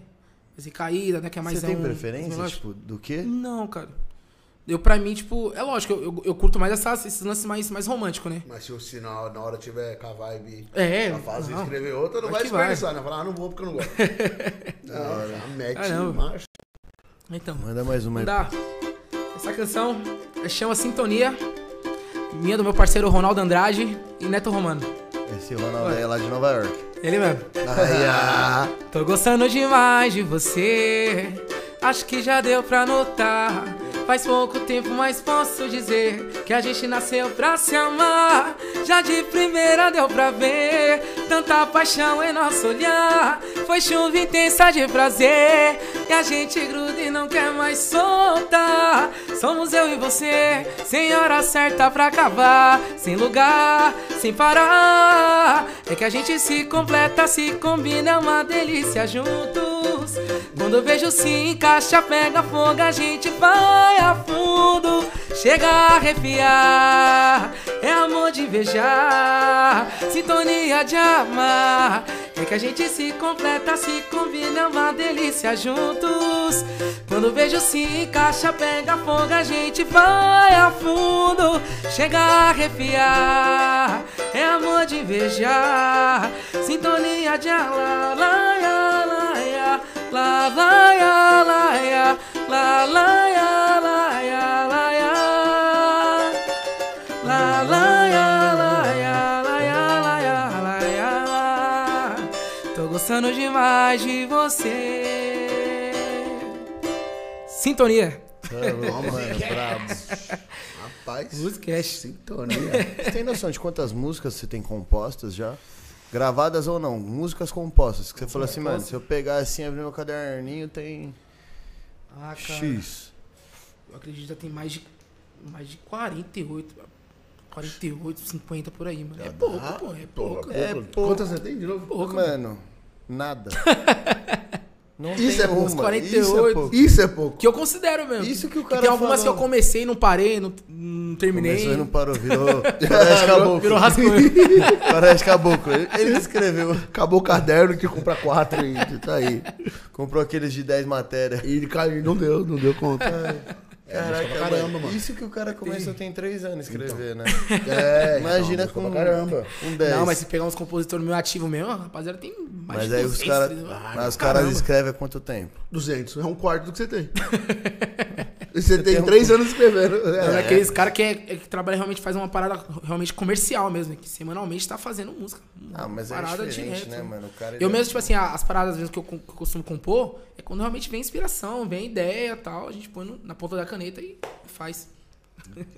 Mais recaídas, né? Que é mais. Você tem um- preferência, tipo, do quê? Não, cara. Eu, pra mim, tipo, é lógico, eu, eu, eu curto mais essas, esses lances mais, mais românticos, né? Mas se o sinal na hora tiver com a vibe É, pra fazer não. escrever outra, não Vai desperdiçar, né? Falar, ah, não vou porque eu não gosto. não, já mete marcha. Então, Manda mais uma aí. dá. Essa canção chama Sintonia. Minha do meu parceiro Ronaldo Andrade e Neto Romano. Esse Ronaldo aí é lá de Nova York. Ele mesmo. Ai, ah. Tô gostando demais de você. Acho que já deu pra notar. Faz pouco tempo, mas posso dizer que a gente nasceu pra se amar. Já de primeira deu pra ver tanta paixão em nosso olhar. Foi chuva intensa de prazer e a gente gruda e não quer mais soltar. Somos eu e você, sem hora certa pra acabar, sem lugar, sem parar. É que a gente se completa, se combina, é uma delícia Quando vejo se encaixa, pega fogo, a gente vai a fundo. Chega a arrepiar, é amor de beijar, sintonia de amar. É que a gente se completa, se combina, é uma delícia juntos. Quando vejo se encaixa, pega fogo, a gente vai a fundo. Chega a arrepiar, é amor de beijar, sintonia de amar la la ya la ya la la ya la ya la ya la la ya la ya la ya la ya la ya tô gostando demais de você sintonia Rapaz, mano, é Rapaz. Sintonia. Você tem noção de quantas músicas você tem compostas já? Gravadas ou não? Músicas compostas. Que você falou assim, mano, se eu pegar assim, abrir meu caderninho, tem Ah, cara. X. Eu acredito que já tem mais de, mais de 48. 48, 50 por aí, mano. É pouco, pô. É pouco. É pouco. Quantas você tem de novo? pouco. Mano, nada. Não Isso é pouco. uma. 48. Isso é pouco. Isso é pouco. Que eu considero mesmo. Isso que o Que cara tem algumas falou. que eu comecei, não parei, não, não terminei. Começou e não parou, virou. Parece caboclo. Virou rascunho. Parece caboclo. Ele, escreveu. Acabou o caderno que compra quatro e tá aí. Comprou aqueles de 10 matérias. E ele caiu, não deu, não deu conta. Caraca, pra caramba, mano. Isso que o cara começou tem 3 anos a escrever, né? É, Imagina então, com caramba. um 10. Não, mas se pegar uns compositores meio ativos mesmo, rapaziada tem mais Mas de aí os 200, caras entendeu? mas os caras escrevem há quanto tempo? 200, é um quarto do que você tem. E você tem três anos escrevendo. Mas É. aqueles caras que, é, é que trabalha realmente faz uma parada realmente comercial mesmo, né? que semanalmente tá fazendo música. Ah, mas é parada diferente, direto. né, mano? O cara, Eu ele- mesmo, tipo assim, a- as paradas mesmo que eu, que eu costumo compor, é quando realmente vem inspiração, vem ideia e tal, a gente põe no- na ponta da caneta e faz.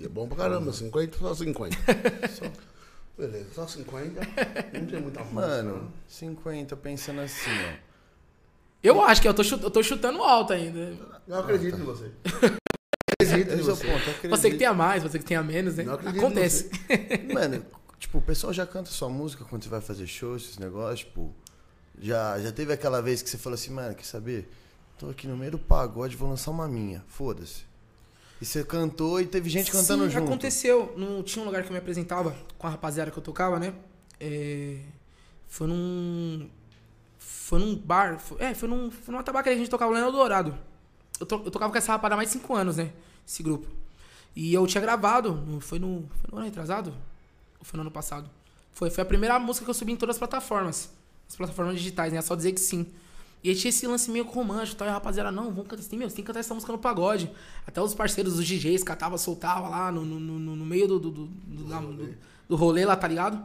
É bom pra caramba, 50, só 50. Só. Beleza, só 50. Não tem muita força. Mano, 50 pensando assim, ó. Eu acho que eu tô, chut- eu tô chutando alto ainda. Eu acredito em você. acredito em Esse é você. ponto, acredito. Você que tenha mais, você que tenha menos, né? Não acredito em Acontece. Mano, tipo, o pessoal já canta sua música quando você vai fazer show, esses negócios, tipo. Já, já teve aquela vez que você falou assim, mano, quer saber? Tô aqui no meio do pagode, vou lançar uma minha. Foda-se. E você cantou e teve gente cantando Sim, junto. aconteceu. No, tinha um lugar que eu me apresentava com a rapaziada que eu tocava, né? É, foi num. Foi num bar. foi- é, foi, num, foi numa tabacaria que a gente tocava lá no Eldorado. Eu, to- eu tocava com essa rapada há mais de 5 anos, né? Esse grupo. E eu tinha gravado. foi, no, foi no ano retrasado? Ou foi no ano passado? Foi, foi a primeira música que eu subi em todas as plataformas. As plataformas digitais, né? É só dizer que sim. E aí tinha esse lance meio romântico e tal. E a rapaziada, não, vamos cantar assim, meu, você tem que cantar essa música no pagode. Até os parceiros, os DJs, catava, soltava lá no, no, no, no meio do, do, do, do, da- do- do rolê lá, tá ligado?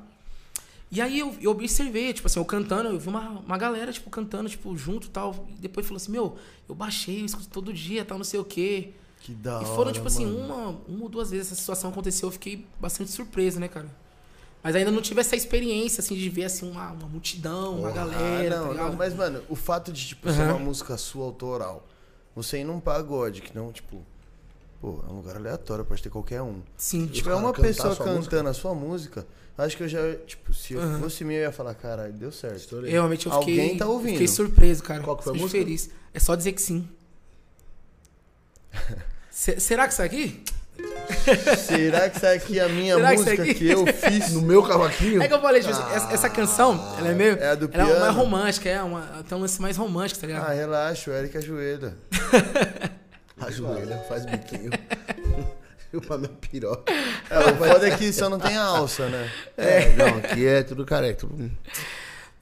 E aí eu, eu observei, tipo assim, eu cantando, eu vi uma, uma galera, tipo, cantando, tipo, junto e tal. E depois falou assim, meu, eu baixei, eu escuto todo dia, tal, não sei o quê. Que da E hora. foram, tipo assim, mano. uma, uma ou duas vezes essa situação aconteceu, eu fiquei bastante surpreso, né, cara? Mas ainda não tive essa experiência, assim, de ver, assim, uma, uma multidão, uma Porra, galera, ah, tá não, não, mas, mano, o fato de, tipo, ser Aham. uma música sua autoral, você ir num pagode, que não, tipo, pô, é um lugar aleatório, pode ter qualquer um. Sim, Se tipo, tiver uma pessoa cantando música? a sua música, acho que eu já, tipo, se eu fosse meu, eu ia falar, caralho, deu certo. Estourei. realmente eu fiquei, Alguém tá ouvindo. fiquei surpreso, cara. Qual que foi a Fiquei música? feliz. É só dizer que sim. Se- será que isso aqui? Será que essa aqui é a minha Será que isso música aqui- que eu fiz? No meu cavaquinho? É que eu falei, tipo, essa, essa canção, ela é meio. é a do ela é mais piano? romântica, é uma. Tem um lance mais romântico, tá ligado? Ah, relaxa, o Eric ajoelha. Ajoelha, faz biquinho. Filmar minha piroca. É, o foda é que só não tem alça, né? É, não, aqui é tudo careca. Tudo...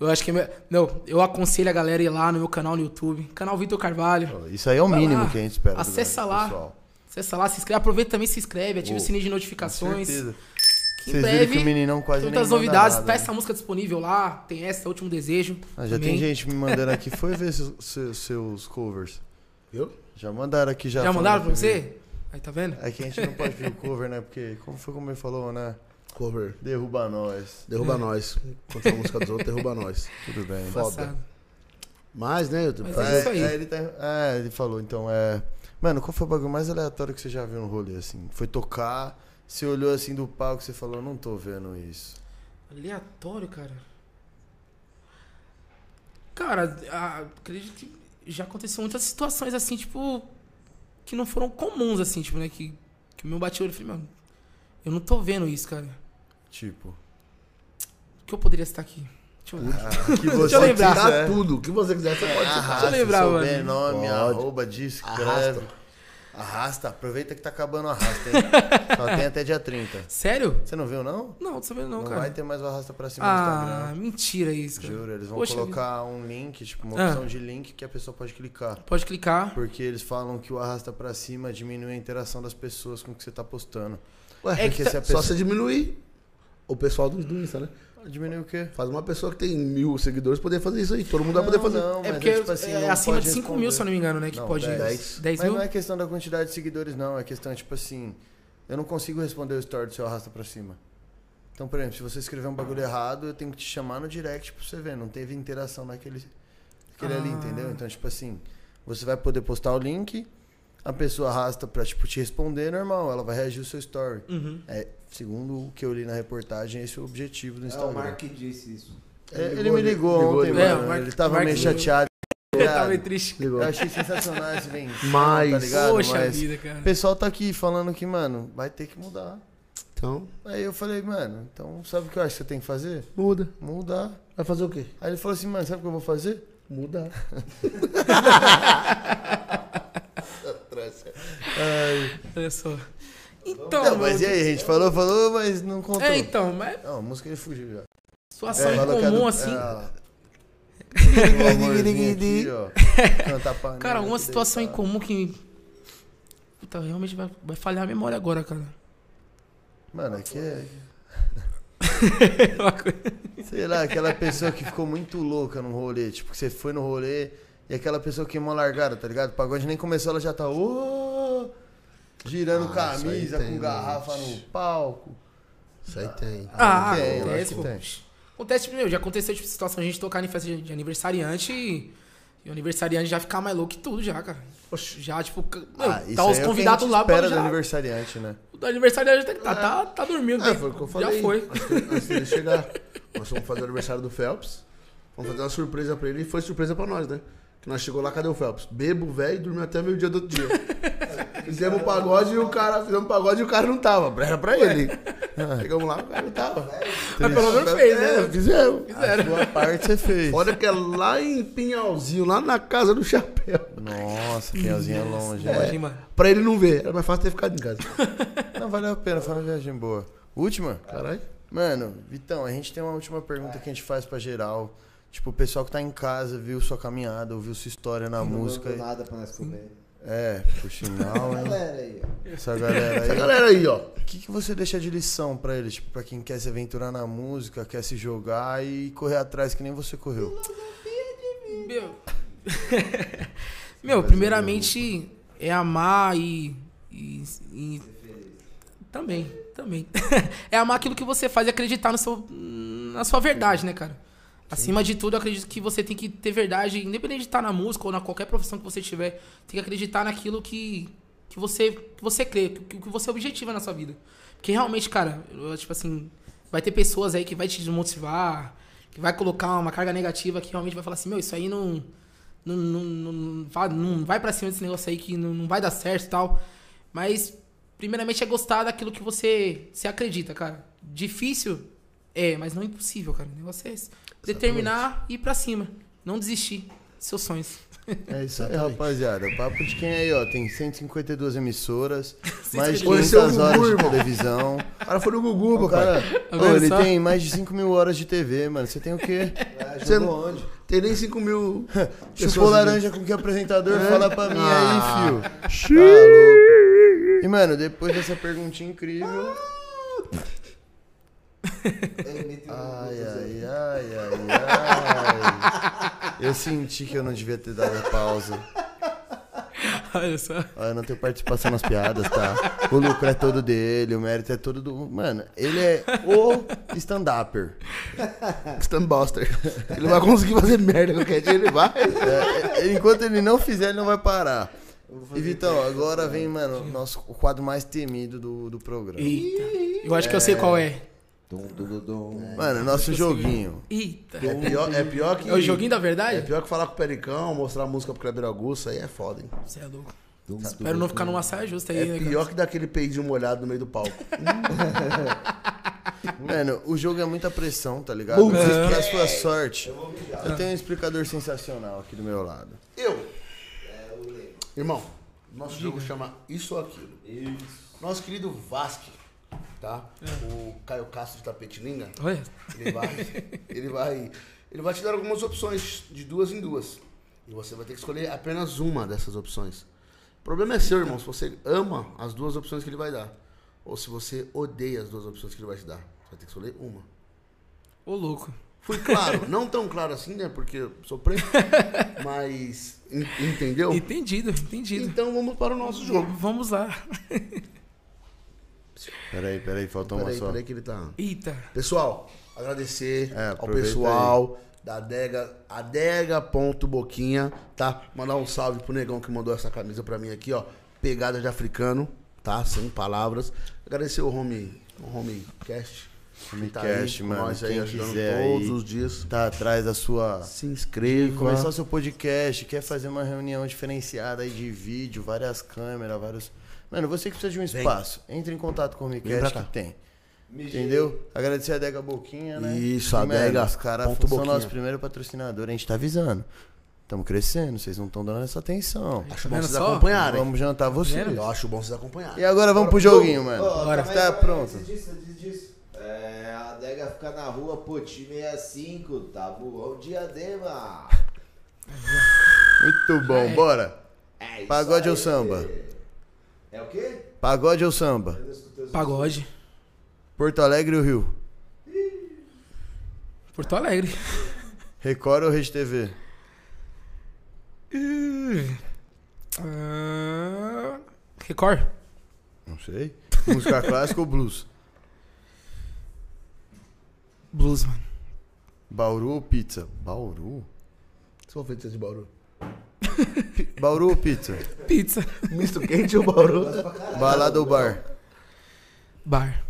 Eu acho que. é me- Não, eu aconselho a galera a ir lá no meu canal no YouTube. Canal Vitor Carvalho. Isso aí é o Vai mínimo lá, que a gente espera. acessa lá. pessoal. Acessa lá, se inscreve. Aproveita também, se inscreve, ativa Oh, o sininho de Com notificações. certeza. Que em Vocês viram breve, que o meninão quase tem muitas novidades. nada, Tá né? essa música disponível lá. Tem essa, Último Desejo. Ah, já também. tem gente me mandando aqui. Foi ver seus, seus, seus covers. Viu? Já mandaram aqui já. Já mandaram pra você? Aí, tá vendo? É que a gente não pode pedir o cover, né? Porque, como foi como ele falou, né? Cover. Derruba nós. Derruba nós. Quando a música dos outros, derruba nós. Tudo bem. Foda. Embaçado. Mas, né, eu Mas fazer- é isso aí. ele, tá- é, ele falou, então, é. Mano, qual foi o bagulho mais aleatório que você já viu no rolê, assim? Foi tocar, você olhou assim do palco e você falou, não tô vendo isso. Aleatório, cara. Cara, a- acredito que já aconteceu muitas situações assim, tipo, que não foram comuns, assim, tipo, né? Que, que o meu bate olho e falei, mano, eu não tô vendo isso, cara. Tipo. O que eu poderia estar aqui? Deixa eu. Ah, que você Deixa eu lembrar. Quiser. tudo. O que você quiser, você pode. Arrasta, lembrar, mano. sobrenome, arroba, escreve. Arrasta. Arrasta. Aproveita que tá acabando o arrasta, hein? Só tem até dia 30. Sério? Você não viu, não? Não, não tô sabendo não, Não, cara. vai ter mais o arrasta pra cima no Ah, Instagram. mentira isso, cara. Juro, eles vão Poxa colocar um link, tipo, uma Ah. opção de link que a pessoa pode clicar. Pode clicar. Porque eles falam que o arrasta pra cima diminui a interação das pessoas com o que você tá postando. Ué, É que tá- se a só pessoa... você diminuir o pessoal do, do Insta, né? Diminui o quê? Faz uma pessoa que tem mil seguidores poder fazer isso aí. Todo mundo vai poder fazer. Não, É mas porque tipo assim, é não acima de 5 mil, se eu não me engano, né? Que Não, pode. 10. 10 Mas mil? não é questão da quantidade de seguidores, não. É questão, tipo assim, eu não consigo responder o story do seu arrasta pra cima. Então, por exemplo, se você escrever um bagulho errado, eu tenho que te chamar no direct pra você ver. Não teve interação naquele, naquele ali, Ah. entendeu? Então, tipo assim, você vai poder postar o link, a pessoa arrasta pra, tipo, te responder normal. Ela vai reagir o seu story. Uhum. É, segundo o que eu li na reportagem, esse é o objetivo do É o Instagram. Mark disse isso. É, Ele ele, ligou, me ligou, ele ligou, ontem, ele ligou. mano. É, Mark- ele tava Mark meio chateado. Eu tava meio triste. Ligou. Eu achei sensacional esse vem. Mas- Tá ligado? Poxa Mas vida, cara. o pessoal tá aqui falando que, mano, vai ter que mudar. Então, Aí eu falei, mano, então sabe o que eu acho que você tem que fazer? muda. Mudar. Vai fazer o quê? Aí ele falou assim, mano, sabe o que eu vou fazer? Mudar. Olha só. Então, não, mas e aí? A gente falou, falou, mas não contou. É, então, mas Não, a música ele fugiu já. situação falou que a incomum, assim. é. O amorzinho aqui, Cara, uma situação deitado. incomum que. Puta, realmente vai, vai falhar a memória agora, cara. Mano, aqui é... Uma coisa- Sei lá, aquela pessoa que ficou muito louca no rolê. Tipo, que você foi no rolê e aquela pessoa queimou a largada, tá ligado? O pagode nem começou, ela já tá... "Ô", girando Ah, camisa, tem, com garrafa gente. no palco. Isso aí tem. Ah, tem, eu acontece, acho que pô. tem. Acontece, meu, já aconteceu tipo, situação a gente tocar em festa de, aniversariante e, e o aniversariante já ficar mais louco que tudo já, cara. Já, tipo, c- meu, Ah, isso tá aí os é o que a convidados gente lá espera pra do já. aniversariante, né? O aniversariante tá, tá, tá, tá dormindo. É, tem- foi o que eu já falei. foi. Antes dele- chegar. Nós fomos fazer o aniversário do Phelps. Vamos fazer uma surpresa pra ele e foi surpresa pra nós, né? Que nós chegou lá, cadê o Phelps? Bebo, velho, e dormiu até meio dia do outro dia. Fizemos um pagode e o cara. Fizemos um pagode e o cara não tava. Era pra ele. Chegamos lá, o cara não tava. Mas pelo menos fez, É, né? fizemos. A sua parte você fez. Olha que é lá em Pinhalzinho, lá na casa do chapéu. Nossa, Pinhalzinho é longe. né? Imagina, mano. Pra ele não ver. Era mais fácil ter ficado em casa. Não, valeu a pena, foi uma viagem boa. Última? Caralho. Mano, Vitão, a gente tem uma última pergunta que a gente faz pra geral. Tipo, o pessoal que tá em casa viu sua caminhada, ouviu sua história na Não música. mandou nada pra nós comer. É, por sinal, hein? Galera aí, ó. Essa galera Essa aí. galera aí, ó. O que, que você deixa de lição pra eles? Tipo, pra quem quer se aventurar na música, quer se jogar e correr atrás que nem você correu. Meu, Meu primeiramente é amar e, e- e- também, também. é amar aquilo que você faz e acreditar no seu, na sua verdade, né, cara? Acima de tudo, eu acredito que você tem que ter verdade, independente de estar na música ou na qualquer profissão que você tiver, tem que acreditar naquilo que, que você que você crê, que, que você objetiva na sua vida. Porque realmente, cara, eu, tipo assim, vai ter pessoas aí que vai te desmotivar, que vai colocar uma carga negativa que realmente vai falar assim, meu, isso aí não não, não, não, não vai, não vai pra cima desse negócio aí que não, não vai dar certo e tal. Mas, primeiramente, é gostar daquilo que você, você acredita, cara. Difícil é, mas não impossível, cara. O negócio é esse. determinar e ir pra cima. Não desistir. seus sonhos. É isso aí, rapaziada. O papo de quem aí, ó? Tem 152 emissoras, mais de Conheceu 500 o horas Gugu, de televisão. O cara foi no Gugu, O cara. cara, Tá ô, ele só? tem mais de 5 mil horas de TV, mano. Você tem o quê? É, Você não- onde? Tem nem 5 mil. Chupou laranja com que apresentador? Fala pra mim Ah. aí, fio. Tá louco. E, mano, depois dessa perguntinha incrível. Ai, ai, ai, ai, ai. Eu senti que eu não devia ter dado a pausa. Olha só. Ó, eu não tenho participação nas piadas, tá? O lucro é todo dele, o mérito é todo do. Mano, ele é o stand-upper. Stunbuster. Ele vai conseguir fazer merda qualquer dia, ele vai. É, é, enquanto ele não fizer, ele não vai parar. E Vitão, agora vem, mano, o nosso, o quadro mais temido do, do programa. Eita. Eu acho que eu sei qual é. Dum, dum, dum, dum. Mano, nosso joguinho. Eita. É pior, é pior que. É o joguinho da É verdade? pior que falar com o Pericão, mostrar a música pro Kleber Augusto, aí é foda, hein? Você é louco. Dum, Espero dum, não ficar numa saia justa aí, É né, pior cara? que daquele peidinho molhado no meio do palco. Mano, o jogo é muita pressão, tá ligado? Música. Mas pra sua sorte, eu tenho um explicador sensacional aqui do meu lado. Eu. Irmão, nosso jogo chama Isso ou Aquilo. Nosso querido Vasque, tá? O Caio Castro de Tapetininga, Olha. ele vai, ele vai, ele vai te dar algumas opções de duas em duas. E você vai ter que escolher apenas uma dessas opções. O problema é seu, irmão, se você ama as duas opções que ele vai dar. Ou se você odeia as duas opções que ele vai te dar. Você vai ter que escolher uma. Ô, louco. Fui claro, não tão claro assim, né? Porque eu sou preto. mas, en- entendeu? Entendido, entendido. Então vamos para o nosso jogo. Vamos lá. Peraí, peraí, faltou uma Peraí, só. peraí que ele tá. Eita. Pessoal, agradecer É, ao pessoal da Adega, adega.boquinha, tá? Mandar um salve pro negão que mandou essa camisa pra mim aqui, ó. Pegada de africano, tá? Sem palavras. Agradecer o Home, o Home Cast. tá Homecast, com mano, Nós aí ajudando todos aí. os dias. Tá atrás da sua. Se inscreva. Começar o seu podcast, quer fazer uma reunião diferenciada aí de vídeo, várias câmeras, vários. Mano, você que precisa de um espaço, entre em contato com o Vem cá. que tem. Entendeu? Agradecer a Adega Boquinha, né? Isso, a Adega Os caras são Boquinha. nosso primeiro patrocinador, a gente tá avisando. Estamos crescendo, vocês não estão dando essa atenção. Acho bom vocês só? acompanharem. Vamos jantar vocês. Eu acho bom vocês acompanharem. E agora vamos pro joguinho, mano. Bora. Tá pronto. Antes disso, antes disso. É, a adega fica na rua Poti 65, Tabuão Diadema. Muito bom, bora. É isso Pagode aí. ou samba? É o quê? Pagode ou samba? Pagode. Porto Alegre ou Rio? Porto Alegre. Record ou Rede TV? Ah, Record. Não sei. Música clássica ou blues? Blues, mano. Bauru ou pizza? Bauru? Sou feito de Bauru. Bauru ou pizza? Pizza. Misto quente ou Bauru? Balada ou bar? Bar.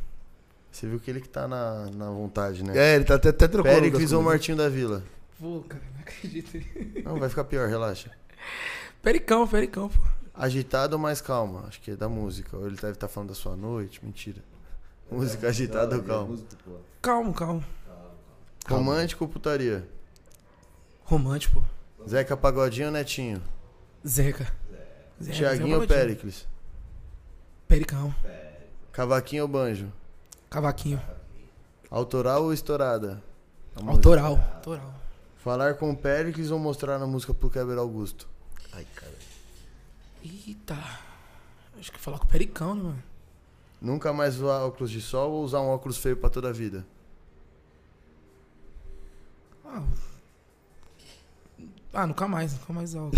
Você viu que ele que tá na, na vontade, né? É, ele tá até, até trocando. Péricles ou Martinho da Vila? Pô, cara, não acredito. Não, vai ficar pior, relaxa. Pericão, pericão, pô. Agitado ou mais calma? Acho que é da música. Ou ele deve estar falando da sua noite. Mentira. Música agitada ou calma? Música, pô. Calmo, calmo. Romântico ou putaria? Romântico, pô. Zeca Pagodinho ou Netinho? Zeca. Zeca Tiaguinho ou. Péricles? Pericão. Cavaquinho ou banjo? Cavaquinho. Autoral ou estourada? A música. Autoral. Autoral. Falar com Péricles ou mostrar na música pro Kleber Augusto? Ai, cara. Eita. Acho que falar com o Pericão, né, mano? Nunca mais usar óculos de sol ou usar um óculos feio pra toda a vida? Ah, ah nunca mais, nunca mais algo.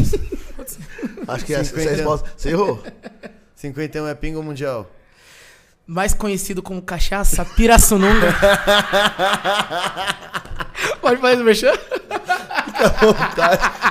Acho que essa, essa 50. resposta. Você errou? 51 é pinga ou mundial? Mais conhecido como cachaça Pirassununga. Pode fazer o mexer?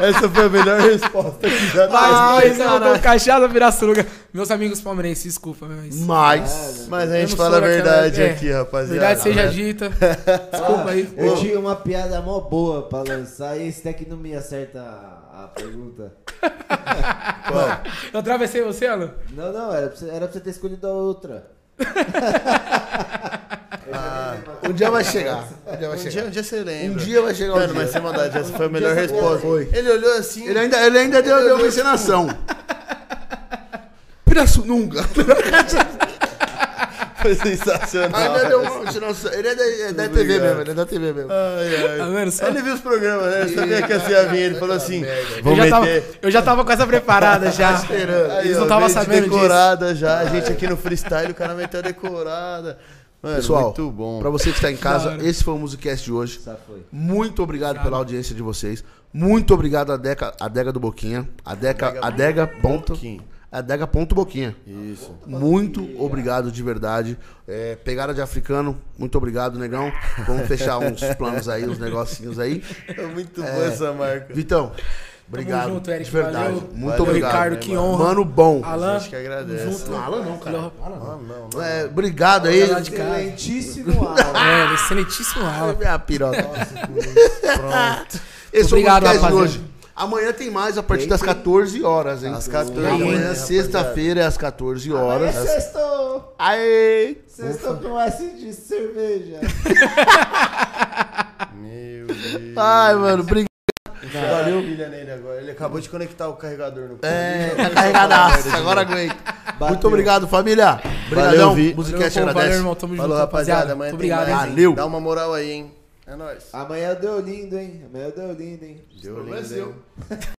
Essa foi a melhor resposta que já Mais conhecido caralho. como cachaça Pirassununga. Meus amigos palmeirenses, desculpa, mas... Mas. Mas a Eu gente fala a verdade é. aqui, rapaziada. Verdade seja né? dita. Desculpa aí. Eu tinha uma piada mó boa pra lançar e esse daqui não me acerta a, a pergunta. Qual? Eu atravessei você, Alan? Não, não, era pra você, era pra você ter escolhido a outra. Um dia vai chegar. Um dia vai Um dia, chegar. um dia você lembra. Um dia vai chegar o Mano, dia. mas sem maldade, essa foi a melhor você resposta. foi. Ele olhou assim. Ele ainda, ele ainda deu, deu uma encenação. Piraçu nunca. Foi sensacional. Ainda deu uma. Ele é da, é da TV Obrigado. mesmo, ele é da TV mesmo. Ai, Tá ai. vendo só? Ele viu os programas, né? Eu sabia que assim ia vir. Ele falou assim: Eu já, tava, meter. eu já tava com essa preparada já. esperando. Eles não estavam sabendo disso. decorada já. A gente aqui no freestyle, o cara meteu a decorada. Mano, Pessoal, muito bom. pra você que está em casa, hora. esse foi o Musicast de hoje. Já foi. Muito obrigado pela audiência de vocês. Muito obrigado a Deca, a Dega do Boquinha. A Deca, a Dega ponto, Boquinha. A Dega ponto Boquinha. Isso. Muito obrigado de verdade. É, pegada de africano, muito obrigado, negão. Vamos fechar uns planos aí, uns negocinhos aí. É muito É. boa essa marca. Vitão, obrigado. Tamo junto, Eric. de verdade. Valeu. Muito Valeu, obrigado. Ricardo, que honra. Mano bom. Alan, A gente que agradece. junto. Não, Alan não, cara. Alan, Não, não. É, obrigado aí. Excelentíssimo Alan. É, excelentíssimo Alan. Minha piroca. Pronto. Esse Obrigado, foi o podcast de rapaziada. hoje. Amanhã tem mais a partir das 14 horas, hein? Às 14, Amanhã, hein, sexta-feira, é às 14 horas. Amanhã sextou. Aê! Sextou com S de cerveja. Meu Deus. Ai, mano, obrigado. Valeu. Nele agora. Ele acabou de conectar o carregador no É, tá carregadaço, agora aguenta. Muito obrigado, família. Valeu, Obrigadão. Vi. Musicast Valeu, agradece. irmão. Tamo Falou, junto, rapaziada. rapaziada. Amanhã Muito tem obrigado, hein? Valeu. Dá uma moral aí, hein? É nóis. Amanhã deu lindo, hein? Amanhã deu lindo, hein? Deu lindo, Brasil.